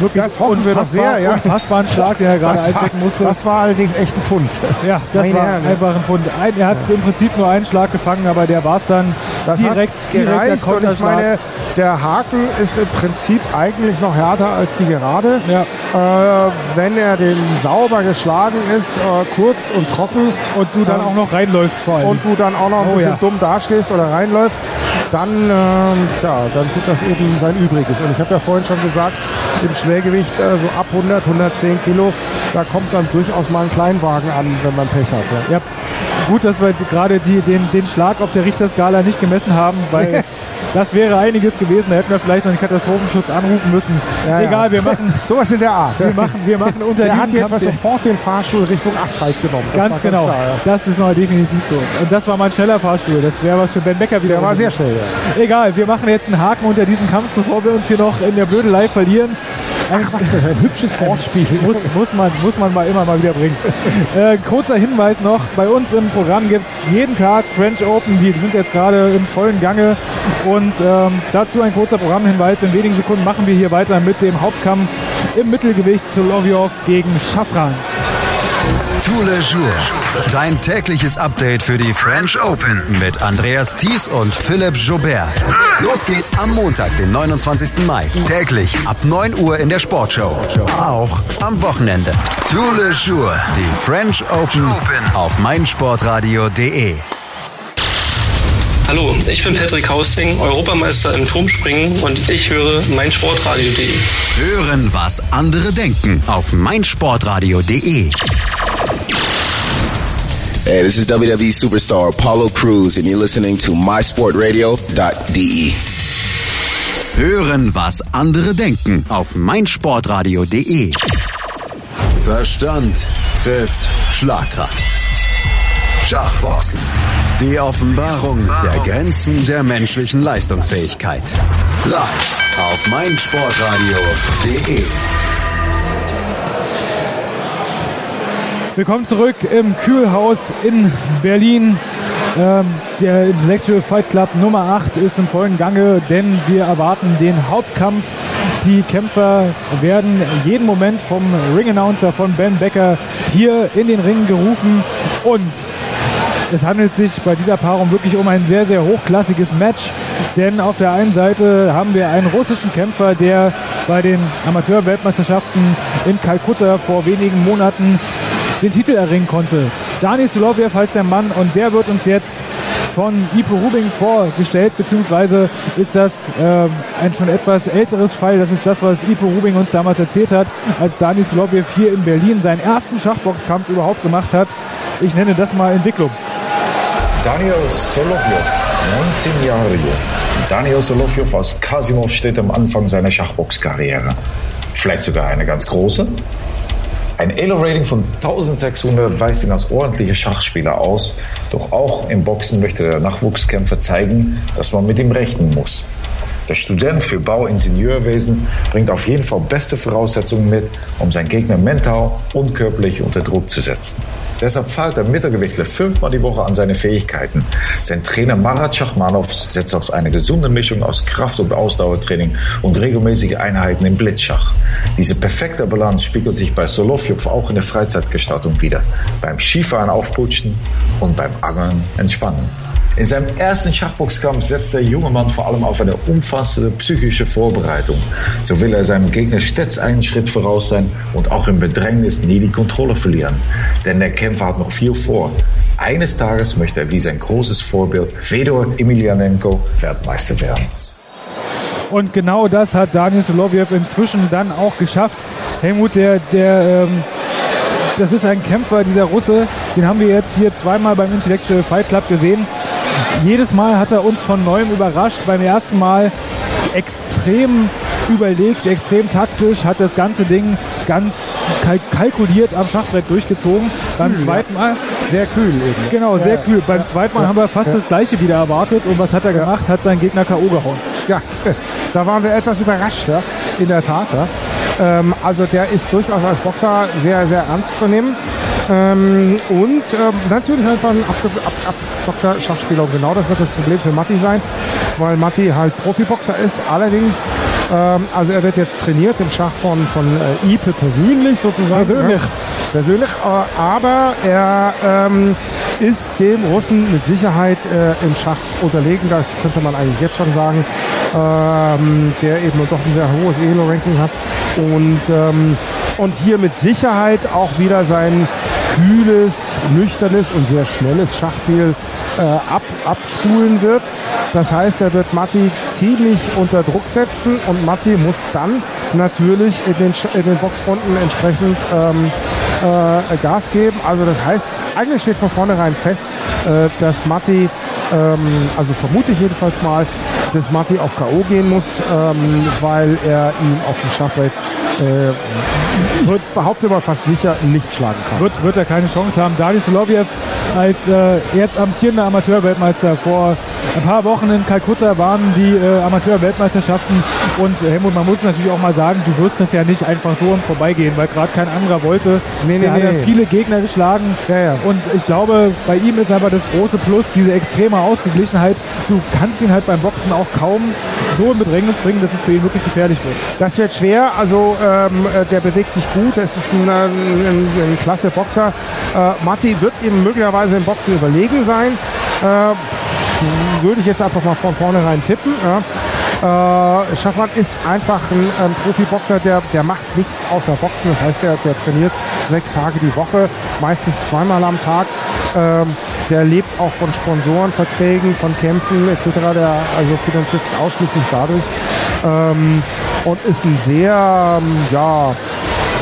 wirklich Das hoffen wir doch sehr, ja. unfassbaren Schlag, den er gerade war, einstecken musste. das war allerdings echt ein Pfund. ja, das meine war Herren. einfach ein Fund. Ein, er hat im Prinzip nur einen Schlag gefangen, aber der war's dann Das direkt, hat direkt der und ich meine, der Haken ist im Prinzip eigentlich noch härter als die Gerade. Ja. Äh, wenn er den sauber geschlagen ist, äh, kurz und trocken und du dann ähm, auch noch reinläufst vor allem. und du dann auch noch ein Oh, bisschen ja. dumm dastehst oder reinläufst, dann, ähm, tja, dann tut das eben sein Übriges. Und ich habe ja vorhin schon gesagt, im Schwergewicht äh, so ab 100, 110 Kilo, da kommt dann durchaus mal ein Kleinwagen an, wenn man Pech hat. Ja. Ja, gut, dass wir gerade die, den, den Schlag auf der Richterskala nicht gemessen haben, weil das wäre einiges gewesen. Da hätten wir vielleicht noch den Katastrophenschutz anrufen müssen. Ja, ja. Egal, wir machen, Sowas in der Art. wir machen, wir machen unter Der hat Kampf sofort den Fahrstuhl Richtung Asphalt genommen. Das Ganz genau. klar, ja. Das ist mal definitiv so. Und das war mein schneller Fahrstuhl. Das wäre was für Ben Becker wieder. Der war sehr schnell, ja. Egal, wir machen jetzt einen Haken unter diesen Kampf, bevor wir uns hier noch in der Blödelei verlieren. Ach, was für ein hübsches Wortspiel. Muss, muss, man, muss man mal immer mal wieder bringen. äh, kurzer Hinweis noch, bei uns im Programm gibt es jeden Tag French Open, die sind jetzt gerade im vollen Gange. Und ähm, dazu ein kurzer Programmhinweis. In wenigen Sekunden machen wir hier weiter mit dem Hauptkampf im Mittelgewicht zu Lovjov gegen Schafran. Tous les jours. Dein tägliches Update für die French Open mit Andreas Thies und Philipp Joubert. Los geht's am Montag, den 29. Mai. Täglich ab 9 Uhr in der Sportshow. Auch am Wochenende. Tous les jours. Die French Open auf meinsportradio.de. Hallo, ich bin Patrick Hausting, Europameister im Turmspringen und ich höre meinsportradio.de. Hören, was andere denken auf meinsportradio.de. Hey, this is WWE superstar Apollo Cruz, and you're listening to mysportradio.de. Hören, was andere denken auf meinsportradio.de. Verstand trifft Schlagkraft. Schachboxen. Die Offenbarung der Grenzen der menschlichen Leistungsfähigkeit. Live auf meinsportradio.de. Willkommen zurück im Kühlhaus in Berlin. Ähm, der Intellectual Fight Club Nummer 8 ist im vollen Gange, denn wir erwarten den Hauptkampf. Die Kämpfer werden jeden Moment vom Ring-Announcer von Ben Becker hier in den Ring gerufen und es handelt sich bei dieser Paarung wirklich um ein sehr, sehr hochklassiges Match, denn auf der einen Seite haben wir einen russischen Kämpfer, der bei den Amateurweltmeisterschaften in Kalkutta vor wenigen Monaten den Titel erringen konnte. Dani Soloviev heißt der Mann und der wird uns jetzt von Ipo Rubing vorgestellt, beziehungsweise ist das äh, ein schon etwas älteres Fall. Das ist das, was Ipo Rubing uns damals erzählt hat, als Dani Soloviev hier in Berlin seinen ersten Schachboxkampf überhaupt gemacht hat. Ich nenne das mal Entwicklung. Daniel Solovjov, 19 Jahre jung. Daniel Solovjov aus Kasimov steht am Anfang seiner Schachboxkarriere. Vielleicht sogar eine ganz große. Ein Elo-Rating von 1600 weist ihn als ordentlicher Schachspieler aus, doch auch im Boxen möchte der Nachwuchskämpfer zeigen, dass man mit ihm rechnen muss. Der Student für Bauingenieurwesen bringt auf jeden Fall beste Voraussetzungen mit, um seinen Gegner mental und körperlich unter Druck zu setzen. Deshalb feilt der Mittelgewichtler fünfmal die Woche an seine Fähigkeiten. Sein Trainer Marat Schachmanov setzt auf eine gesunde Mischung aus Kraft- und Ausdauertraining und regelmäßige Einheiten im Blitzschach. Diese perfekte Balance spiegelt sich bei Solovjov auch in der Freizeitgestaltung wieder. Beim Skifahren aufputschen und beim Angeln entspannen. In seinem ersten Schachboxkampf setzt der junge Mann vor allem auf eine umfassende psychische Vorbereitung. So will er seinem Gegner stets einen Schritt voraus sein und auch im Bedrängnis nie die Kontrolle verlieren. Denn der Kämpfer hat noch viel vor. Eines Tages möchte er wie sein großes Vorbild Fedor Emelianenko Weltmeister werden. Und genau das hat Daniel Soloviev inzwischen dann auch geschafft. Helmut, der, der, ähm, das ist ein Kämpfer, dieser Russe, den haben wir jetzt hier zweimal beim Intellectual Fight Club gesehen. Jedes Mal hat er uns von neuem überrascht. Beim ersten Mal extrem überlegt, extrem taktisch, hat das ganze Ding ganz kalk kalkuliert am Schachbrett durchgezogen. Beim Kühl, zweiten Mal. Sehr kühl eben. Genau, sehr ja. kühl. Beim zweiten Mal Ja. haben wir fast Ja. das gleiche wieder erwartet. Und was hat er gemacht? Hat seinen Gegner K.O. gehauen. Ja, da waren wir etwas überrascht, ja, in der Tat. Ähm, also der ist durchaus als Boxer sehr, sehr ernst zu nehmen. Ähm, und ähm, natürlich einfach ein abge ab abgezockter Schachspieler. Und genau das wird das Problem für Matti sein, weil Matti halt Profiboxer ist. Allerdings, ähm, also er wird jetzt trainiert im Schach von, von äh, Ipe persönlich sozusagen. Persönlich. Ja. Persönlich, äh, aber er ähm, ist dem Russen mit Sicherheit äh, im Schach unterlegen. Das könnte man eigentlich jetzt schon sagen. Ähm, der eben doch ein sehr hohes Elo-Ranking hat. Und, ähm, und hier mit Sicherheit auch wieder sein kühles, nüchternes und sehr schnelles Schachspiel äh, ab, abspulen wird. Das heißt, er wird Matti ziemlich unter Druck setzen und Matti muss dann natürlich in den, in den Boxrunden entsprechend ähm, äh, Gas geben. Also das heißt, eigentlich steht von vornherein fest, äh, dass Matti, ähm, also vermute ich jedenfalls mal, dass Matti auf K.O. gehen muss, ähm, weil er ihn auf dem Schachbrett, äh, ich behaupte mal fast sicher, nicht schlagen kann. Wird, wird er keine Chance haben. Dani Soloviev als äh, jetzt amtierender Amateurweltmeister. Vor ein paar Wochen in Kalkutta waren die äh, Amateurweltmeisterschaften und äh, Helmut, man muss es natürlich auch mal sagen, du wirst das ja nicht einfach so im Vorbeigehen, weil gerade kein anderer wollte. Nee, nee, Der hat ja nee. viele Gegner geschlagen und ich glaube, bei ihm ist aber das große Plus diese extreme Ausgeglichenheit. Du kannst ihn halt beim Boxen auch kaum so in Bedrängnis bringen, dass es für ihn wirklich gefährlich wird. Das wird schwer. Also ähm, äh, der bewegt sich gut. Es ist ein, ein, ein, ein klasse Boxer. Äh, Matti wird ihm möglicherweise im Boxen überlegen sein. Äh, würde ich jetzt einfach mal von vornherein tippen. Ja. Äh, Schaffmann ist einfach ein, ein Profiboxer, der, der macht nichts außer Boxen. Das heißt, der, der trainiert sechs Tage die Woche, meistens zweimal am Tag. Ähm, der lebt auch von Sponsorenverträgen, von Kämpfen etc. Der also finanziert sich ausschließlich dadurch. Ähm, und ist ein sehr ähm, ja,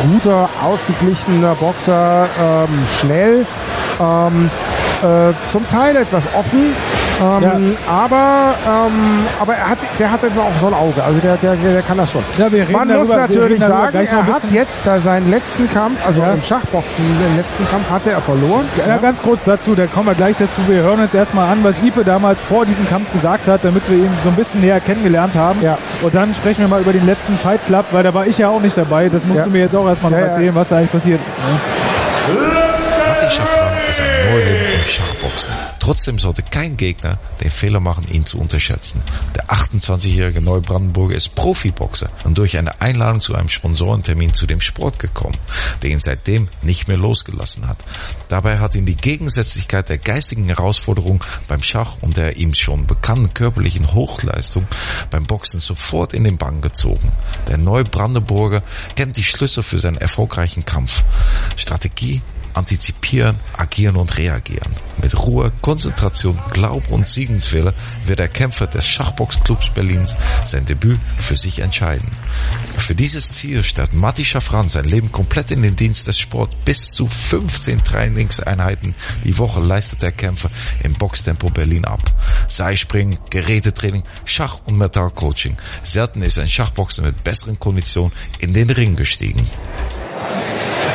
guter, ausgeglichener Boxer, ähm, schnell, ähm, äh, zum Teil etwas offen, Ähm, Aber, ähm, aber er hat, der hat immer auch so ein Auge. Also der, der, der kann das schon. Ja, wir reden Man muss darüber- wir natürlich sagen, er hat jetzt da seinen letzten Kampf, also Ja. im Schachboxen, den letzten Kampf hatte er verloren. Ja, ganz kurz dazu, da kommen wir gleich dazu. Wir hören uns erstmal an, was Ipe damals vor diesem Kampf gesagt hat, damit wir ihn so ein bisschen näher kennengelernt haben. Ja. Und dann sprechen wir mal über den letzten Fight Club, weil da war ich ja auch nicht dabei. Das musst Ja. du mir jetzt auch erstmal Ja, ja. erzählen, was da eigentlich passiert ist. Ne? Matti Schaffran ist ein Neuling im Schachboxen. Trotzdem sollte kein Gegner den Fehler machen, ihn zu unterschätzen. Der 28-jährige Neubrandenburger ist Profiboxer und durch eine Einladung zu einem Sponsorentermin zu dem Sport gekommen, der ihn seitdem nicht mehr losgelassen hat. Dabei hat ihn die Gegensätzlichkeit der geistigen Herausforderung beim Schach und der ihm schon bekannten körperlichen Hochleistung beim Boxen sofort in den Bann gezogen. Der Neubrandenburger kennt die Schlüssel für seinen erfolgreichen Kampf. Strategie, antizipieren, agieren und reagieren. Mit Ruhe, Konzentration, Glaub und Siegenswille wird der Kämpfer des Schachboxclubs Berlins sein Debüt für sich entscheiden. Für dieses Ziel stellt Matti Schaffran sein Leben komplett in den Dienst des Sports. Bis zu 15 Trainingseinheiten die Woche leistet der Kämpfer im Boxtempo Berlin ab. Seilspringen, Gerätetraining, Schach- und Metallcoaching. Selten ist ein Schachboxer mit besseren Konditionen in den Ring gestiegen.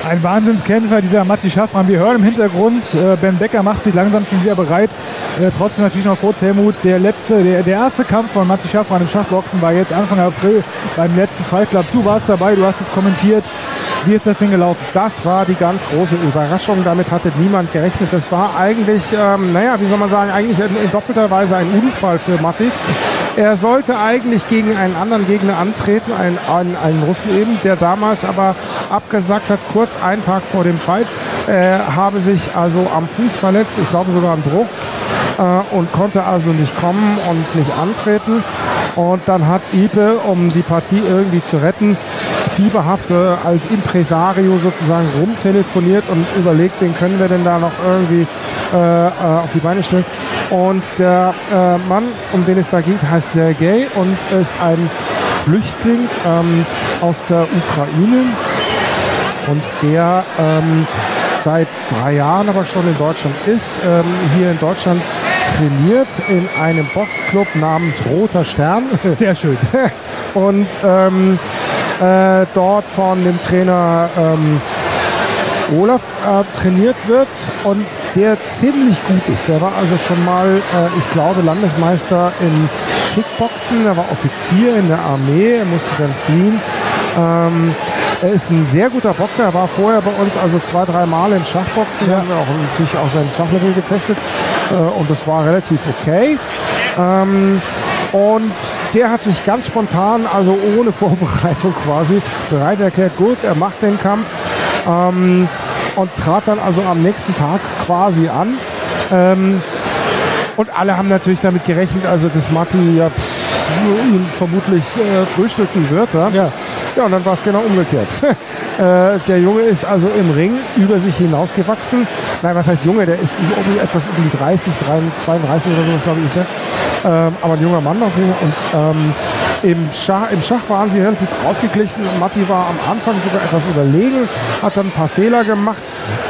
Ein Wahnsinnskämpfer, dieser Matti Schaffran. Wir hören im Hintergrund, äh, Ben Becker macht sich langsam schon wieder bereit. Äh, trotzdem natürlich noch kurz, Helmut, der letzte, der, der erste Kampf von Matti Schaffran im Schachboxen war jetzt Anfang April beim letzten Fight Club. Du warst dabei, du hast es kommentiert. Wie ist das Ding gelaufen? Das war die ganz große Überraschung. Damit hatte niemand gerechnet. Das war eigentlich, ähm, naja, wie soll man sagen, eigentlich in, in doppelter Weise ein Unfall für Matti. Er sollte eigentlich gegen einen anderen Gegner antreten, einen, einen, einen Russen eben, der damals aber abgesagt hat, kurz einen Tag vor dem Fight, äh, habe sich also am Fuß verletzt, ich glaube sogar einen Bruch, äh, und konnte also nicht kommen und nicht antreten. Und dann hat Ipe, um die Partie irgendwie zu retten, fieberhafte als Impresario sozusagen rumtelefoniert und überlegt, wen können wir denn da noch irgendwie äh, äh, auf die Beine stellen. Und der äh, Mann, um den es da geht, heißt Sergei und ist ein Flüchtling ähm, aus der Ukraine. Und der ähm, seit drei Jahren aber schon in Deutschland ist, ähm, hier in Deutschland trainiert in einem Boxclub namens Roter Stern. Sehr schön. Und ähm, äh, dort von dem Trainer ähm, Olaf äh, trainiert wird und der ziemlich gut ist. Der war also schon mal, äh, ich glaube, Landesmeister im Kickboxen. Er war Offizier in der Armee. Er musste dann fliehen. Ähm, er ist ein sehr guter Boxer. Er war vorher bei uns also zwei, drei Mal im Schachboxen. Wir haben auch natürlich auch sein Schachlevel getestet. Äh, und das war relativ okay. Ähm, und der hat sich ganz spontan, also ohne Vorbereitung quasi, bereit erklärt, gut, er macht den Kampf. Ähm, und trat dann also am nächsten Tag quasi an. Ähm, und alle haben natürlich damit gerechnet, also dass Matti ja pff, vermutlich äh, frühstücken wird. Ja? ja. Ja, und dann war es genau umgekehrt. äh, der Junge ist also im Ring über sich hinausgewachsen. Nein, was heißt Junge? Der ist um, etwas um die 30, 32 oder sowas, glaube ich, ist er. Ähm, aber ein junger Mann noch. Und ähm, im, Schach, im Schach waren sie relativ ausgeglichen. Matti war am Anfang sogar etwas überlegen, hat dann ein paar Fehler gemacht.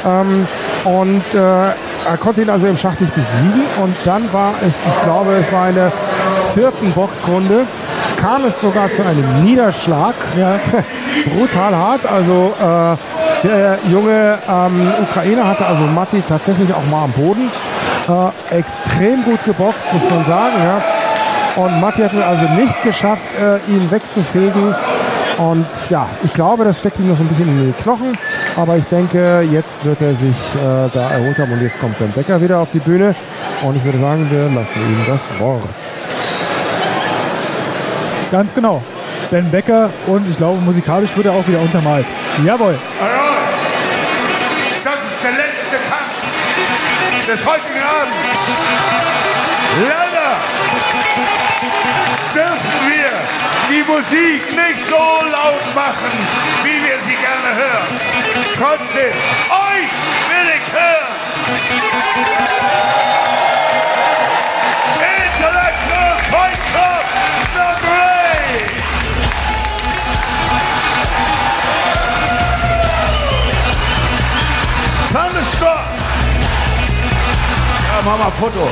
Ähm, und äh, er konnte ihn also im Schach nicht besiegen. Und dann war es, ich glaube, es war in der vierten Boxrunde, kam es sogar zu einem Niederschlag. Ja. Brutal hart. Also äh, der junge ähm, Ukrainer hatte also Matti tatsächlich auch mal am Boden. Äh, extrem gut geboxt, muss man sagen. Ja. Und Matti hat es also nicht geschafft, äh, ihn wegzufegen. Und ja, ich glaube, das steckt ihm noch so ein bisschen in die Knochen. Aber ich denke, jetzt wird er sich äh, da erholt haben. Und jetzt kommt Ben Becker wieder auf die Bühne. Und ich würde sagen, wir lassen ihm das Wort. Ganz genau. Ben Becker und ich glaube, musikalisch wird er auch wieder untermalt. Jawohl. Das ist der letzte Kampf des heutigen Abends. Leider dürfen wir die Musik nicht so laut machen, wie wir sie gerne hören. Trotzdem, euch will ich hören. Intellectual Fight Club Number 8. Thunderstruck! Ja, mach mal ein Foto.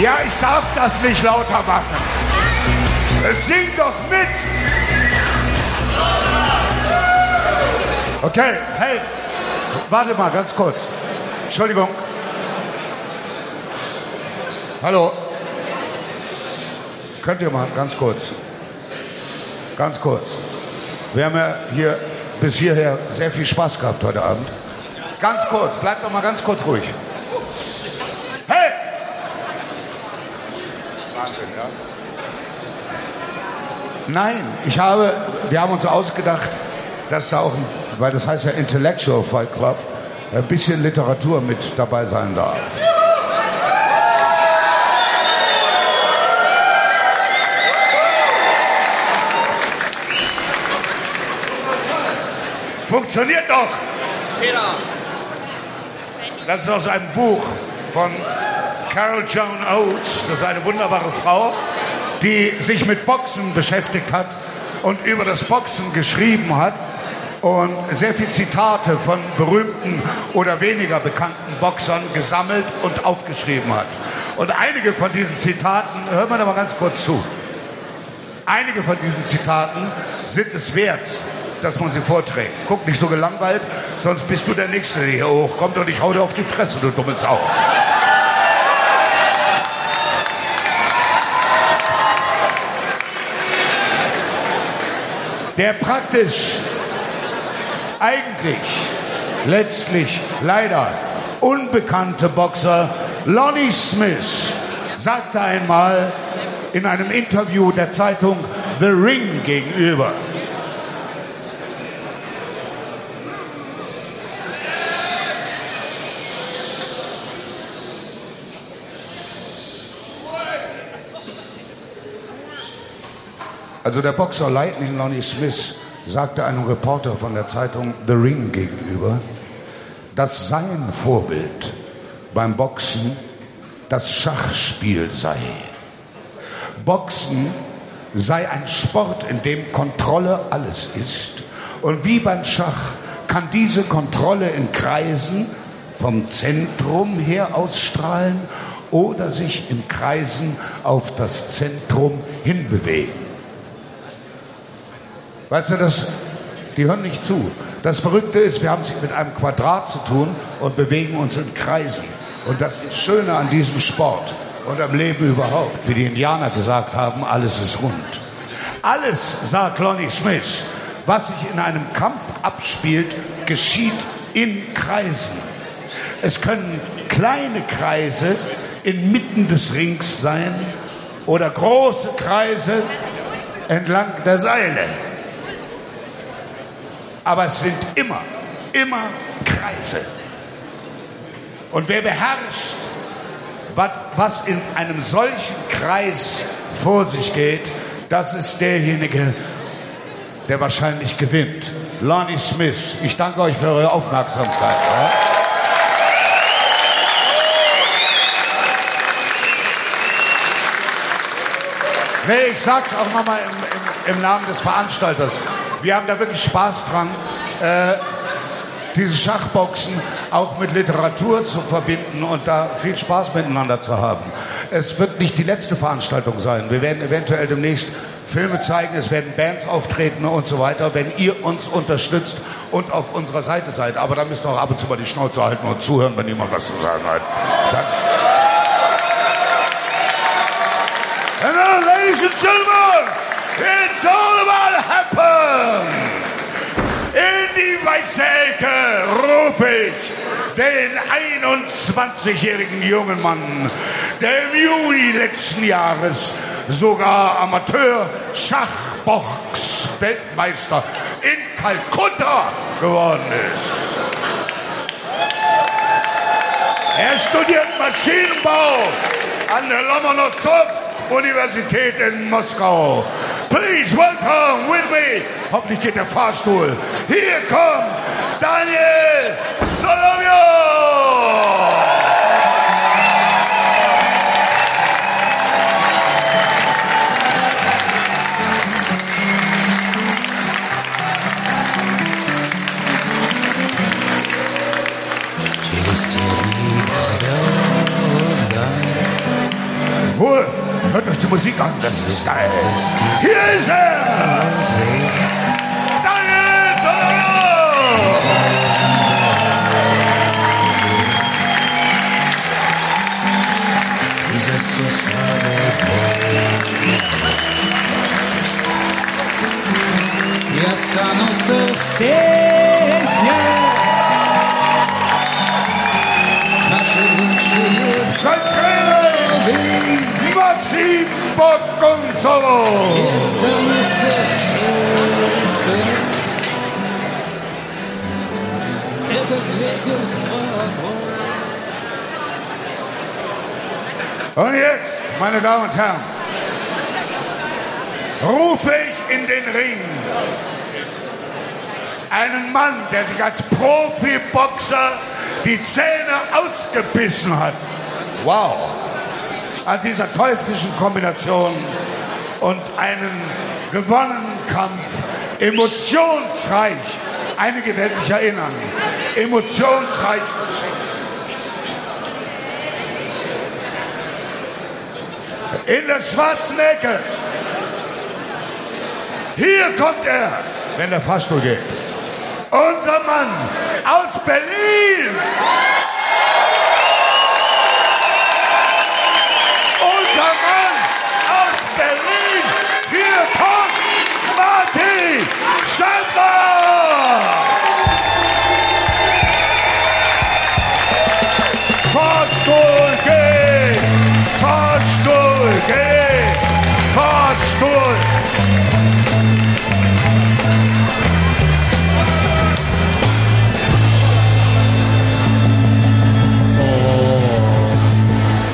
Ja, ich darf das nicht lauter machen. Es singt doch mit! Okay, hey, warte mal ganz kurz. Entschuldigung. Hallo. Könnt ihr mal ganz kurz. Ganz kurz. Wir haben ja hier bis hierher sehr viel Spaß gehabt heute Abend. Ganz kurz, bleibt doch mal ganz kurz ruhig. Hey! Wahnsinn, ja? Nein, ich habe, wir haben uns ausgedacht, dass da auch, weil das heißt ja Intellectual Fight Club, ein bisschen Literatur mit dabei sein darf. Funktioniert doch! Das ist aus einem Buch von Carol Joan Oates. Das ist eine wunderbare Frau, die sich mit Boxen beschäftigt hat und über das Boxen geschrieben hat und sehr viele Zitate von berühmten oder weniger bekannten Boxern gesammelt und aufgeschrieben hat. Und einige von diesen Zitaten, hört man aber ganz kurz zu, einige von diesen Zitaten sind es wert, dass man sie vorträgt. Guck nicht so gelangweilt, sonst bist du der Nächste, der hier hochkommt und ich hau dir auf die Fresse, du dumme Sau. Der praktisch eigentlich letztlich leider unbekannte Boxer Lonnie Smith sagte einmal in einem Interview der Zeitung The Ring gegenüber, Also der Boxer Lightning Lonnie Smith sagte einem Reporter von der Zeitung The Ring gegenüber, dass sein Vorbild beim Boxen das Schachspiel sei. Boxen sei ein Sport, in dem Kontrolle alles ist. Und wie beim Schach kann diese Kontrolle in Kreisen vom Zentrum her ausstrahlen oder sich in Kreisen auf das Zentrum hinbewegen. Weißt du, das, die hören nicht zu. Das Verrückte ist, wir haben es mit einem Quadrat zu tun und bewegen uns in Kreisen. Und das ist Schöne an diesem Sport und am Leben überhaupt. Wie die Indianer gesagt haben, alles ist rund. Alles, sagt Lonnie Smith, was sich in einem Kampf abspielt, geschieht in Kreisen. Es können kleine Kreise inmitten des Rings sein oder große Kreise entlang der Seile. Aber es sind immer, immer Kreise. Und wer beherrscht, wat- was in einem solchen Kreis vor sich geht, das ist derjenige, der wahrscheinlich gewinnt. Lonnie Smith, ich danke euch für eure Aufmerksamkeit. Ja? Nee, ich sag's auch nochmal im, im, im Namen des Veranstalters. Wir haben da wirklich Spaß dran, äh, dieses Schachboxen auch mit Literatur zu verbinden und da viel Spaß miteinander zu haben. Es wird nicht die letzte Veranstaltung sein. Wir werden eventuell demnächst Filme zeigen, es werden Bands auftreten und so weiter, wenn ihr uns unterstützt und auf unserer Seite seid. Aber da müsst ihr auch ab und zu mal die Schnauze halten und zuhören, wenn jemand was zu sagen hat. Danke. And ladies and gentlemen, it's all about happen. In die weiße Ecke rufe ich den 21-jährigen jungen Mann, der im Juni letzten Jahres sogar Amateur-Schachbox-Weltmeister in Kalkutta geworden ist. Er studiert Maschinenbau an der Lomonossow-Universität in Moskau. Please welcome with me. Hoffentlich geht der Fahrstuhl. Hier kommt Daniel Solomio. Ruhe! hört euch die Musik an, das ist geil. Hier ist er! Daniel Zololo! И останутся в песне Наши лучшие sein Trainer ist Maxim Bogonzovo. Und jetzt, meine Damen und Herren, rufe ich in den Ring einen Mann, der sich als Profiboxer die Zähne ausgebissen hat. Wow. An dieser teuflischen Kombination und einen gewonnenen Kampf, emotionsreich. Einige werden sich erinnern. Emotionsreich. in der schwarzen Ecke. Hier kommt er, wenn der Fahrstuhl geht. Unser Mann aus Berlin. Unser Mann aus Berlin. Hier kommt Martin Schäfer.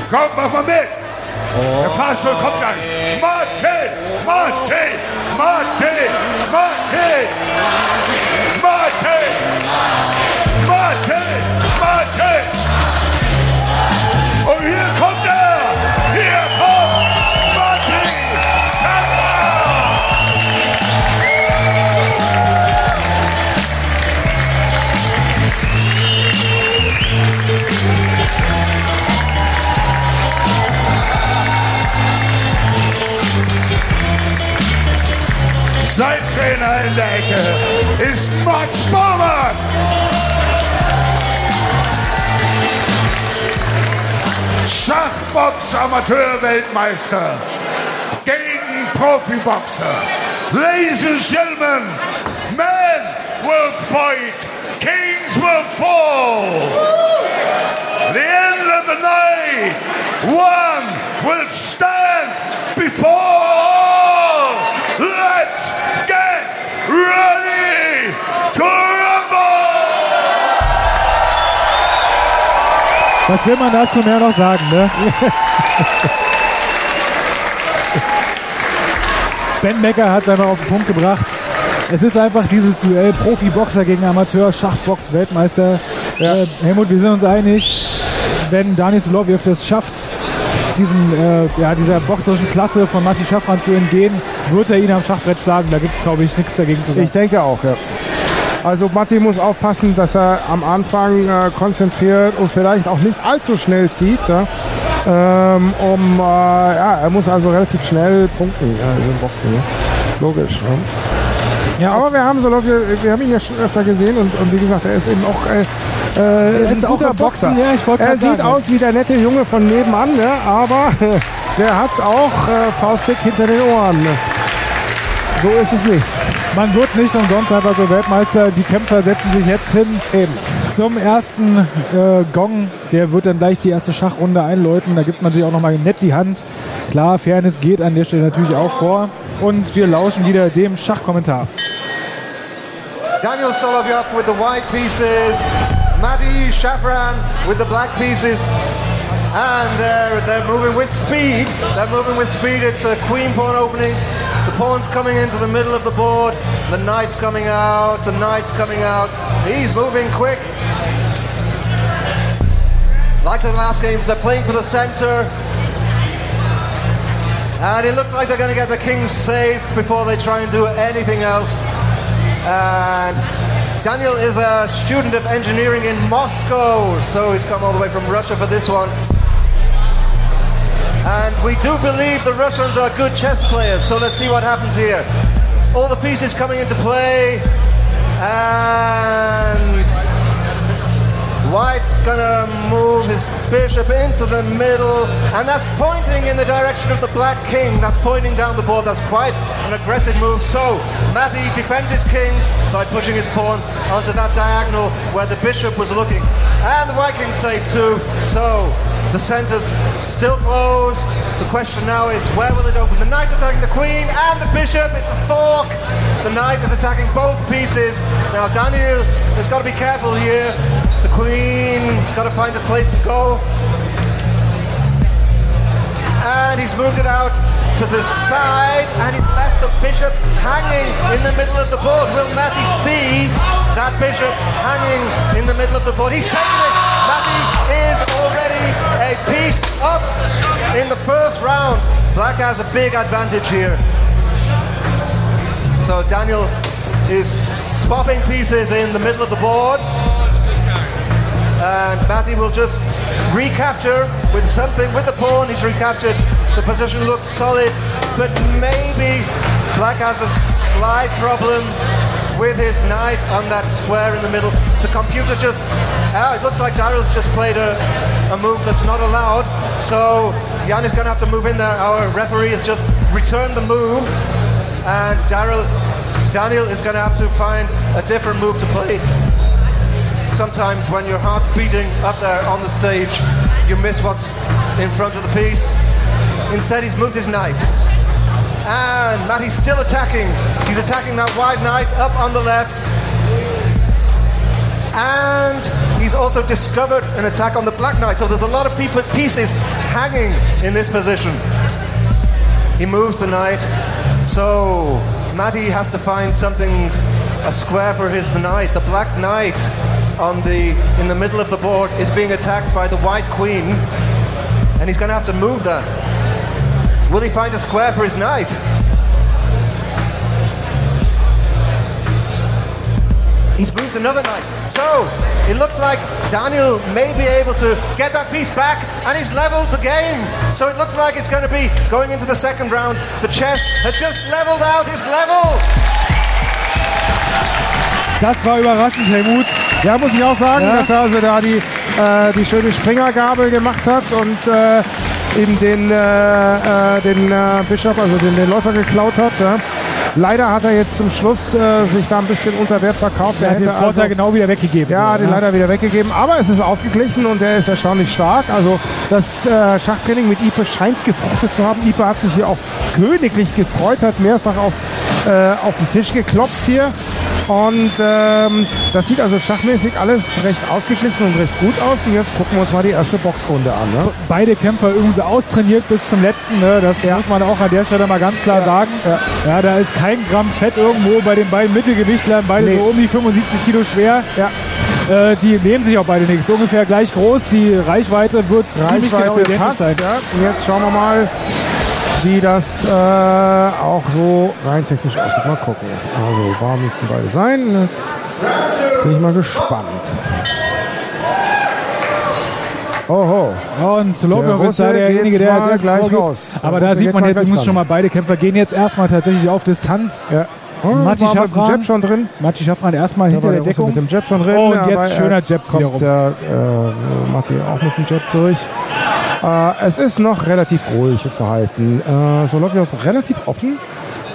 Kommt, mach mal mit! Der Fahrstuhl kommt gleich! Martin! Martin! Martin! Martin! Martin! Martin! Martin! Sein Trainer in der Ecke ist Max Baumann! Schachbox-Amateur-Weltmeister gegen Profiboxer. Ladies and gentlemen, men will fight, kings will fall. The end of the night, one will stand before Was will man dazu mehr noch sagen, ne? ben Becker hat es einfach auf den Punkt gebracht. Es ist einfach dieses Duell Profiboxer gegen Amateur, Schachbox, Weltmeister. Äh, Helmut, wir sind uns einig, wenn Dani Soloviev das schafft, diesem, äh, ja, dieser boxerischen Klasse von Matti Schaffran zu entgehen, wird er ihn am Schachbrett schlagen. Da gibt es, glaube ich, nichts dagegen zu sagen. Ich denke auch, ja. Also Matti muss aufpassen, dass er am Anfang äh, konzentriert und vielleicht auch nicht allzu schnell zieht. Ja? Ähm, um, äh, ja, er muss also relativ schnell punkten ja, also im Boxen. Ja? Logisch. Ja? Ja, aber wir haben Soloviev, wir haben ihn ja schon öfter gesehen und, und wie gesagt, er ist eben auch äh, äh, Er ist ein guter Boxer. Boxen, ja, ich wollte er sieht sagen. aus wie der nette Junge von nebenan, ne? aber der hat's auch äh, faustdick hinter den Ohren. Ne? So ist es nicht. Man wird nicht umsonst einfach so Weltmeister. Die Kämpfer setzen sich jetzt hin Eben. zum ersten äh, Gong. Der wird dann gleich die erste Schachrunde einläuten. Da gibt man sich auch nochmal nett die Hand. Klar, Fairness geht an der Stelle natürlich auch vor. Und wir lauschen wieder dem Schachkommentar. Daniel Solovyov with the white pieces, Madi Shafran with the black pieces, and they're, they're moving with speed. They're moving with speed. It's a queen pawn opening. The pawn's coming into the middle of the board. The knight's coming out. The knight's coming out. He's moving quick. Like the last games, they're playing for the center. And it looks like they're going to get the king safe before they try and do anything else. And Daniel is a student of engineering in Moscow, so he's come all the way from Russia for this one. And we do believe the Russians are good chess players, so let's see what happens here. All the pieces coming into play, and White's gonna move his bishop into the middle, and that's pointing in the direction of the black king. That's pointing down the board. That's quite an aggressive move. So, Matty defends his king by pushing his pawn onto that diagonal where the bishop was looking. And the white king's safe too. So, the center's still closed. The question now is where will it open? The knight's attacking the queen and the bishop. It's a fork. The knight is attacking both pieces. Now, Daniel has got to be careful here. The queen's got to find a place to go. And he's moved it out to the side and he's left the bishop hanging in the middle of the board. Will Matty see that bishop hanging in the middle of the board? He's taken it. Matty is already a piece up in the first round. Black has a big advantage here. So Daniel is swapping pieces in the middle of the board. And Matty will just recapture with something with the pawn. He's recaptured. The position looks solid, but maybe Black has a slight problem with his knight on that square in the middle. The computer just, ah, it looks like Daryl's just played a, a move that's not allowed. So Jan is going to have to move in there. Our referee has just returned the move, and Daryl, Daniel is going to have to find a different move to play sometimes when your heart's beating up there on the stage, you miss what's in front of the piece. Instead, he's moved his knight. And Matty's still attacking. He's attacking that wide knight up on the left. And he's also discovered an attack on the black knight. So there's a lot of pieces hanging in this position. He moves the knight. So Matty has to find something, a square for his knight. The black knight on the in the middle of the board is being attacked by the white queen, and he's going to have to move that. Will he find a square for his knight? He's moved another knight. So it looks like Daniel may be able to get that piece back, and he's leveled the game. So it looks like it's going to be going into the second round. The chess has just leveled out his level. Das war überraschend, Helmut. Ja, muss ich auch sagen, Ja. dass er also da die, äh, die schöne Springergabel gemacht hat und äh, eben den, äh, äh, den äh, Bischof, also den, den Läufer geklaut hat. Ja. Leider hat er jetzt zum Schluss äh, sich da ein bisschen unter Wert verkauft. Er hat den Vorteil also- genau wieder weggegeben. Ja, den leider wieder weggegeben. Aber es ist ausgeglichen und er ist erstaunlich stark. Also das äh, Schachtraining mit Ipe scheint gefruchtet zu haben. Ipe hat sich hier auch königlich gefreut, hat mehrfach auf, äh, auf den Tisch geklopft hier. Und ähm, das sieht also schachmäßig alles recht ausgeglichen und recht gut aus. Und jetzt gucken wir uns mal die erste Boxrunde an. Ne? Beide Kämpfer übrigens austrainiert bis zum letzten. Ne? Das muss man auch an der Stelle mal ganz klar sagen. Ja. da ist kein Gramm Fett irgendwo bei den beiden Mittelgewichtlern. Beide Nee. so um die 75 Kilo schwer. Äh, die nehmen sich auch beide nichts. Ungefähr gleich groß. Die Reichweite wird ziemlich genau Reichweite passt. sein. Ja. Und jetzt schauen wir mal, wie das äh, auch so rein technisch aussieht. Mal gucken. Also warm müssten beide sein. Jetzt bin ich mal gespannt. Oho. Und Solovjov ist da derjenige, der erstes gleich vorgeht. raus. Aber da sieht man jetzt übrigens ran. schon mal, beide Kämpfer gehen jetzt erstmal tatsächlich auf Distanz. Ja. Oh, Matti war mit dem Schafran. Jab schon drin. Matti Schafran erstmal hinter der der Deckung. mit dem Jab schon drin. Oh, und jetzt schöner jetzt Jab wiederum. kommt der äh, Matti auch mit dem Jab durch. Äh, es ist noch relativ ruhig im Verhalten. Äh, Solovjov relativ offen,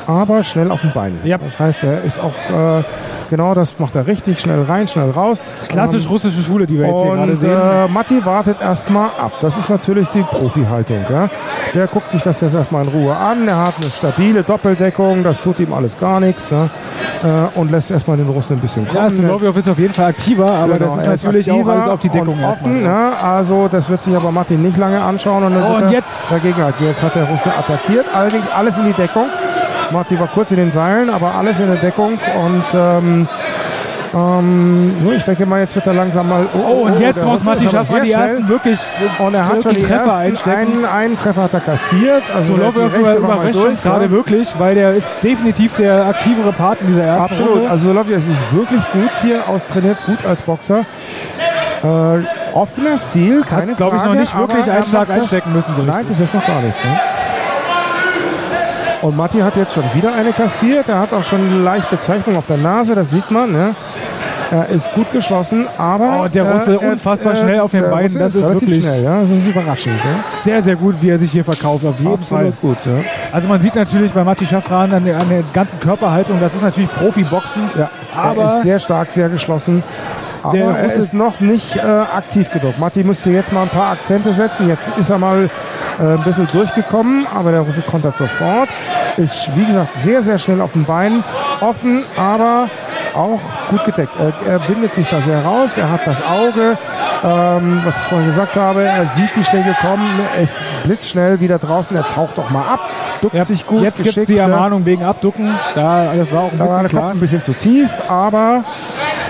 aber schnell auf den Beinen. Das heißt, er ist auch äh, genau das macht er richtig schnell rein, schnell raus. Klassisch Ähm, russische Schule, die wir jetzt hier gerade sehen. Äh, Matti wartet erstmal ab. Das ist natürlich die Profi-Haltung. Ja? Der guckt sich das jetzt erstmal in Ruhe an. Er hat eine stabile Doppeldeckung. Das tut ihm alles gar nichts. Ja? Äh, und lässt erstmal den Russen ein bisschen kommen. Ja, Solovjov ist auf jeden Fall aktiver, aber Genau, das ist natürlich auch aktiver alles auf die Deckung offen. Ja? Also das wird sich aber Martin nicht lange anschauen. Und, dann Oh, und jetzt- dagegen halten. Jetzt hat der Russe attackiert. Allerdings alles in die Deckung. Martin war kurz in den Seilen, aber alles in der Deckung. Und ähm, ähm, so, ich denke mal, jetzt wird er langsam mal. Oh, und jetzt muss Matti sehr die ersten wirklich Und er hat schon die Treffer einstecken. einen, einen Treffer hat er kassiert. Also Solovjov überrascht uns gerade ja. wirklich, weil der ist definitiv der aktivere Part in dieser ersten Absolut. Runde. Also Solovjov ist wirklich gut hier, austrainiert, gut als Boxer. Äh, Offener Stil, keine Hat, glaube ich, noch nicht wirklich einen Schlag einstecken müssen. So Nein, bis jetzt noch gar nichts. Ne? Und Matti hat jetzt schon wieder eine kassiert. Er hat auch schon eine leichte Zeichnung auf der Nase, das sieht man. Ne? Er ist gut geschlossen, aber Oh, der Russe äh, unfassbar schnell auf den Beinen, Russe das ist relativ wirklich- schnell. Ja? Das ist überraschend. Ja? Sehr, sehr gut, wie er sich hier verkauft, auf jeden Fall. Absolut gut. Ja? Also man sieht natürlich bei Matti Schaffran an der, an der ganzen Körperhaltung, das ist natürlich Profiboxen. Ja, aber er ist sehr stark, sehr geschlossen. Aber Der er Russe- ist noch nicht äh, aktiv genug. Matti müsste jetzt mal ein paar Akzente setzen. Jetzt ist er mal äh, ein bisschen durchgekommen, aber der Russe kontert sofort. Ist, wie gesagt, sehr, sehr schnell auf den Beinen. Offen, aber auch gut gedeckt. Er, er bindet sich da sehr raus. Er hat das Auge, ähm, was ich vorhin gesagt habe. Er sieht die Schläge kommen. Er ist blitzschnell wieder draußen. Er taucht doch mal ab, duckt ja, sich gut. jetzt gibt es die ja. Ermahnung wegen Abducken. Da, das war auch ein Da bisschen klar. ein bisschen zu tief, aber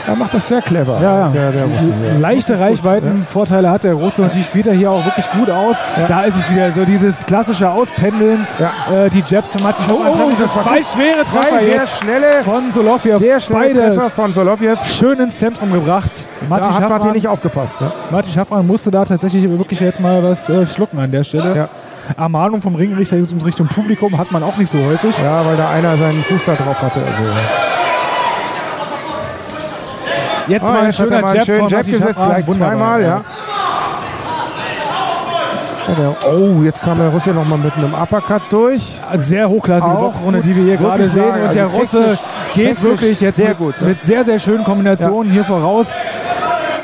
er macht das sehr clever. Ja, ja. Der, der Russe, ja. Leichte Reichweitenvorteile hat der Russe und die spielt er hier auch wirklich gut aus. Da ist es wieder so dieses klassische Auspendeln. Äh, die Jabs von Matti Oh, oh, das war zwei schwere Zwei Treffer sehr jetzt schnelle, von Solovjev. sehr schnelle Beide Treffer von Solovjev. schön ins Zentrum gebracht. Matti Da hat Matti nicht aufgepasst. Ne? Matti Schaffran musste da tatsächlich wirklich jetzt mal was äh, schlucken an der Stelle. Ja. Ermahnung vom Ringrichter in Richtung Publikum hat man auch nicht so häufig. Ja, weil da einer seinen Fuß da drauf hatte. Also. Jetzt Ah, mal ein jetzt hat er schöner mal einen Jab schönen Jab gesetzt, gleich zweimal. Ja. Ja, oh, jetzt kam der Russe nochmal mit einem Uppercut durch. Sehr hochklassige Auch Boxrunde, die wir hier gerade sehen. Und Also der Russe geht wirklich jetzt sehr mit, gut, ja. mit sehr, sehr schönen Kombinationen hier voraus.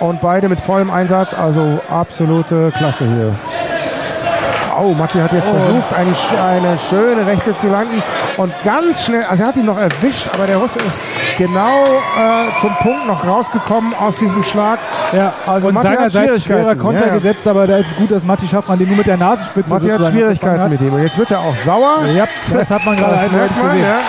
Und beide mit vollem Einsatz, also absolute Klasse hier. Oh, Matti hat jetzt Oh. versucht, eine, sch- eine schöne Rechte zu landen und ganz schnell, also er hat ihn noch erwischt, aber der Russe ist genau äh, zum Punkt noch rausgekommen aus diesem Schlag. Ja, Also und Matti hat seinerseits schwerer Schwierigkeiten. Konter Ja, ja. gesetzt, aber da ist es gut, dass Matti Schaffran den nur mit der Nasenspitze Matti hat Schwierigkeiten abgefangen mit ihm und jetzt wird er auch sauer. Ja, das hat man gerade eindeutig gesehen. ja.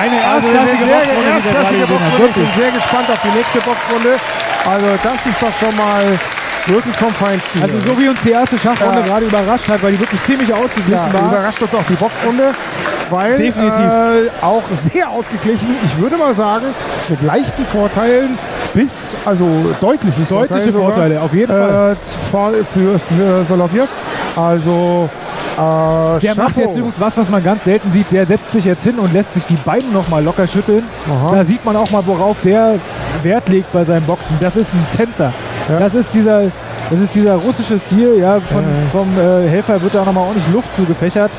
Eine Also erstklassige sehr Boxrunde, erstklassige. Boxrunde. Ich bin sehr gespannt auf die nächste Boxrunde. Also das ist doch schon mal wirklich vom Feinsten. Also so wie uns die erste Schachrunde Ja. gerade überrascht hat, weil die wirklich ziemlich ausgeglichen ja, war. überrascht uns auch die Boxrunde, weil Definitiv. Äh, auch sehr ausgeglichen. Ich würde mal sagen, mit leichten Vorteilen bis, also deutlichen Deutliche Vorteilen sogar, Vorteile, auf jeden Fall. Äh, für, für Solovjev. Also äh, Der macht Chapeau. jetzt übrigens was, was man ganz selten sieht. Der setzt sich jetzt hin und lässt sich die Beine noch mal locker schütteln. Aha. Da sieht man auch mal, worauf der Wert legt bei seinem Boxen. Das ist ein Tänzer. Das ist dieser, das ist dieser russische Stil. Ja, von, vom äh, Helfer wird da auch noch mal ordentlich Luft zugefächert.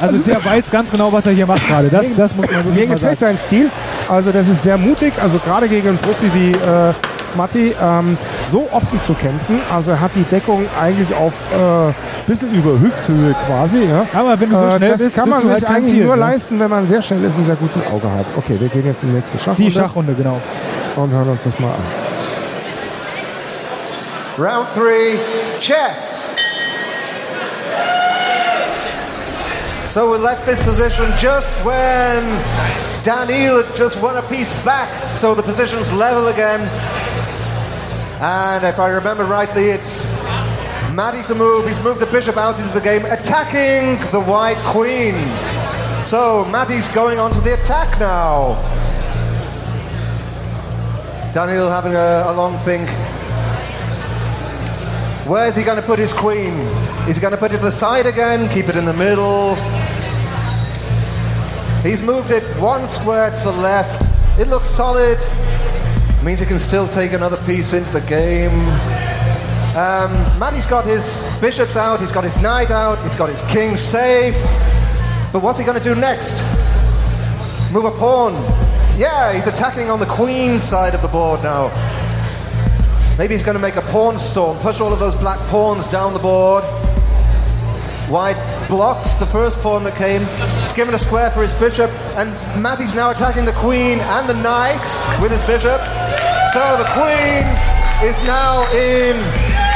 Also, der weiß ganz genau, was er hier macht gerade. Das, Mir- das muss man wirklich Mir mal gefällt sein Stil. Also das ist sehr mutig. Also gerade gegen einen Profi wie äh, Matti ähm, so offen zu kämpfen. Also er hat die Deckung eigentlich auf äh, bisschen über Hüfthöhe quasi. Ja. Aber wenn du so Äh, schnell das bist, kann bist man du sich halt eigentlich Ziel, nur ne? leisten, wenn man sehr schnell ist und sehr gutes Auge hat. Okay, wir gehen jetzt in die nächste Schachrunde. Die Schachrunde, genau. Und hören uns das mal an. Round three, chess. So we left this position just when Daniel had just won a piece back, so the position's level again. And if I remember rightly, it's Matty to move. He's moved the bishop out into the game, attacking the white queen. So Matty's going on to the attack now. Daniel having a, a long think. Where's he going to put his queen? Is he going to put it to the side again? Keep it in the middle? He's moved it one square to the left. It looks solid. Means he can still take another piece into the game. Um, Matty's got his bishops out, he's got his knight out, he's got his king safe. But what's he going to do next? Move a pawn. Yeah, he's attacking on the queen side of the board now. Maybe he's going to make a pawn storm, push all of those black pawns down the board. White blocks the first pawn that came. It's given a square for his bishop, and Matty's now attacking the queen and the knight with his bishop. So the queen is now in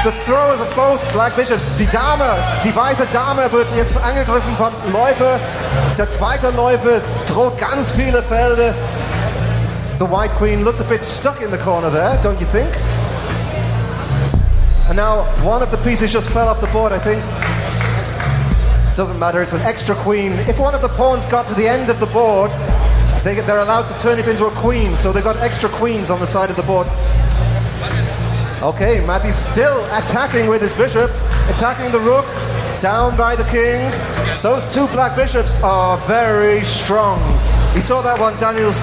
the throws of both black bishops. Die Dame, die weiße Dame wird jetzt angegriffen vom Läufer. Der zweite Läufer droht ganz viele Felder. The white queen looks a bit stuck in the corner there, don't you think? And now one of the pieces just fell off the board, I think. Doesn't matter, it's an extra queen. If one of the pawns got to the end of the board, they, they're allowed to turn it into a queen, so they've got extra queens on the side of the board. Okay, Matty's still attacking with his bishops, attacking the rook, down by the king. Those two black bishops are very strong. He saw that one. Daniels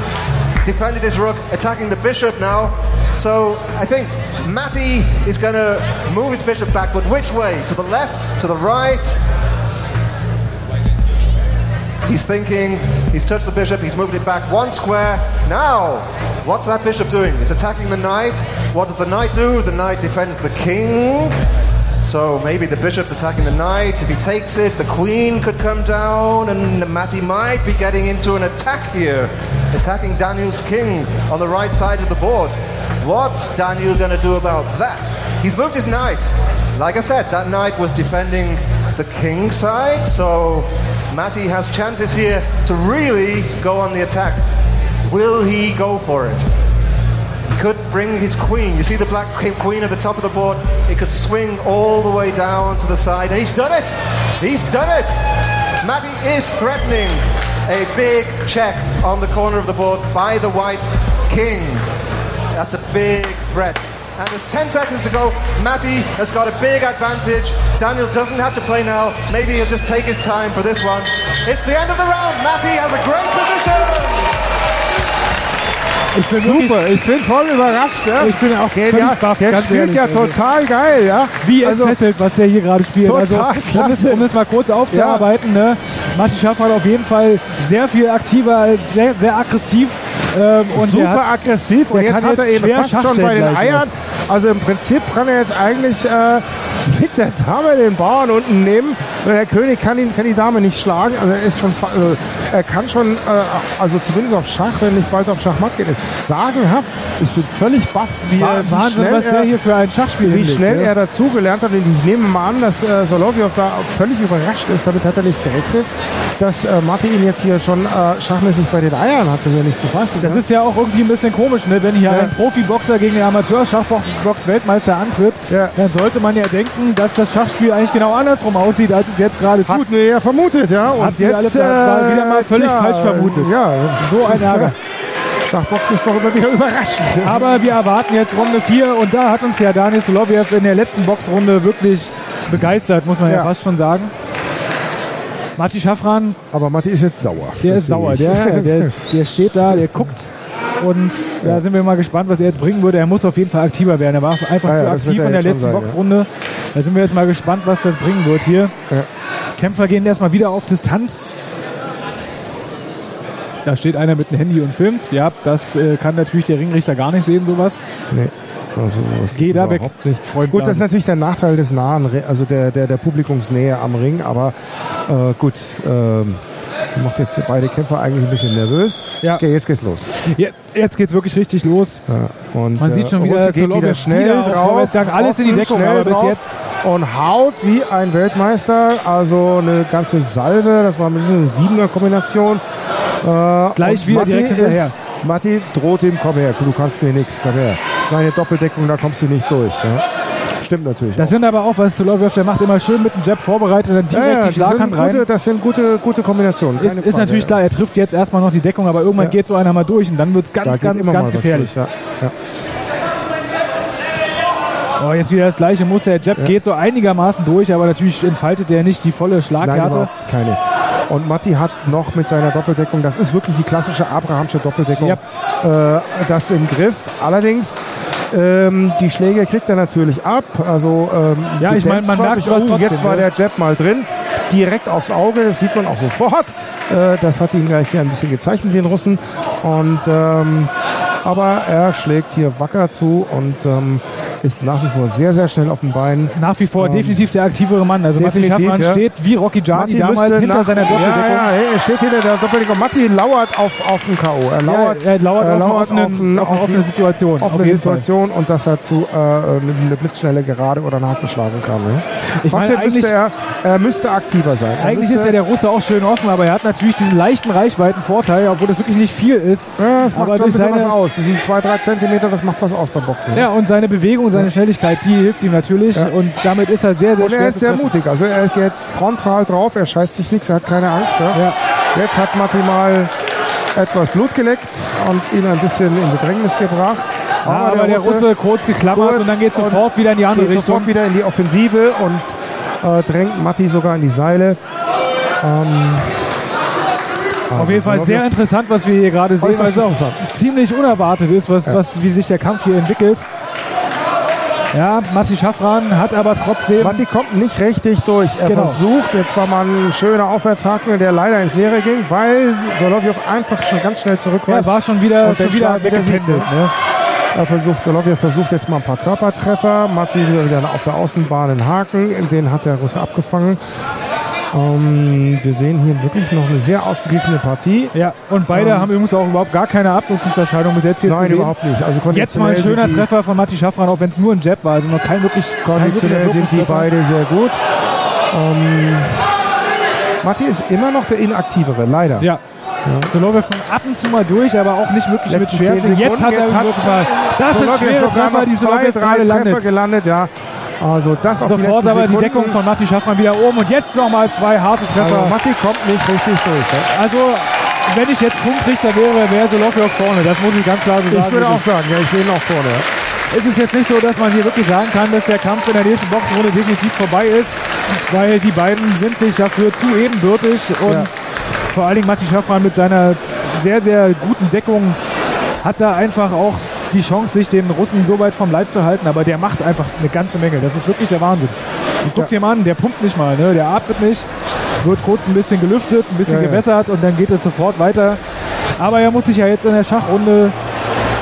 defended his rook, attacking the bishop now. So I think Matty is going to move his bishop back, but which way? To the left? To the right? He's thinking, he's touched the bishop, he's moved it back one square. Now, what's that bishop doing? It's attacking the knight. What does the knight do? The knight defends the king. So maybe the bishop's attacking the knight. If he takes it, the queen could come down, and Matty might be getting into an attack here, attacking Daniel's king on the right side of the board. What's Daniel going to do about that? He's moved his knight. Like I said, that knight was defending the king side, so Matty has chances here to really go on the attack. Will he go for it? He could bring his queen. You see the black queen at the top of the board? He could swing all the way down to the side, and he's done it! He's done it! Matty is threatening a big check on the corner of the board by the white king. That's a big threat. And there's 10 seconds to go. Matty has got a big advantage. Daniel doesn't have to play now. Maybe he'll just take his time for this one. It's the end of the round. Matty has a great position. Ich bin Super, ich bin voll überrascht. Ja. Ich bin auch der, baff, der spielt ehrlich, ja also. total geil. Ja. Wie Also- entfesselt, was der hier gerade spielt. Total also, um es, klasse. um es mal kurz aufzuarbeiten, ne? Matti Schaff hat auf jeden Fall sehr viel aktiver, sehr, sehr aggressiv. Ähm, und Super hat, aggressiv und jetzt hat er schwer fast schon bei den. Eiern. Also im Prinzip kann er jetzt eigentlich äh, der Dame den Bauern unten nehmen. Und Der König kann, ihn, kann die Dame nicht schlagen. Also er ist schon, also er kann schon, äh, also zumindest auf Schach, wenn nicht bald auf Schachmatt geht. Sagenhaft. Ich bin völlig baff, wie, Wa- wie Wahnsinn, schnell was der er, hier für ein Schachspiel wie hinlegt, schnell ne? er dazugelernt hat. Und ich nehme mal an, dass äh, Solovjov da völlig überrascht ist. Damit hat er nicht gerechnet, dass äh, Matti ihn jetzt hier schon äh, schachmäßig bei den Eiern hat. Das ist ja nicht zu fassen. Das ne? ist ja auch irgendwie ein bisschen komisch, ne? wenn hier Ja. ein Profiboxer gegen den Amateur-Schachbox-Weltmeister antritt, dann sollte man ja denken, dass das Schachspiel eigentlich genau andersrum aussieht, als es jetzt gerade tut. Hatten wir ja vermutet, ja. Und Hatten wir jetzt alle wieder mal völlig tja, falsch vermutet. Ja, So ein Ärger. Schachbox ist doch immer wieder überraschend. Aber wir erwarten jetzt Runde 4 und da hat uns ja Daniel Solovjev in der letzten Boxrunde wirklich begeistert, muss man ja, Ja. fast schon sagen. Matti Schaffran, Aber Matti ist jetzt sauer. der ist sauer. Der, der, der steht da, der guckt. Und da sind wir mal gespannt, was er jetzt bringen würde. Er muss auf jeden Fall aktiver werden. Er war einfach Ja, zu ja, das aktiv in der letzten sein, ja. Boxrunde. Da sind wir jetzt mal gespannt, was das bringen wird hier. Ja. Kämpfer gehen erstmal wieder auf Distanz. Da steht einer mit dem Handy und filmt. Ja, das äh, kann natürlich der Ringrichter gar nicht sehen, sowas. Nee. Also sowas Geh geht da weg. Gut, das ist natürlich der Nachteil des nahen, also der, der, der Publikumsnähe am Ring, aber äh, gut, ähm, macht jetzt beide Kämpfer eigentlich ein bisschen nervös. Ja. Okay, jetzt geht's los. Ja, jetzt geht's wirklich richtig los. Ja, und, Man sieht schon wieder, geht wieder schnell wieder auf drauf, alles in die Deckung, aber bis jetzt- Und haut wie ein Weltmeister, also eine ganze Salve, das war mit einer Siebener-Kombination. Äh, Gleich wieder Matti direkt hinterher. Ist, Matti droht ihm, komm her, du kannst mir nichts, komm her. Meine Doppeldeckung, da kommst du nicht durch. Ja. Stimmt natürlich. Das sind aber auch, was Solovjev, der macht immer schön mit dem Jab vorbereitet, dann direkt Ja, ja, die das Schlaghand sind rein. gute, das sind gute, gute Kombinationen. Ist, ist natürlich ja. klar, er trifft jetzt erstmal noch die Deckung, aber irgendwann geht so einer mal durch und dann wird's Da ganz, geht ganz, ganz gefährlich. durch. Oh, jetzt wieder das gleiche Muster. Der Jab Ja. geht so einigermaßen durch, aber natürlich entfaltet er nicht die volle Nein, Schlaghärte. überhaupt keine. Und Matti hat noch mit seiner Doppeldeckung, das ist wirklich die klassische Abrahamsche Doppeldeckung, äh, das im Griff. Allerdings, ähm, die Schläge kriegt er natürlich ab. Also, ähm, Ja, ich meine, man merkt oh, trotzdem, jetzt war ne? der Jab mal drin, direkt aufs Auge, das sieht man auch sofort. Äh, das hat ihn gleich hier ein bisschen gezeichnet, den Russen. Und, ähm, aber er schlägt hier wacker zu und ähm, ist nach wie vor sehr, sehr schnell auf dem Bein. Nach wie vor Ähm, definitiv der aktivere Mann. Also Matti Schaffran ja. steht wie Rocky Gianni damals hinter seiner Doppeldeckung. Ja, ja, er steht hinter der Doppeldeckung. Matti lauert auf, auf den K.O. Er lauert, er lauert auf eine offene- einen- auf eine offene Situation, auf Offene jeden Fall. Situation und dass er zu äh, eine blitzschnelle Gerade oder einen Haken schlagen kann. Ne? Ich meine, Trotzdem müsste eigentlich- er, er müsste aktiver sein. Er Eigentlich ist ja der Russe auch schön offen, aber er hat natürlich diesen leichten Reichweitenvorteil, obwohl das wirklich nicht viel ist. ja, das macht aber schon ein bisschen was seine- aus. Das sind zwei, drei Zentimeter, das macht was aus beim Boxen. Ja, und seine Bewegung, seine Schnelligkeit, die hilft ihm natürlich. Ja. Und damit ist er sehr, sehr Und er ist sehr mutig. Also er geht frontal drauf, er scheißt sich nichts, er hat keine Angst. Ja. Jetzt hat Matti mal etwas Blut geleckt und ihn ein bisschen in Bedrängnis gebracht. Ja, aber der Russe kurz geklammert und dann geht sofort wieder in die andere geht Richtung. sofort wieder in die Offensive und äh, drängt Matti sogar in die Seile. Ähm, Auf jeden Fall Solowjow- sehr interessant, was wir hier gerade sehen, weil es auch ziemlich unerwartet ist, was, was, wie sich der Kampf hier entwickelt. Ja, Matti Schaffran hat aber trotzdem. Matti kommt nicht richtig durch. Er Genau. versucht, jetzt war mal ein schöner Aufwärtshaken, der leider ins Leere ging, weil Solovjov einfach schon ganz schnell zurückweicht. Ja, war schon wieder, Und schon wieder weggependelt. ne? Ne? Er versucht, Solovjev versucht jetzt mal ein paar Körpertreffer. Matti wieder, wieder auf der Außenbahn einen Haken. Den hat der Russe abgefangen. Ähm, wir sehen hier wirklich noch eine sehr ausgeglichene Partie. Ja, und beide Ähm, haben übrigens auch überhaupt gar keine Abnutzungserscheinung bis jetzt hier Nein, überhaupt nicht. Also Jetzt mal ein schöner sind Treffer von Matti Schaffran, auch wenn es nur ein Jab war. Also noch kein wirklich Konditionell sind die beide sehr gut. Ähm, Matti ist immer noch der Inaktivere, leider. Ja. Solovjev kommt ab und zu mal durch, aber auch nicht wirklich Letzten mit 10 Schwertling. Jetzt hat er jetzt hat wirklich mal. Das sind Solovjev schwere Treffer, die zwei, drei Treffer landet. gelandet, ja. Also das auf Sofort die aber die Sekunden. Deckung von Matti Schaffran wieder oben und jetzt nochmal zwei harte Treffer. Also Matti kommt nicht richtig durch. Ja. Also, wenn ich jetzt Punktrichter wäre, wäre Solovjev vorne. Das muss ich ganz klar so sagen. Ich würde auch sagen, ja, ich sehe ihn auch vorne. Ja. Es ist jetzt nicht so, dass man hier wirklich sagen kann, dass der Kampf in der nächsten Boxrunde definitiv vorbei ist, weil die beiden sind sich dafür zu ebenbürtig und Ja. vor allen Dingen Matti Schaffran mit seiner sehr, sehr guten Deckung hat da einfach auch die Chance, sich den Russen so weit vom Leib zu halten, aber der macht einfach eine ganze Menge. Das ist wirklich der Wahnsinn. Und guck dir mal an, der pumpt nicht mal, ne? der atmet nicht, wird kurz ein bisschen gelüftet, ein bisschen Ja, ja. gewässert und dann geht es sofort weiter. Aber er muss sich ja jetzt in der Schachrunde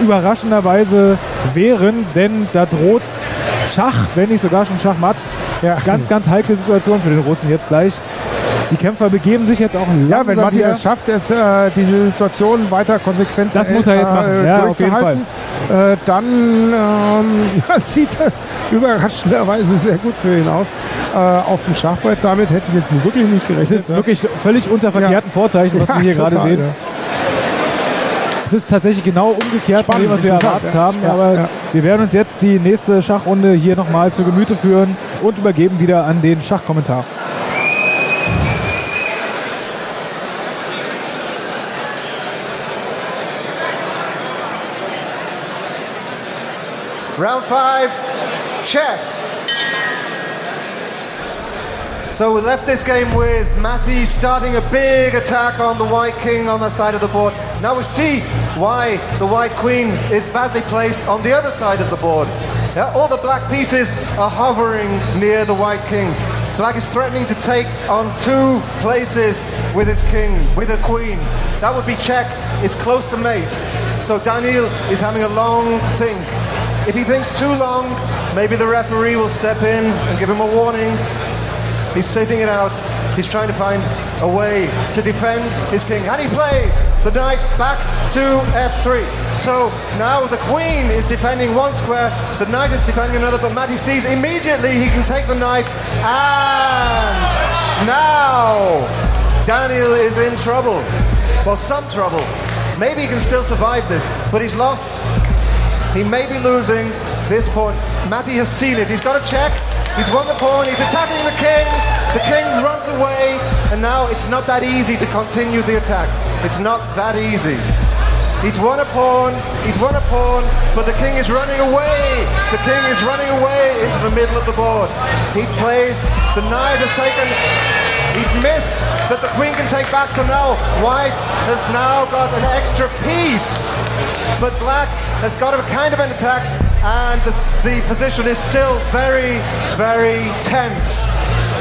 überraschenderweise wehren, denn da droht Schach, wenn nicht sogar schon Schachmatt. Ja. Ganz, ganz heikle Situation für den Russen jetzt gleich. Die Kämpfer begeben sich jetzt auch langsam Ja, wenn wieder. es schafft, jetzt äh, diese Situation weiter konsequent Das zu, muss er jetzt äh, machen. Ja, auf jeden durchzuhalten, Äh, dann ähm, ja, sieht das überraschenderweise sehr gut für ihn aus. Äh, auf dem Schachbrett, damit hätte ich jetzt wirklich nicht Es gerechnet. ist wirklich völlig unter verkehrten Vorzeichen, was wir hier gerade total, sehen. Es ist tatsächlich genau umgekehrt von Spannend, dem, was wir erwartet ja. haben. Ja, aber ja. wir werden uns jetzt die nächste Schachrunde hier nochmal zu Gemüte führen und übergeben wieder an den Schachkommentar. Round five, chess. So we left this game with Matty starting a big attack on the white king on the side of the board. Now we see why the white queen is badly placed on the other side of the board. Yeah, all the black pieces are hovering near the white king. Black is threatening to take on two places with his king, with a queen. That would be check. It's close to mate. So Daniel is having a long think. If he thinks too long, maybe the referee will step in and give him a warning. He's sitting it out. He's trying to find a way to defend his king. And he plays the knight back to f3. So now the queen is defending one square, the knight is defending another, but Matty sees immediately he can take the knight. And now Daniel is in trouble. Well, some trouble. Maybe he can still survive this, but he's lost. He may be losing this pawn. Matty has seen it. He's got a check. He's won the pawn. He's attacking the king. The king runs away. And now it's not that easy to continue the attack. It's not that easy. He's won a pawn. He's won a pawn. But the king is running away. The king is running away into the middle of the board. He plays. The knight has taken. He's missed that the queen can take back. So now white has now got an extra piece. But black has got a kind of an attack. And the, the position is still very, very tense.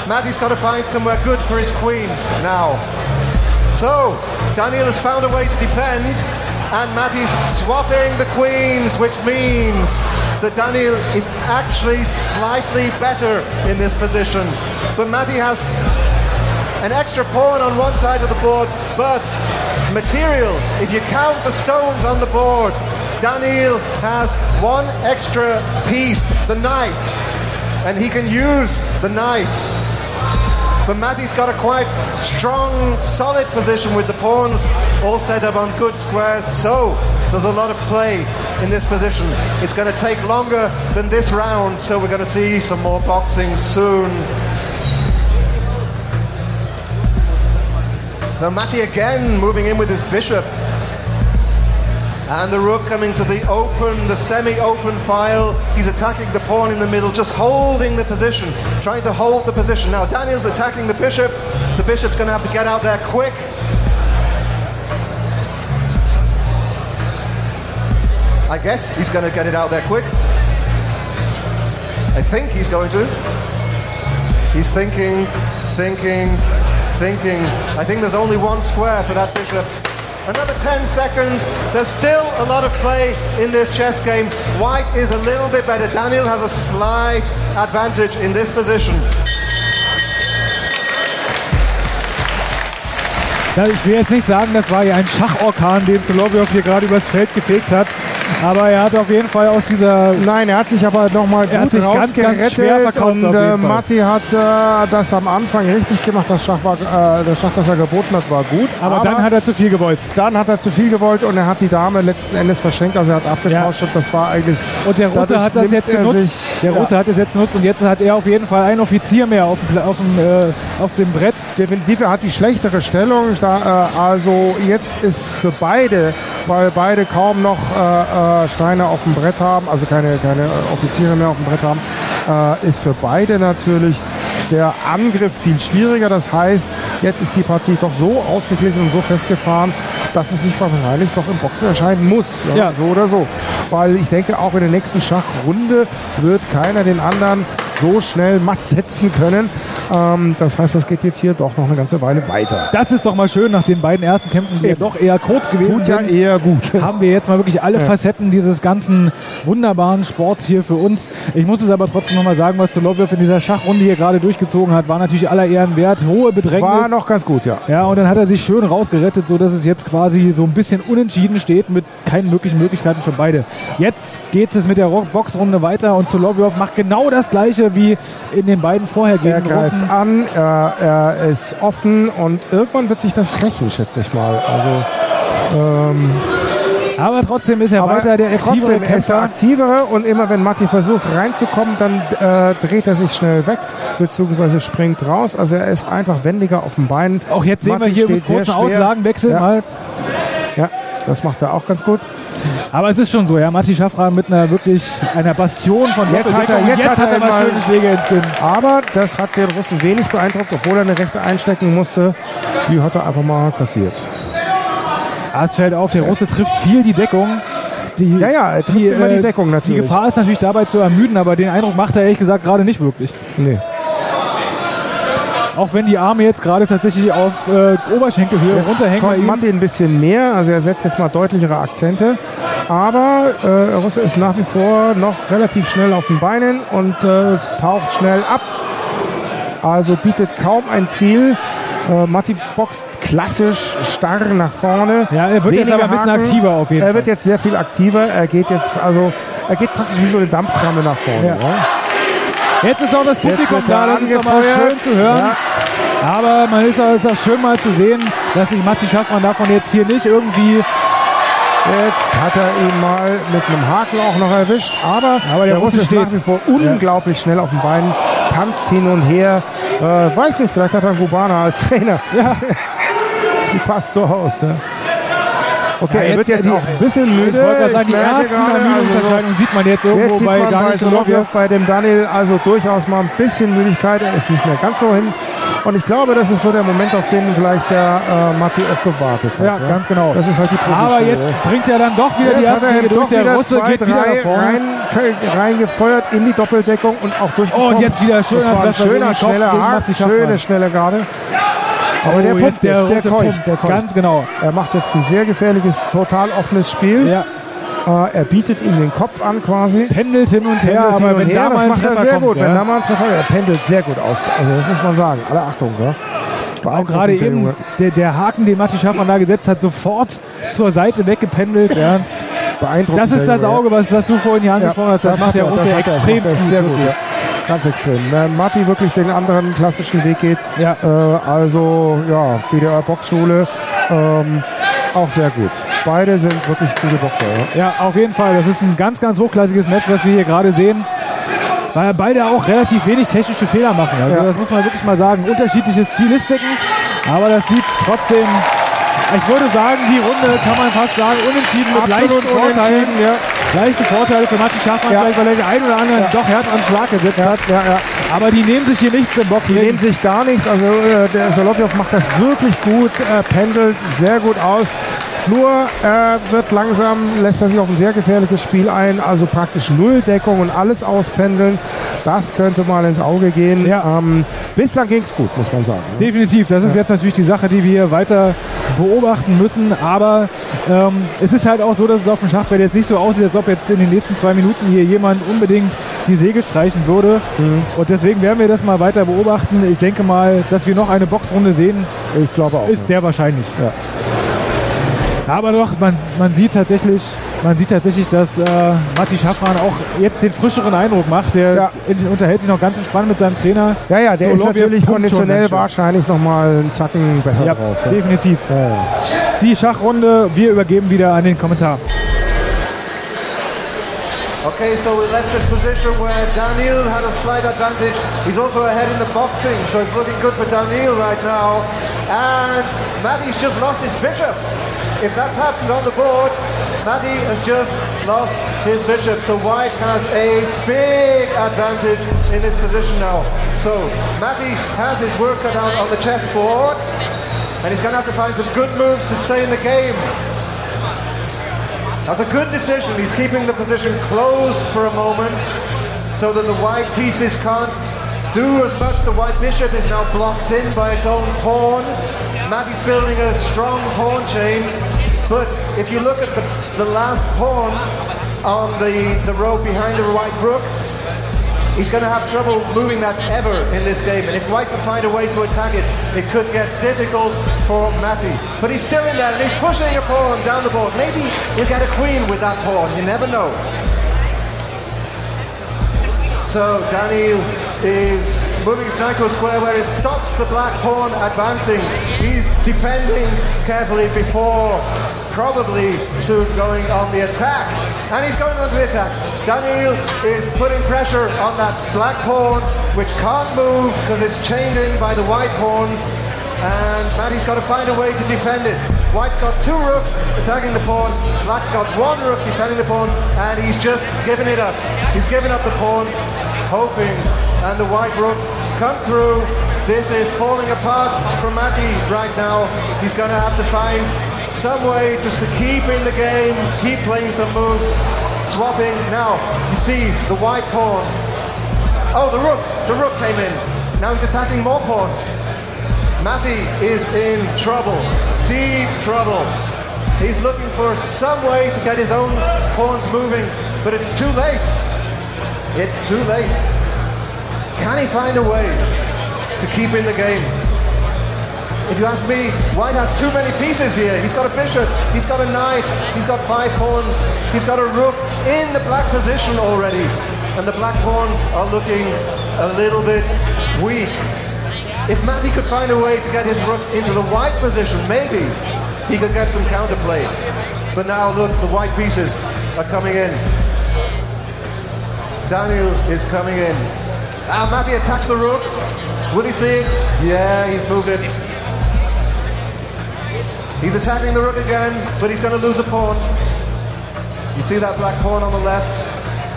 Matty's got to find somewhere good for his queen now. So, Daniel has found a way to defend, and Matty's swapping the queens, which means that Daniel is actually slightly better in this position. But Matty has an extra pawn on one side of the board, but material, if you count the stones on the board, Daniel has one extra piece, the knight, and he can use the knight. But Matty's got a quite strong, solid position with the pawns all set up on good squares, so there's a lot of play in this position. It's going to take longer than this round, so we're going to see some more boxing soon. Now Matty again moving in with his bishop. And the rook coming to the open, the semi-open file. He's attacking the pawn in the middle, just holding the position, trying to hold the position. Now Daniel's attacking the bishop. The bishop's going to have to get out there quick. I guess he's going to get it out there quick. I think he's going to. He's thinking, thinking, thinking. I think there's only one square for that bishop. Another 10 seconds. There's still a lot of play in this chess game. White is a little bit better. Daniel has a slight advantage in this position. Ich will jetzt nicht sagen, das war ja ein Schachorkan, den Solovyov hier gerade übers Feld gefegt hat. Aber er hat auf jeden Fall aus dieser. Nein, er hat sich aber nochmal Er hat gut sich ganz, ganz rausgerettet schwer verkauft und äh. Matti hat äh, das am Anfang richtig gemacht. Das Schach, war, äh, das Schach, das er geboten hat, war gut. Aber, dann hat er zu viel gewollt. Dann hat er zu viel gewollt und er hat die Dame letzten Endes verschenkt. Also er hat abgetauscht und das war eigentlich. Und der Russe hat das jetzt genutzt. sich- der ja. Russe hat es jetzt genutzt und jetzt hat er auf jeden Fall einen Offizier mehr auf dem, auf dem, äh, auf dem Brett. Definitiv, er hat die schlechtere Stellung. Da, äh, also jetzt ist für beide, weil beide kaum noch äh, Steine auf dem Brett haben, also keine, keine äh, Offiziere mehr auf dem Brett haben, äh, ist für beide natürlich der Angriff viel schwieriger. Das heißt, jetzt ist die Partie doch so ausgeglichen und so festgefahren, dass es sich wahrscheinlich doch im Boxen entscheiden muss. Ja, Ja. So oder so. Weil ich denke, auch in der nächsten Schachrunde wird keiner den anderen so schnell matt setzen können. Ähm, das heißt, das geht jetzt hier doch noch eine ganze Weile weiter. Das ist doch mal schön, nach den beiden ersten Kämpfen, die ja doch eher kurz gewesen Tut ja sind. eher gut. Haben wir jetzt mal wirklich alle Ja. Facetten dieses ganzen wunderbaren Sports hier für uns. Ich muss es aber trotzdem nochmal sagen, was Solovyov in dieser Schachrunde hier gerade durchgezogen hat, war natürlich aller Ehren wert. Hohe Bedrängnis. War noch ganz gut, ja. Ja, und dann hat er sich schön rausgerettet, sodass es jetzt quasi so ein bisschen unentschieden steht mit keinen möglichen Möglichkeiten für beide. Jetzt geht es mit der Boxrunde weiter und Solovyov macht genau das gleiche wie in den beiden Er vorhergehenden greift Runden. an, er, er ist offen und irgendwann wird sich das rächen, schätze ich mal. Also, ähm, Aber trotzdem ist er weiter der aktivere trotzdem, er ist der Kämpfer. aktivere und immer wenn Matti versucht reinzukommen, dann äh, dreht er sich schnell weg, beziehungsweise springt raus. Also er ist einfach wendiger auf den Beinen. Auch jetzt sehen wir Matti hier steht übrigens kurzen. Auslagenwechsel Ja. mal. Ja, das macht er auch ganz gut. Aber es ist schon so, ja, Matti Schaffran mit einer wirklich einer Bastion von Jetzt hat er, Doppeldeckung. jetzt, hat er, mal mal schöne Schläge ins Kinn. Aber das hat den Russen wenig beeindruckt, obwohl er eine rechte einstecken musste. Die hat er einfach mal kassiert. Ah, es fällt auf, der Russe trifft viel die Deckung. Die, Ja, ja, er trifft immer die Deckung Die natürlich. Gefahr ist natürlich dabei zu ermüden, aber den Eindruck macht er ehrlich gesagt gerade nicht wirklich. Nee. Auch wenn die Arme jetzt gerade tatsächlich auf äh, Oberschenkelhöhe Jetzt runterhängen kommt. Matti ein bisschen mehr, also er setzt jetzt mal deutlichere Akzente. Aber äh, Russe ist nach wie vor noch relativ schnell auf den Beinen und äh, taucht schnell ab. Also bietet kaum ein Ziel. Äh, Matti boxt klassisch starr nach vorne. Ja, er wird jetzt Wenige aber ein bisschen Haken. aktiver auf jeden Er Fall. wird jetzt sehr viel aktiver. Er geht jetzt also er geht praktisch wie so eine Dampframme nach vorne. Ja. Ja. Jetzt ist auch das Publikum da, das ist doch mal schön zu hören. Aber man ist auch, ist auch schön mal zu sehen, dass sich Matti Schaffmann davon jetzt hier nicht irgendwie Jetzt hat er ihn mal mit einem Haken auch noch erwischt, aber, Aber der der Russe Russe steht. nach wie vor unglaublich schnell auf den Beinen, tanzt hin und her. Äh, weiß nicht, vielleicht hat er einen Kubaner als Trainer. Ja. Sieht fast so aus. Ja. Okay, Ja, er wird jetzt die- auch ein bisschen müde. Ich wollte gerade sagen, die ersten Ermüdungserscheinungen sieht man jetzt irgendwo Jetzt sieht bei man Daniel bei bei dem Daniel also durchaus mal ein bisschen Müdigkeit. Er ist nicht mehr ganz so hin. Und ich glaube, das ist so der Moment, auf den vielleicht der äh, Matti auch gewartet hat. Ja, ganz genau. Das ist halt die Aber jetzt ja. bringt er dann doch wieder die Jetzt hat ersten er durch. Der wieder Russe zwei, geht wieder drei vorne. rein, reingefeuert in die Doppeldeckung und auch durchgekommen. Oh, und jetzt wieder schöner schöner, schneller schöne, schnelle Gerade. Aber Oh, der pumpt jetzt der der keucht, pumpt. der keucht. Ganz genau. Er macht jetzt ein sehr gefährliches, total offenes Spiel. Ja. Äh, er bietet ihm den Kopf an quasi. Pendelt hin und her, Pendelt aber wenn her, da das mal ein macht er Treffer sehr kommt, gut. ja. Wenn da mal ein Treffer, er pendelt sehr gut aus. Also das muss man sagen. Alle Achtung, ja. Auch gerade der eben der, der Haken, den Matti Schaffmann da gesetzt hat, sofort zur Seite weggependelt. Ja. Beeindruckend. Das ist das ja. Auge, was, was du vorhin hier angesprochen hast. Das, macht hat der er, Russe das extrem das macht gut. sehr gut. Ja. Ganz extrem. Wenn Matti wirklich den anderen klassischen Weg geht, Ja. äh, also ja, DDR-Boxschule, ähm, auch sehr gut. Beide sind wirklich gute Boxer. Ja. Ja, auf jeden Fall. Das ist ein ganz, ganz hochklassiges Match, was wir hier gerade sehen. Weil beide auch relativ wenig technische Fehler machen. Also Ja. das muss man wirklich mal sagen. Unterschiedliche Stilistiken, aber das sieht trotzdem Ich würde sagen, die Runde kann man fast sagen, unentschieden mit Absolut leichten Vorteilen. ja. Leichte Vorteile für Matti Schaffmann, Ja. vielleicht weil er den einen oder anderen doch härteren Schlag gesetzt hat. Ja, ja. Aber die nehmen sich hier nichts im Die Boxring. nehmen sich gar nichts. Also äh, der Solovjov macht das wirklich gut, äh, pendelt sehr gut aus. Nur äh, wird langsam, lässt er sich auf ein sehr gefährliches Spiel ein, also praktisch Nulldeckung und alles auspendeln. Das könnte mal ins Auge gehen. Ähm, bislang ging es gut, muss man sagen. ne? Definitiv. Das ist jetzt natürlich die Sache, die wir weiter beobachten müssen. Aber ähm, es ist halt auch so, dass es auf dem Schachbrett jetzt nicht so aussieht, als ob jetzt in den nächsten zwei Minuten hier jemand unbedingt die Säge streichen würde. Mhm. Und deswegen werden wir das mal weiter beobachten. Ich denke mal, dass wir noch eine Boxrunde sehen, Ich glaube auch. ist sehr wahrscheinlich. Ja. Aber doch, man, man sieht tatsächlich, man sieht tatsächlich, dass äh, Matti Schaffran auch jetzt den frischeren Eindruck macht. Der in- unterhält sich noch ganz entspannt mit seinem Trainer. Ja, ja, der ist Solovjev natürlich konditionell wahrscheinlich nochmal einen Zacken besser Ja, drauf. definitiv. Die Schachrunde, wir übergeben wieder an den Kommentar. Okay, so we left this position where Daniel had a slight advantage. He's also ahead in the boxing, so it's looking good for Daniel right now. And Matty's just lost his bishop. If that's happened on the board, Matty has just lost his bishop. So White has a big advantage in this position now. So Matty has his work cut out on the chessboard, and he's going to have to find some good moves to stay in the game. That's a good decision. He's keeping the position closed for a moment so that the white pieces can't do as much. The white bishop is now blocked in by its own pawn. Matty's building a strong pawn chain, but if you look at the, the last pawn on the, the row behind the white rook, He's going to have trouble moving that ever in this game. And if White can find a way to attack it, it could get difficult for Matty. But he's still in there and he's pushing a pawn down the board. Maybe he'll get a queen with that pawn. You never know. So Daniel is moving his knight to a square where he stops the black pawn advancing. He's defending carefully before probably soon going on the attack. And he's going on to the attack. Daniel is putting pressure on that black pawn, which can't move because it's chained in by the white pawns. And Matty's got to find a way to defend it. White's got two rooks attacking the pawn. Black's got one rook defending the pawn, and he's just given it up. He's given up the pawn, hoping, and the white rooks come through. This is falling apart for Matty right now. He's going to have to find some way just to keep in the game, keep playing some moves, swapping. Now, you see the white pawn. Oh, the rook. The rook came in. Now he's attacking more pawns. Matty is in trouble, deep trouble. He's looking for some way to get his own pawns moving, but it's too late. It's too late. Can he find a way to keep in the game? If you ask me, White has too many pieces here. He's got a bishop, he's got a knight, he's got five pawns, he's got a rook in the black position already. And the black pawns are looking a little bit weak. If Matty could find a way to get his rook into the white position, maybe he could get some counterplay. But now look, the white pieces are coming in. Daniel is coming in. Ah, Matty attacks the rook. Will he see it? Yeah, he's moved it. He's attacking the rook again, but he's going to lose a pawn. You see that black pawn on the left?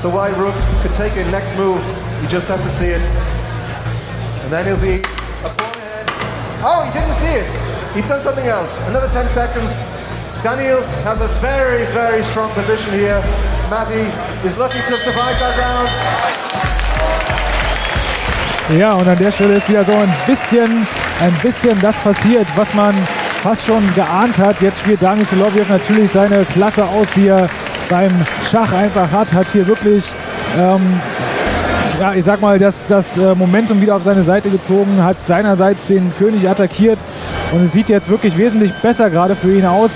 The white rook could take it next move. He just has to see it. And then he'll be a pawn ahead. Oh, he didn't see it. He's done something else. Another 10 seconds. Daniel has a very, very strong position here. Matty is lucky to have survived that round. Ja, und an der Stelle ist wieder so ein bisschen, ein bisschen das passiert, was man fast schon geahnt hat. Jetzt spielt Daniel Solovjev natürlich seine Klasse aus, die er beim Schach einfach hat. Hat hier wirklich, ähm, ja, ich sag mal, das, das äh, Momentum wieder auf seine Seite gezogen, hat seinerseits den König attackiert und es sieht jetzt wirklich wesentlich besser gerade für ihn aus.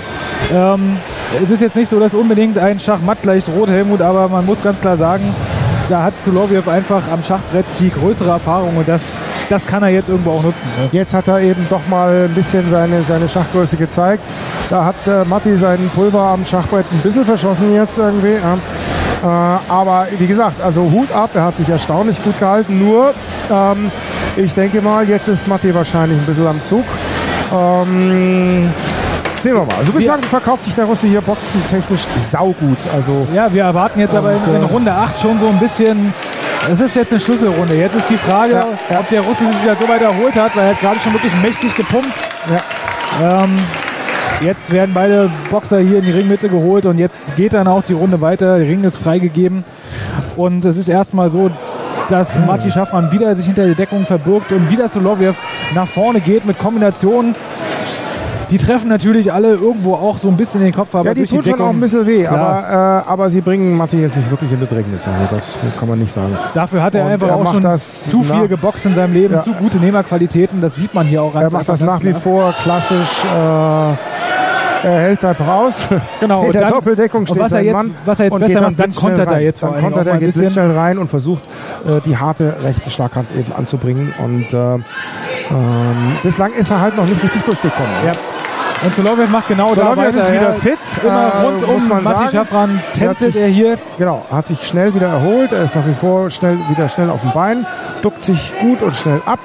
Ähm, es ist jetzt nicht so, dass unbedingt ein Schachmatt gleich droht, Helmut, aber man muss ganz klar sagen, da hat Solovjev einfach am Schachbrett die größere Erfahrung und das, das kann er jetzt irgendwo auch nutzen. Ne? Jetzt hat er eben doch mal ein bisschen seine, seine Schachgröße gezeigt. Da hat äh, Matti seinen Pulver am Schachbrett ein bisschen verschossen jetzt irgendwie. Ja. Äh, aber wie gesagt, also Hut ab, er hat sich erstaunlich gut gehalten. Nur, ähm, ich denke mal, jetzt ist Matti wahrscheinlich ein bisschen am Zug. Ähm, Sehen wir mal. Also bislang verkauft sich der Russe hier boxentechnisch saugut. Also Ja, wir erwarten jetzt aber in, in äh, Runde 8 schon so ein bisschen. Es ist jetzt eine Schlüsselrunde. Jetzt ist die Frage, ob der Russe sich wieder so weit erholt hat, weil er hat gerade schon wirklich mächtig gepumpt. Ähm, jetzt werden beide Boxer hier in die Ringmitte geholt und jetzt geht dann auch die Runde weiter. Der Ring ist freigegeben. Und es ist erstmal so, dass Mati Schaffran wieder sich hinter der Deckung verbirgt und wieder Soloviev nach vorne geht mit Kombinationen. Die treffen natürlich alle irgendwo auch so ein bisschen in den Kopf, aber ja, die tut die schon auch ein bisschen weh, Klar. aber, äh, aber sie bringen Matti jetzt nicht wirklich in Bedrängnis. Also das kann man nicht sagen. Dafür hat er Und einfach er auch schon das zu viel geboxt in seinem Leben, Ja. zu gute Nehmerqualitäten. Das sieht man hier auch Er macht das nach ganz wie klar. vor klassisch. Äh, er hält es einfach aus. Genau, In und der dann- Doppeldeckung steht was er jetzt- Mann was er jetzt besser macht, dann kontert er jetzt vor Dann kontert er, geht bisschen. blitzschnell rein und versucht, äh, die harte rechte Schlaghand eben anzubringen. Und äh, ähm, bislang ist er halt noch nicht richtig durchgekommen. Ja. Und Soloviev macht genau da Soloviev weiter. ist wieder fit. Immer äh, rund um man Matti. Schaffran tänzelt Er er hier. Genau, hat sich schnell wieder erholt. Er ist nach wie vor schnell, wieder schnell auf dem Bein, duckt sich gut und schnell ab.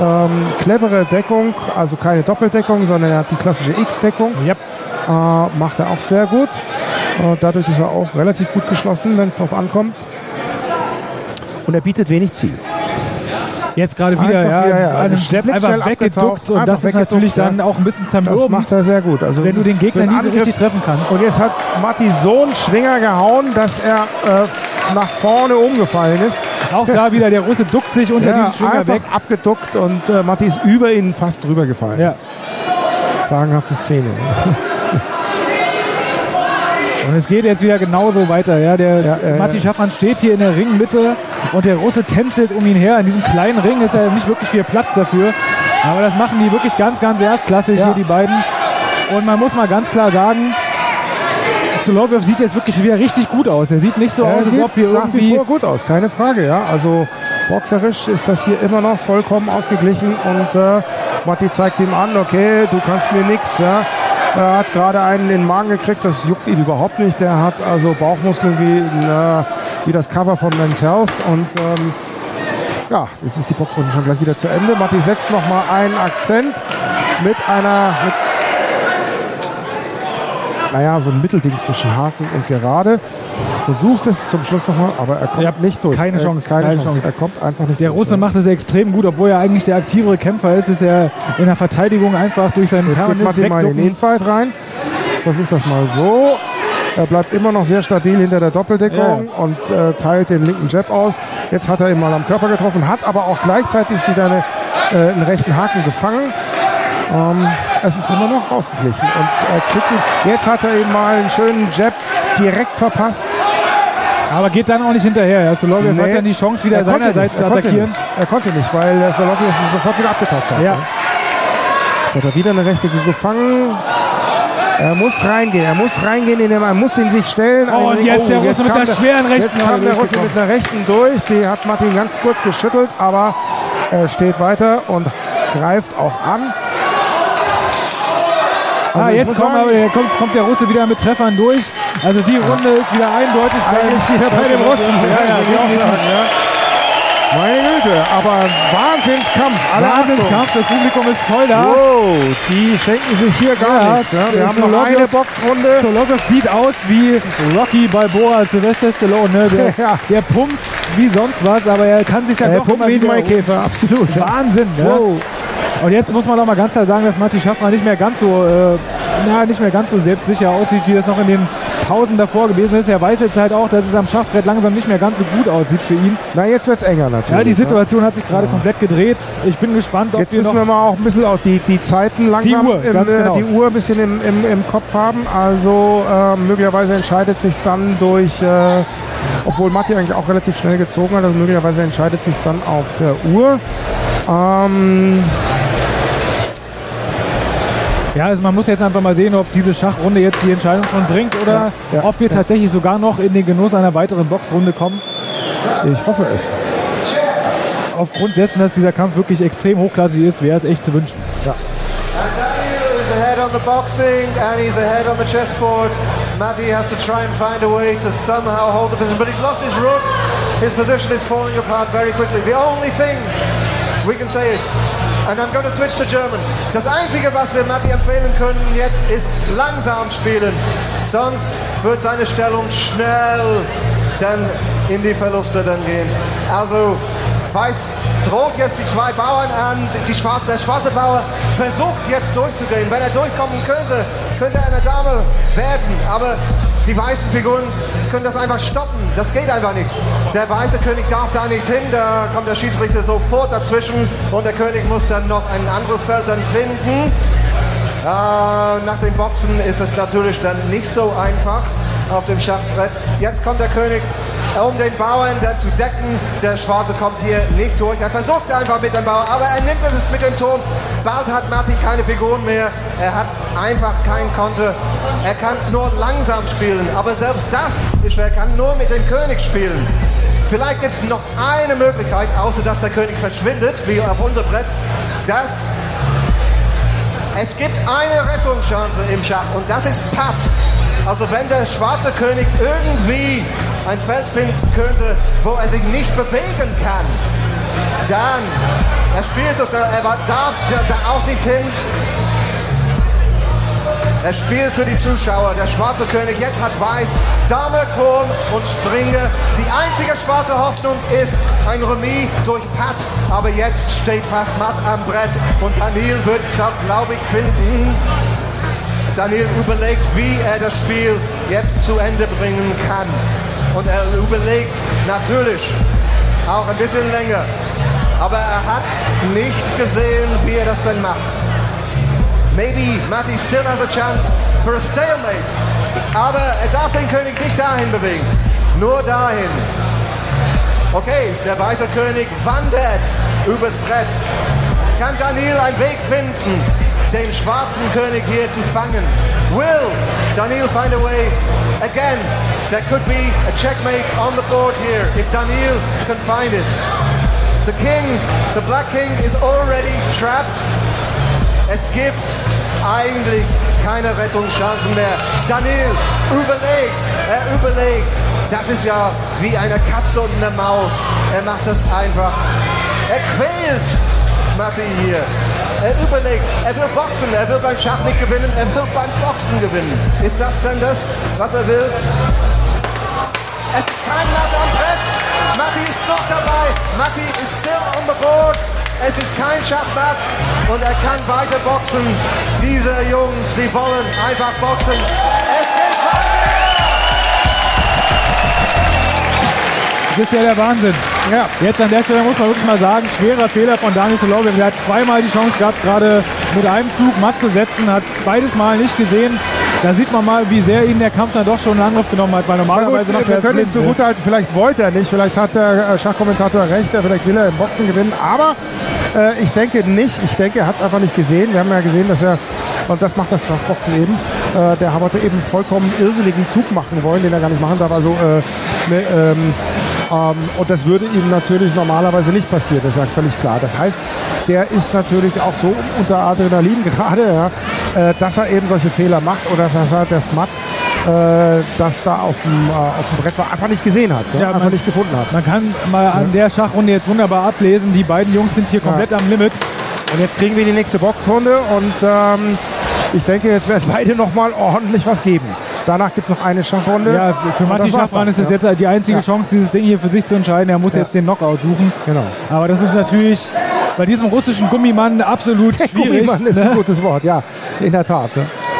Ähm, clevere Deckung, also keine Doppeldeckung, sondern er hat die klassische X-Deckung. Yep. Äh, macht er auch sehr gut. Äh, dadurch ist er auch relativ gut geschlossen, wenn es drauf ankommt. Und er bietet wenig Ziel. Jetzt gerade wieder, Einfach ja, ja. einen Blitzschnell Step einfach weggeduckt und das ist natürlich dann ja. auch ein bisschen Das zermürbend, macht er sehr gut. Also wenn du den Gegner nie so richtig treffen kannst. Und jetzt hat Matti so einen Schwinger gehauen, dass er äh, nach vorne umgefallen ist. Auch da wieder, der Russe duckt sich unter ja, diesen Schwinger weg. abgeduckt und äh, Matti ist über ihn fast drüber gefallen. Ja. Sagenhafte Szene. Und es geht jetzt wieder genauso weiter. Ja, der äh, Matti Schaffran steht hier in der Ringmitte und der Russe tänzelt um ihn her. In diesem kleinen Ring ist ja nicht wirklich viel Platz dafür. Aber das machen die wirklich ganz, ganz erstklassig Ja. hier, die beiden. Und man muss mal ganz klar sagen, Soloviev sieht jetzt wirklich wieder richtig gut aus. Er sieht nicht so er aus, als ob hier nach wie irgendwie vor gut aus, keine Frage. Ja, also boxerisch ist das hier immer noch vollkommen ausgeglichen und äh, Matti zeigt ihm an, okay, du kannst mir nichts. Ja. Er hat gerade einen in den Magen gekriegt, das juckt ihn überhaupt nicht. Der hat also Bauchmuskeln wie, na, wie das Cover von Men's Health und ähm, ja, jetzt ist die Boxrunde schon gleich wieder zu Ende. Matti setzt nochmal einen Akzent mit einer, mit, naja, so ein Mittelding zwischen Haken und Gerade. Versucht es zum Schluss nochmal, aber er kommt nicht durch. keine Er- Chance, keine, keine Chance. Chance. Er kommt einfach nicht Der durch. Russe macht es extrem gut, obwohl er eigentlich der aktivere Kämpfer ist, ist er in der Verteidigung einfach durch sein Jetzt geht Matti mal in den. Infight rein. Versucht das mal so. Er bleibt immer noch sehr stabil hinter der Doppeldeckung und äh, teilt den linken Jab aus. Jetzt hat er ihn mal am Körper getroffen, hat aber auch gleichzeitig wieder eine, äh, einen rechten Haken gefangen. Ähm, es ist immer noch ausgeglichen. Und kriegt ihn. Jetzt hat er ihm mal einen schönen Jab direkt verpasst. Aber geht dann auch nicht hinterher. Soloviev hat dann die Chance, wieder er seinerseits zu er attackieren. Nicht. Er konnte nicht, weil der Solovic es sofort wieder abgetaucht hat. Ja. Jetzt hat er wieder eine rechte gefangen. Er muss reingehen, er muss reingehen, in den, er muss ihn sich stellen. Oh, und jetzt der Russe mit kam der schweren rechten Jetzt kam der Russe mit einer rechten durch, die hat Martin ganz kurz geschüttelt, aber er steht weiter und greift auch an. Also ah, jetzt kommt, aber, kommt, kommt der Russe wieder mit Treffern durch. Also die Runde ist wieder eindeutig wieder bei dem Russen. Ja, ja, ja. Meine Güte, aber Wahnsinnskampf. Alle Wahnsinnskampf, das Publikum ist voll da. Wow, die schenken sich hier gar Ja, nichts. Ja. Wir haben noch eine Boxrunde. Soloviev sieht aus wie Rocky Balboa, Sylvester Stallone. Ne? Der, Ja. der pumpt wie sonst was, aber er kann sich dann Er doch pumpt wie ein Maikäfer, absolut. ja. Wahnsinn, ne? Wow. Und jetzt muss man doch mal ganz klar sagen, dass Matti Schaffner nicht mehr ganz so, äh, na, nicht mehr ganz so selbstsicher aussieht, wie das noch in den Pausen davor gewesen ist. Er weiß jetzt halt auch, dass es am Schachbrett langsam nicht mehr ganz so gut aussieht für ihn. Na, jetzt wird's enger natürlich. Ja, die ne? Situation hat sich gerade komplett gedreht. Ich bin gespannt, ob Jetzt wir müssen wir mal auch ein bisschen auch die, die Zeiten langsam Uhr, im, äh, genau. die Uhr ein bisschen im, im, im Kopf haben. Also äh, möglicherweise entscheidet sich dann durch, äh, obwohl Matti eigentlich auch relativ schnell gezogen hat, also möglicherweise entscheidet sich dann auf der Uhr. Ähm, Ja, also man muss jetzt einfach mal sehen, ob diese Schachrunde jetzt die Entscheidung schon bringt oder Ja, ja, ob wir ja. tatsächlich sogar noch in den Genuss einer weiteren Boxrunde kommen. ich hoffe es. Aufgrund dessen, dass dieser Kampf wirklich extrem hochklassig ist, wäre es echt zu wünschen. Ja. Daniel is ahead on the boxing and he's ahead on the chessboard. Matty has to try and find a way to somehow hold the position, but he's lost his rook. His position is falling apart very quickly. The only thing we can say is And I'm to switch to German. Das Einzige, was wir Matti empfehlen können jetzt, ist langsam spielen. Sonst wird seine Stellung schnell dann in die Verluste dann gehen. Also Weiß droht jetzt die zwei Bauern an. Die schwarze, der schwarze Bauer versucht jetzt durchzugehen. Wenn er durchkommen könnte, könnte er eine Dame werden. Aber die weißen Figuren können das einfach stoppen. Das geht einfach nicht. Der weiße König darf da nicht hin. Da kommt der Schiedsrichter sofort dazwischen und der König muss dann noch ein anderes Feld dann finden. Äh, nach dem Boxen ist es natürlich dann nicht so einfach auf dem Schachbrett. Jetzt kommt der König, um den Bauern dann zu decken. Der Schwarze kommt hier nicht durch. Er versucht einfach mit dem Bauer, aber er nimmt es mit dem Turm. Bald hat Martin keine Figuren mehr. Er hat einfach kein Konter. Er kann nur langsam spielen, aber selbst das ist schwer. Er kann nur mit dem König spielen. Vielleicht gibt es noch eine Möglichkeit, außer dass der König verschwindet, wie auf unser Brett, dass es gibt eine Rettungschance im Schach und das ist Patt. Also wenn der schwarze König irgendwie ein Feld finden könnte, wo er sich nicht bewegen kann, dann, er spielt so schnell, er darf da auch nicht hin. Er spielt für die Zuschauer. Der schwarze König jetzt hat Weiß, Dame, Turm und Springe. Die einzige schwarze Hoffnung ist ein Remis durch Patt. Aber jetzt steht fast Matt am Brett und Daniel wird da, glaube ich, finden. Daniel überlegt, wie er das Spiel jetzt zu Ende bringen kann. Und er überlegt natürlich auch ein bisschen länger. Aber er hat nicht gesehen, wie er das denn macht. Maybe Matty still has a chance for a stalemate. Aber er darf den König nicht dahin bewegen. Nur dahin. Okay, der weiße König wandert übers Brett. Kann Daniel einen Weg finden, den schwarzen König hier zu fangen? Will Daniel find a way? Again, there could be a checkmate on the board here if Daniel can find it. The king, the black king, is already trapped. Es gibt eigentlich keine Rettungschancen mehr. Daniel überlegt, er überlegt. Das ist ja wie eine Katze und eine Maus. Er macht das einfach. Er quält Matti hier. Er überlegt, er will boxen, er will beim Schach nicht gewinnen, er will beim Boxen gewinnen. Ist das denn das, was er will? Es ist kein Matt am Brett. Matti ist noch dabei. Matti ist still on the board. Es ist kein Schachmatt und er kann weiter boxen. Diese Jungs, sie wollen einfach boxen. Es Das ist ja der Wahnsinn. Ja. Jetzt an der Stelle muss man wirklich mal sagen, schwerer Fehler von Daniel Soloviev. Er hat zweimal die Chance gehabt, gerade mit einem Zug matt zu setzen, hat es beides Mal nicht gesehen. Da sieht man mal, wie sehr ihn der Kampf dann doch schon in Angriff genommen hat, weil normalerweise gut, macht wir können ihm blind, zugute halten, vielleicht wollte er nicht, vielleicht hat der äh, Schachkommentator recht, vielleicht will er im Boxen gewinnen, aber äh, ich denke nicht, ich denke, er hat es einfach nicht gesehen. Wir haben ja gesehen, dass er, und das macht das Schachboxen eben, äh, der Haberte eben vollkommen irrsinnigen Zug machen wollen, den er gar nicht machen darf. Also, äh, ne, ähm, ähm, und das würde ihm natürlich normalerweise nicht passieren, das ist ja völlig klar. Das heißt, der ist natürlich auch so unter Adrenalin gerade, ja, äh, dass er eben solche Fehler macht oder dass er das Matt, äh, das da auf dem, äh, auf dem Brett war, einfach nicht gesehen hat, ja, Ja, einfach man- nicht gefunden hat. Man kann mal an der Schachrunde jetzt wunderbar ablesen. Die beiden Jungs sind hier komplett am Limit. Und jetzt kriegen wir die nächste Boxrunde und ähm, ich denke, jetzt werden beide nochmal ordentlich was geben. Danach gibt es noch eine Schachrunde. Ja, für, Matti das dann, ist es ja. jetzt die einzige Ja. Chance, dieses Ding hier für sich zu entscheiden. Er muss Ja. jetzt den Knockout suchen. Genau. Aber das ist natürlich bei diesem russischen Gummimann absolut schwierig. Gummimann ist ne? ein gutes Wort, ja, in der Tat.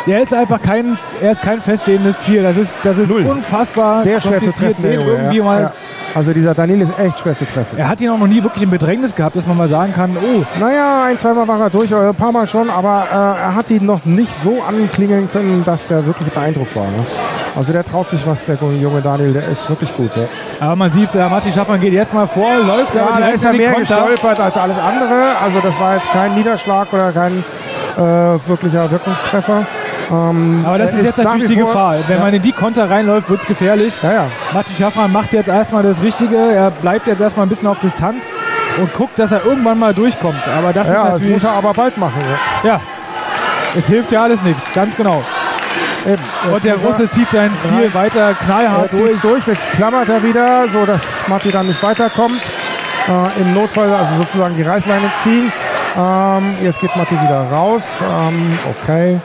Der ist einfach kein, er ist kein feststehendes Ziel. Das ist, das ist unfassbar Sehr schwer zu treffen, den Junge, irgendwie ja. mal. Ja. Also dieser Daniel ist echt schwer zu treffen. Er hat ihn auch noch nie wirklich in Bedrängnis gehabt, dass man mal sagen kann, oh, Naja, ein, zweimal war er durch, oder ein paar Mal schon, aber äh, er hat ihn noch nicht so anklingeln können, dass er wirklich beeindruckt war. Ne? Also der traut sich was, der junge Daniel, der ist wirklich gut. Ja, aber man sieht, äh, Matti Schaffmann geht jetzt mal vor, läuft ja da ist er mehr gestolpert als alles andere. Also das war jetzt kein Niederschlag oder kein äh, wirklicher Wirkungstreffer. Ähm, Aber das ist jetzt natürlich die Gefahr. Wenn ja. man in die Konter reinläuft, wird es gefährlich. Ja, ja. Matti Schaffran macht jetzt erstmal das Richtige. Er bleibt jetzt erstmal ein bisschen auf Distanz und guckt, dass er irgendwann mal durchkommt. Aber das ja, ist das natürlich. muss er aber bald machen. Ja. ja, es hilft ja alles nichts, ganz genau. Und der er- Russe zieht seinen Stil Ja. weiter Er knallhart durch. durch, jetzt klammert er wieder, so dass Matti dann nicht weiterkommt. Äh, Im Notfall also sozusagen die Reißleine ziehen. Ähm, jetzt geht Matti wieder raus. Ähm, okay.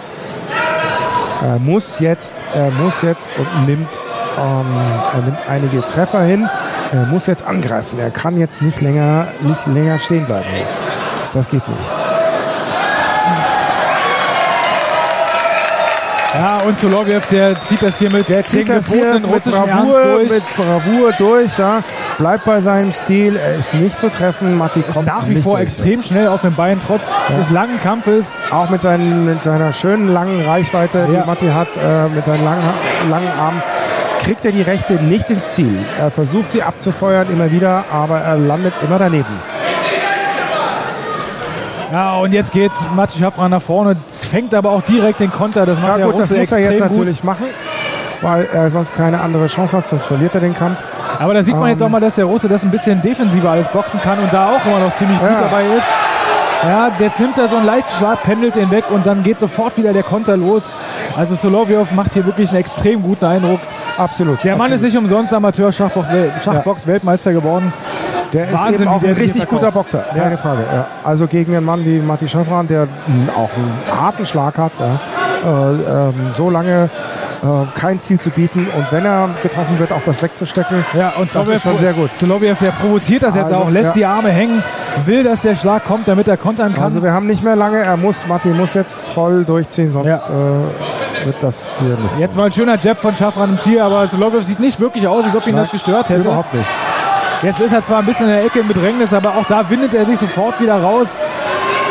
Er muss jetzt, er muss jetzt und nimmt, ähm, er nimmt einige Treffer hin. Er muss jetzt angreifen. Er kann jetzt nicht länger, nicht länger stehen bleiben. Das geht nicht. Ja, und Soloviev, der zieht das hier mit Der zieht das hier mit Bravour, mit Bravour durch. Ja. Bleibt bei seinem Stil. Er ist nicht zu treffen. Matti ist kommt nach wie vor durch. extrem schnell auf den Beinen, trotz des langen Kampfes. Auch mit, seinen, mit seiner schönen langen Reichweite, Ja. die Matti hat, äh, mit seinen langen, langen Armen, kriegt er die Rechte nicht ins Ziel. Er versucht sie abzufeuern immer wieder, aber er landet immer daneben. Ja, und jetzt geht Matti Schaffran nach vorne, fängt aber auch direkt den Konter. Das macht Ja der gut, das Russe muss er jetzt gut. natürlich machen, weil er sonst keine andere Chance hat, sonst verliert er den Kampf. Aber da sieht man jetzt Ähm, auch mal, dass der Russe das ein bisschen defensiver alles boxen kann und da auch immer noch ziemlich gut Ja. dabei ist. Ja, jetzt nimmt er so einen leichten Schlag, pendelt den weg und dann geht sofort wieder der Konter los. Also Solovyov macht hier wirklich einen extrem guten Eindruck. Absolut. Der Mann ist nicht umsonst Amateur-Schachbox-Weltmeister geworden. Der ist Wahnsinn, eben auch ein richtig guter. Boxer, keine Frage. Ja. Also gegen einen Mann wie Matti Schaffran, der auch einen harten Schlag hat, ja. äh, ähm, so lange äh, kein Ziel zu bieten und wenn er getroffen wird, auch das wegzustecken, Ja, und das ist schon sehr gut. Soloviev, der provoziert das jetzt Also, auch, lässt ja. die Arme hängen, will, dass der Schlag kommt, damit er kontern kann. Also wir haben nicht mehr lange, er muss, Matti muss jetzt voll durchziehen, sonst Ja. äh, wird das hier nicht. Jetzt mal ein schöner Jab von Schaffran im Ziel, aber Soloviev sieht nicht wirklich aus, als ob ihn Nein, das gestört hätte. Überhaupt nicht. Jetzt ist er zwar ein bisschen in der Ecke im Bedrängnis, aber auch da windet er sich sofort wieder raus.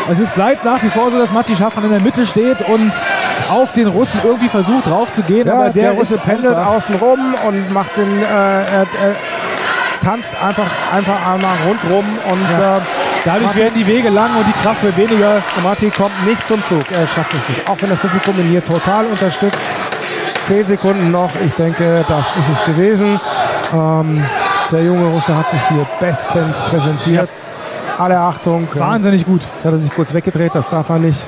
Also es bleibt nach wie vor so, dass Matti Schaffran in der Mitte steht und auf den Russen irgendwie versucht draufzugehen, Ja, aber der, der, Russe pendelt einfach- außen rum und macht den, äh, er, er tanzt einfach, einfach einmal rundrum und Ja. äh, Dadurch Martin- werden die Wege lang und die Kraft wird weniger. Matti kommt nicht zum Zug. Er schafft es nicht. Auch wenn das Publikum ihn hier total unterstützt. Zehn Sekunden noch. Ich denke, das ist es gewesen. Ähm, der junge Russe hat sich hier bestens präsentiert. Alle Achtung. Wahnsinnig gut. Jetzt hat er sich kurz weggedreht. Das darf er nicht.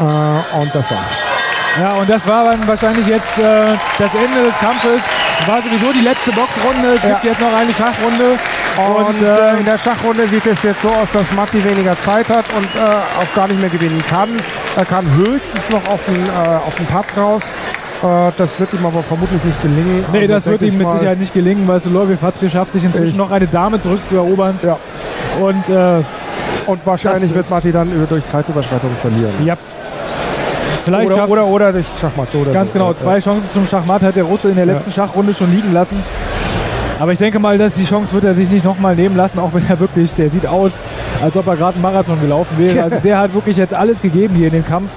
Äh, und das war's. Ja, und das war dann wahrscheinlich jetzt äh, das Ende des Kampfes. War sowieso die letzte Boxrunde. Es gibt jetzt noch eine Schachrunde. Und Und, äh, äh, in der Schachrunde sieht es jetzt so aus, dass Matti weniger Zeit hat und äh, auch gar nicht mehr gewinnen kann. Er kann höchstens noch auf den, äh, auf den Putt raus. Äh, das wird ihm aber vermutlich nicht gelingen. Nee, Also das wird ihm mit Sicherheit nicht gelingen, weil Soloviev hat es geschafft, sich inzwischen noch eine Dame zurückzuerobern. Ja. Und äh, Und wahrscheinlich wird Matti dann durch Zeitüberschreitung verlieren. ja, vielleicht Oder, oder, oder durch Schachmatt. Oder Ganz so. genau, Ja, zwei ja. Chancen zum Schachmatt hat der Russe in der Ja. letzten Schachrunde schon liegen lassen. Aber ich denke mal, dass die Chance wird er sich nicht nochmal nehmen lassen, auch wenn er wirklich, der sieht aus, als ob er gerade einen Marathon gelaufen wäre. Also der hat wirklich jetzt alles gegeben hier in dem Kampf.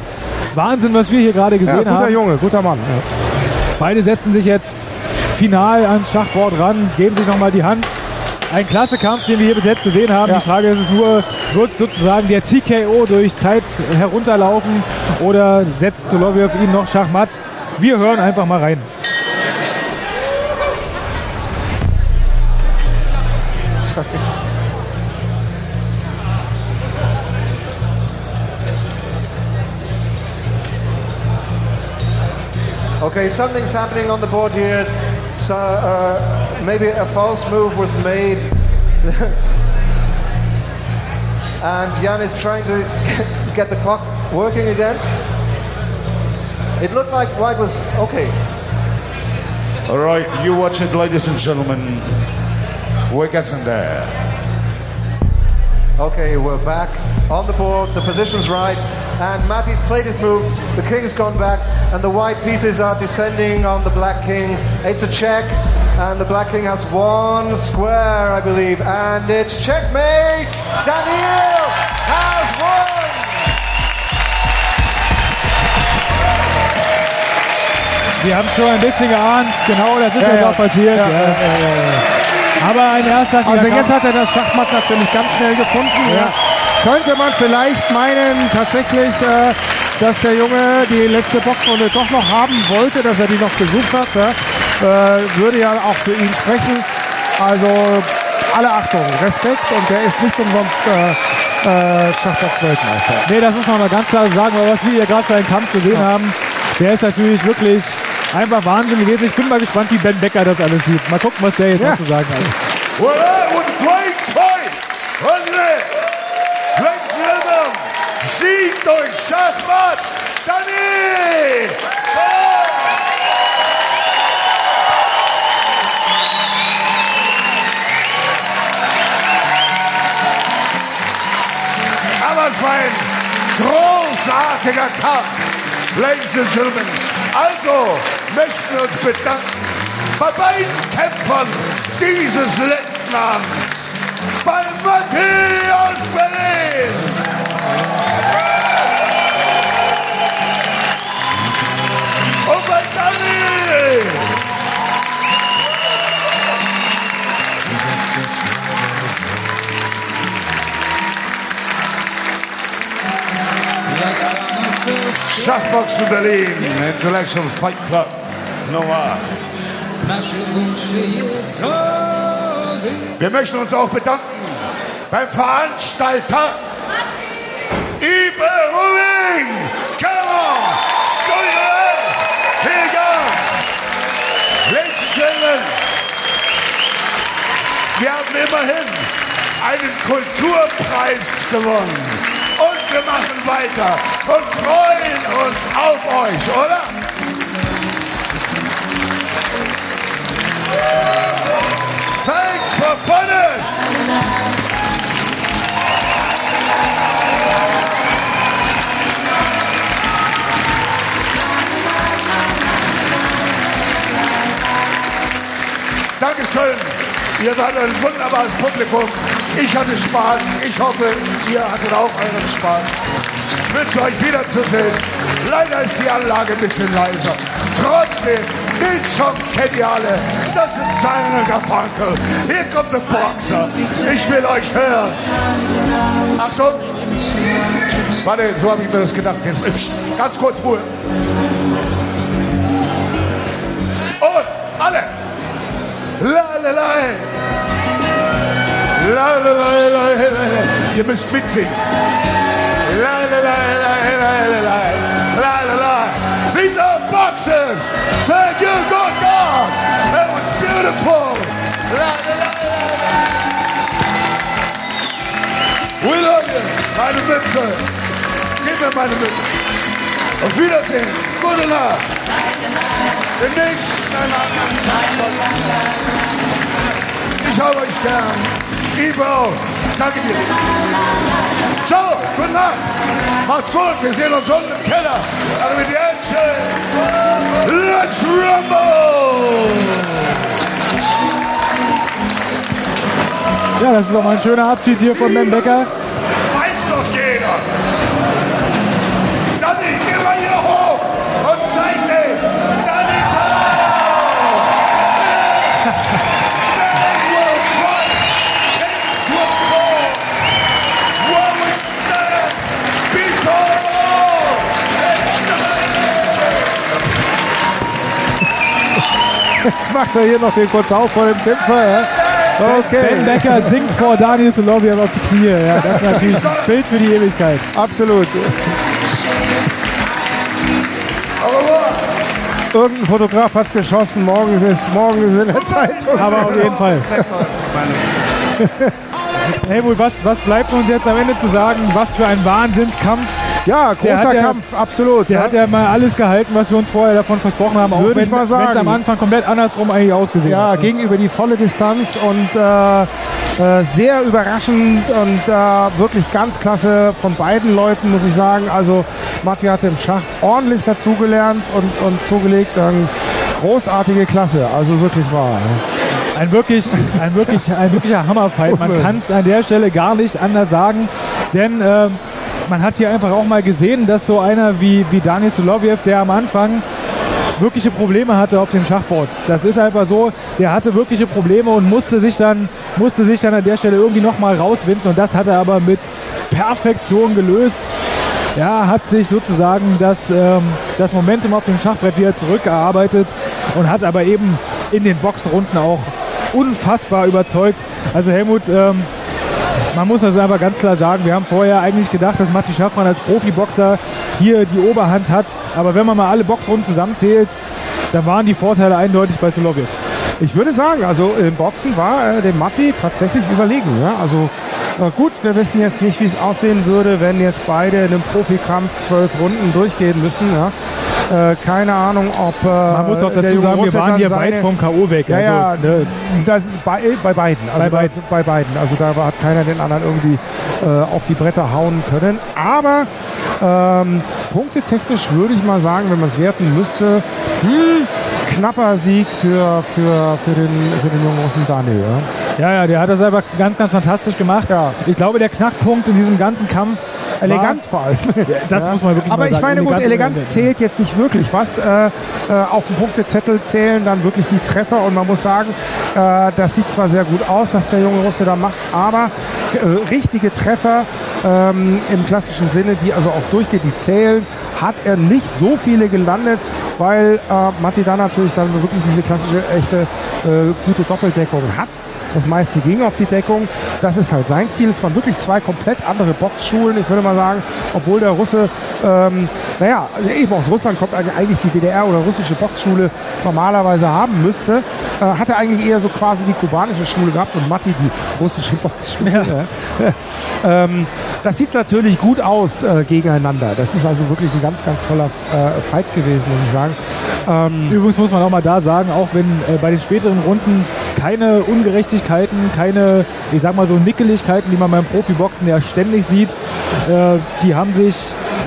Wahnsinn, was wir hier gerade Ja, gesehen guter haben. Junge, guter Mann. Ja. Beide setzen sich jetzt final ans Schachbord ran, geben sich nochmal die Hand. Ein klasse Kampf, den wir hier bis jetzt gesehen haben. Ja. Die Frage ist es nur, wird sozusagen der TKO durch Zeit herunterlaufen oder setzt Soloviev ihn noch Schachmatt? Wir hören einfach mal rein. Sorry. Okay, something's happening on the board here. So, uh, maybe a false move was made. and Jan is trying to get the clock working again. It looked like White was okay. All right, you watch it, ladies and gentlemen. We're getting there. Okay, we're back on the board. The position's right. And Matty's played his move. The king's gone back. And the white pieces are descending on the black king. It's a check. And the black king has one square, I believe. And it's checkmate! Daniel has won! Wir haben schon ein bisschen geahnt, genau, das ist Ja, jetzt ja. auch passiert. Ja, Ja, ja, ja, Aber ein erstklassiger Also jetzt Kampf. hat er das Schachmatt natürlich ganz schnell gefunden. Ja. Könnte man vielleicht meinen, tatsächlich, äh, dass der Junge die letzte Boxrunde doch noch haben wollte, dass er die noch gesucht hat. Ja. Äh, würde ja auch für ihn sprechen. Also alle Achtung, Respekt und der ist nicht umsonst äh, äh, Schachbox-Weltmeister. Nee, das muss man mal ganz klar sagen, weil was wir hier gerade für einen Kampf gesehen haben, der ist natürlich wirklich einfach Wahnsinn gewesen. Ich bin mal gespannt, wie Ben Becker das alles sieht. Mal gucken, was der jetzt Ja. noch zu sagen hat. Well, that was great fight, wasn't it? Gentlemen, durch Schachmatt Dani! Aber es war ein großartiger Kampf, Ladies and Gentlemen. Also möchten wir uns bedanken bei beiden Kämpfern dieses letzten Abends. Bei Matthias Berlin Schachboxen Berlin, Intellectual Fight Club Nummer 8. Wir möchten uns auch bedanken beim Veranstalter Ibe Rubin, Keller, Studios, Hilger, Ladies and Gentlemen, wir haben immerhin einen Kulturpreis gewonnen. Wir machen weiter und freuen uns auf euch, oder? Thanks for finish! Dankeschön. Ihr wart ein wunderbares Publikum. Ich hatte Spaß. Ich hoffe, ihr hattet auch euren Spaß. Ich wünsche euch wiederzusehen. Leider ist die Anlage ein bisschen leiser. Trotzdem, den Song kennt ihr alle. Das sind Simon Garfunkel. Hier kommt der Boxer. Ich will euch hören. Achtung. Warte, so habe ich mir das gedacht. Jetzt, ganz kurz Ruhe. Und alle. La la la. La la la la la la. Ihr müsst mitsingen. La la la la la la la. La la la. These are boxers. Thank you, good God. That was beautiful. La la la la. We love you. Meine Mütze. Gib mir meine Mütze. Auf Wiedersehen. Gute Nacht. Demnächst ein Ich habe euch gern. Ivo, danke dir. Ciao, gute Nacht. Macht's gut. Wir sehen uns unten im Keller. Arrivederci. Let's rumble. Ja, das ist auch mal ein schöner Abschied hier von Ben Becker. Weiß doch jeder. Jetzt macht er hier noch den Kontau vor dem Kämpfer. Ja? Okay. Ben Becker singt vor Daniel Soloviev auf die Knie. Ja, das ist natürlich ein Bild für die Ewigkeit. Absolut. Irgendein Fotograf hat es geschossen. Morgen ist es morgen ist es in der Zeitung. Aber auf jeden Fall. Helmut, was, was bleibt uns jetzt am Ende zu sagen? Was für ein Wahnsinnskampf. Ja, großer ja- Kampf, absolut. Der ja. hat ja mal alles gehalten, was wir uns vorher davon versprochen haben. Auch Würde wenn ich mal es am Anfang komplett andersrum eigentlich ausgesehen Ja, hat. ging über die volle Distanz und äh, äh, sehr überraschend und äh, wirklich ganz klasse von beiden Leuten, muss ich sagen. Also Matti hatte im Schach ordentlich dazugelernt und, und zugelegt. Ähm, großartige Klasse, also wirklich wahr. Ein, wirklich, ein, wirklich, ein wirklicher Hammerfight. Man kann es an der Stelle gar nicht anders sagen, denn ähm, man hat hier einfach auch mal gesehen, dass so einer wie, wie Daniel Soloviev, der am Anfang wirkliche Probleme hatte auf dem Schachboard. Das ist einfach so, der hatte wirkliche Probleme und musste sich dann, musste sich dann an der Stelle irgendwie nochmal rauswinden und das hat er aber mit Perfektion gelöst. Ja, hat sich sozusagen das, ähm, das Momentum auf dem Schachbrett wieder zurückgearbeitet und hat aber eben in den Boxrunden auch unfassbar überzeugt. Also Helmut, ähm, man muss das einfach ganz klar sagen, wir haben vorher eigentlich gedacht, dass Matti Schaffran als Profiboxer hier die Oberhand hat. Aber wenn man mal alle Boxrunden zusammenzählt, dann waren die Vorteile eindeutig bei Soloviev. Ich würde sagen, also im Boxen war äh, der Matti tatsächlich überlegen. Ja? Also Äh, gut, wir wissen jetzt nicht, wie es aussehen würde, wenn jetzt beide in einem Profikampf zwölf Runden durchgehen müssen. Ja. Äh, keine Ahnung, ob. Äh, Man muss auch dazu sagen, wir waren hier seine- weit vom K.O. weg. Ja, ja, also, ne, das, bei, bei beiden. Also Bei bei, beiden. bei beiden. Also da hat keiner den anderen irgendwie äh, auf die Bretter hauen können. Aber ähm, punktetechnisch würde ich mal sagen, wenn man es werten müsste, hm, knapper Sieg für, für, für, den, für den jungen Russen Daniel. Ja. ja, ja, der hat das selber ganz, ganz fantastisch gemacht. Ich glaube, der Knackpunkt in diesem ganzen Kampf. Elegant vor allem. Das muss man wirklich Aber ich meine, gut, Eleganz zählt jetzt nicht wirklich. Was äh, äh, auf dem Punktezettel zählen dann wirklich die Treffer und man muss sagen, äh, das sieht zwar sehr gut aus, was der junge Russe da macht, aber äh, richtige Treffer ähm, im klassischen Sinne, die also auch durchgehen, die zählen, hat er nicht so viele gelandet, weil äh, Matti da natürlich dann wirklich diese klassische, echte, äh, gute Doppeldeckung hat. Das meiste ging auf die Deckung. Das ist halt sein Stil. Es waren wirklich zwei komplett andere Boxschulen. Ich würde mal sagen, obwohl der Russe, ähm, naja, eben aus Russland kommt eigentlich die DDR oder russische Boxschule normalerweise haben müsste, äh, hat er eigentlich eher so quasi die kubanische Schule gehabt und Matti die russische Boxschule. ähm, das sieht natürlich gut aus äh, gegeneinander. Das ist also wirklich ein ganz, ganz toller äh, Fight gewesen, muss ich sagen. Ähm, Übrigens muss man auch mal da sagen, auch wenn äh, bei den späteren Runden keine Ungerechtigkeiten, keine, ich sag mal so Nickeligkeiten, die man beim Profiboxen ja ständig sieht, äh, die haben sich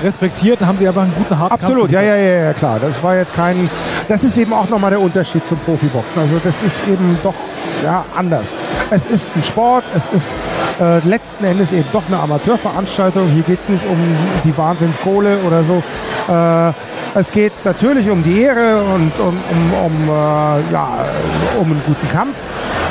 respektiert und haben sich einfach einen guten harten Absolut, ja, ja, ja, klar. Das war jetzt kein. Das ist eben auch nochmal der Unterschied zum Profiboxen. Also das ist eben doch ja anders. Es ist ein Sport, es ist äh, letzten Endes eben doch eine Amateurveranstaltung. Hier geht es nicht um die Wahnsinnskohle oder so. Äh, es geht natürlich um die Ehre und um, um, um, äh, ja, um einen guten Kampf.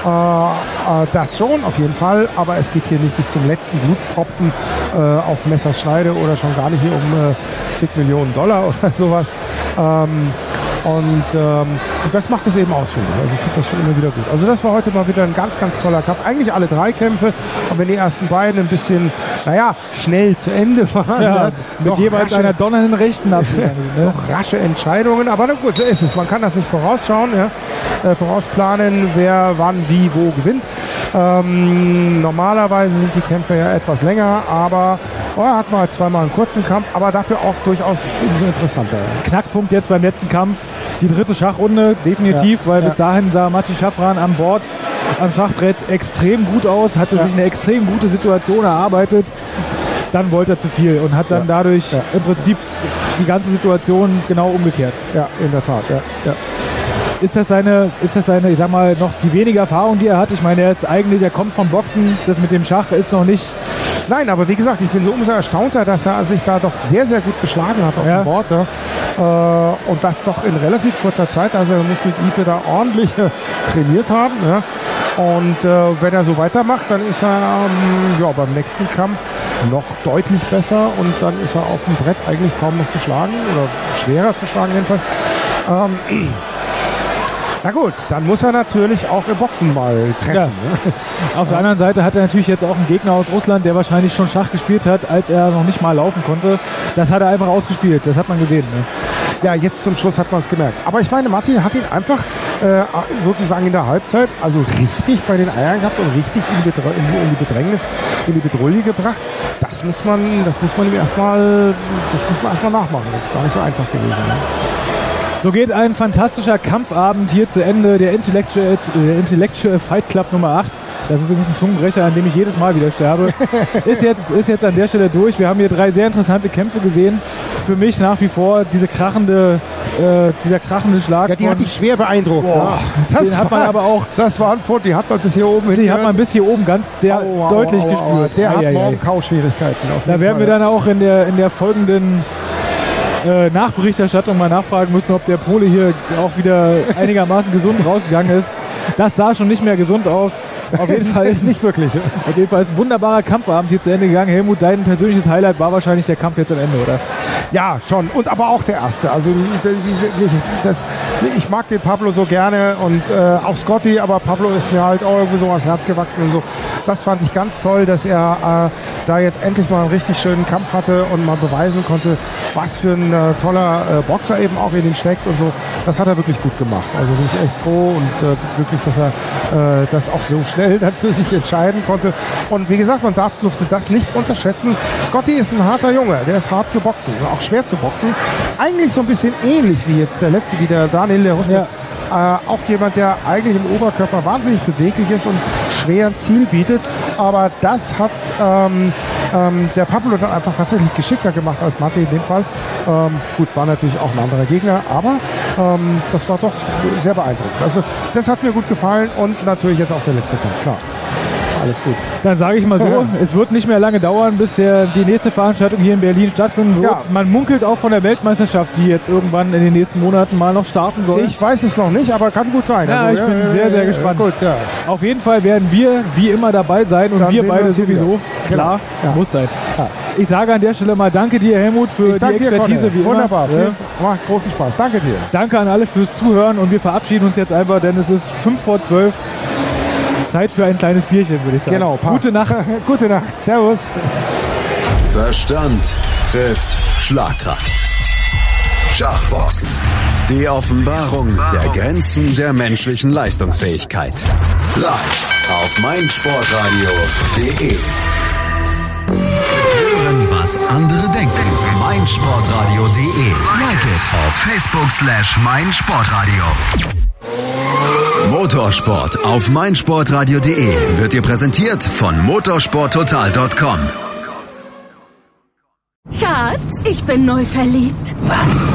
Äh, äh, das schon, auf jeden Fall. Aber es geht hier nicht bis zum letzten Blutstropfen äh, auf Messerschneide oder schon gar nicht hier um zig Millionen Dollar oder sowas. Ähm, und, ähm, das macht es eben aus, finde ich. Also ich finde das schon immer wieder gut. Also das war heute mal wieder ein ganz, ganz toller Kampf. Eigentlich alle drei Kämpfe, aber wenn die ersten beiden ein bisschen, naja, schnell zu Ende waren. Ja, ne? mit jeweils rasche- einer donnernden Rechten abgegangen. Ne? noch rasche Entscheidungen, aber na gut, so ist es. Man kann das nicht vorausschauen, ja? äh, vorausplanen, wer wann, wie, wo gewinnt. Ähm, normalerweise sind die Kämpfe ja etwas länger, aber oh, er hat mal zweimal einen kurzen Kampf, aber dafür auch durchaus umso interessanter. Knackpunkt jetzt beim letzten Kampf. Die dritte Schachrunde, definitiv, Ja, weil ja. bis dahin sah Matti Schaffran an Bord am Schachbrett extrem gut aus, hatte sich eine extrem gute Situation erarbeitet. Dann wollte er zu viel und hat dann dadurch im Prinzip die ganze Situation genau umgekehrt. Ja, in der Tat. Ja. Ist das seine, ist das seine, ich sag mal, noch die wenige Erfahrung, die er hat? Ich meine, er ist eigentlich, er kommt vom Boxen, das mit dem Schach ist noch nicht. Nein, aber wie gesagt, ich bin so umso erstaunter, dass er sich da doch sehr, sehr gut geschlagen hat auf Ja. dem Board. Ja. Äh, und das doch in relativ kurzer Zeit. Also er muss mit Ipe da ordentlich äh, trainiert haben. Ja. Und äh, wenn er so weitermacht, dann ist er ähm, ja, beim nächsten Kampf noch deutlich besser und dann ist er auf dem Brett eigentlich kaum noch zu schlagen oder schwerer zu schlagen jedenfalls. Ähm, na gut, dann muss er natürlich auch im Boxen mal treffen. Ja. Ne? Auf der anderen Seite hat er natürlich jetzt auch einen Gegner aus Russland, der wahrscheinlich schon Schach gespielt hat, als er noch nicht mal laufen konnte. Das hat er einfach ausgespielt, das hat man gesehen. Ne? Ja, jetzt zum Schluss hat man es gemerkt. Aber ich meine, Martin hat ihn einfach äh, sozusagen in der Halbzeit also richtig bei den Eiern gehabt und richtig in die, Bedr in die, Bedrängnis, in die Bedrulle gebracht. Das muss man, das muss man ihm erstmal, das muss man erstmal nachmachen. Das ist gar nicht so einfach gewesen. Ne? So geht ein fantastischer Kampfabend hier zu Ende. Der Intellectual, äh, Intellectual Fight Club Nummer 8. Das ist übrigens ein Zungenbrecher, an dem ich jedes Mal wieder sterbe. ist, jetzt, ist jetzt an der Stelle durch. Wir haben hier drei sehr interessante Kämpfe gesehen. Für mich nach wie vor diese krachende, äh, dieser krachende Schlag. Ja, die hat dich schwer beeindruckt. Boah, Ja, den hat man aber auch. Das war ein die hat man bis hier oben Die hat man bis hier oben ganz der Aua, deutlich aua, aua. gespürt. Der hat Eieiei. morgen Kauschwierigkeiten. Da werden wir Fall. dann auch in der, in der folgenden äh, Nachberichterstattung mal nachfragen müssen, ob der Pole hier auch wieder einigermaßen gesund rausgegangen ist. Das sah schon nicht mehr gesund aus. Auf jeden Fall ist nicht wirklich. Auf jeden Fall ist ein wunderbarer Kampfabend hier zu Ende gegangen. Helmut, dein persönliches Highlight war wahrscheinlich der Kampf jetzt am Ende, oder? Ja, schon. Und aber auch der erste. Also ich, das, ich mag den Pablo so gerne und äh, auch Scotty, aber Pablo ist mir halt auch irgendwie so ans Herz gewachsen und so. Das fand ich ganz toll, dass er äh, da jetzt endlich mal einen richtig schönen Kampf hatte und mal beweisen konnte, was für ein äh, toller äh, Boxer eben auch in ihn steckt und so. Das hat er wirklich gut gemacht. Also bin ich echt froh und äh, glücklich, dass er äh, das auch so schnell dann für sich entscheiden konnte. Und wie gesagt, man darf durfte das nicht unterschätzen. Scotty ist ein harter Junge, der ist hart zu boxen, auch schwer zu boxen. Eigentlich so ein bisschen ähnlich wie jetzt der letzte, wie der Daniel Lerusse. Ja. Äh, auch jemand, der eigentlich im Oberkörper wahnsinnig beweglich ist und schwer ein Ziel bietet. Aber das hat ähm, ähm, der Pablo dann einfach tatsächlich geschickter gemacht als Mate in dem Fall. Ähm, gut, war natürlich auch ein anderer Gegner, aber ähm, das war doch sehr beeindruckend. Also das hat mir gut gefallen und natürlich jetzt auch der letzte Kampf, klar. Alles gut. Dann sage ich mal so, Ja. es wird nicht mehr lange dauern, bis der, die nächste Veranstaltung hier in Berlin stattfinden wird. Ja. Man munkelt auch von der Weltmeisterschaft, die jetzt irgendwann in den nächsten Monaten mal noch starten soll. Ich weiß es noch nicht, aber kann gut sein. ja, Also, ich bin sehr, sehr gespannt. Gut. Auf jeden Fall werden wir wie immer dabei sein und Dann wir wir beide hier sowieso. wieder. Klar, Genau. Muss sein. Ich sage an der Stelle mal danke dir, Helmut, für die dir, Expertise Conny. wie immer. Wunderbar. Viel- Macht großen Spaß. Danke dir. Danke an alle fürs Zuhören und wir verabschieden uns jetzt einfach, denn es ist 5 vor 12. Zeit für ein kleines Bierchen, würde ich sagen. Genau, passt. Gute Nacht. Gute Nacht. Servus. Verstand trifft Schlagkraft. Schachboxen. Die Offenbarung der Grenzen der menschlichen Leistungsfähigkeit. Live auf meinsportradio.de. Hören, was andere denken. meinsportradio.de. Like it auf Facebook slash meinsportradio. Motorsport auf meinsportradio.de wird dir präsentiert von motorsporttotal.com. Schatz, ich bin neu verliebt. Was?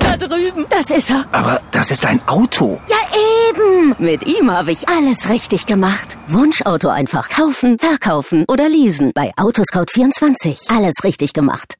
Da drüben. Das ist er. Aber das ist ein Auto. Ja, eben. Mit ihm habe ich alles richtig gemacht. Wunschauto einfach kaufen, verkaufen oder leasen. Bei Autoscout24. Alles richtig gemacht.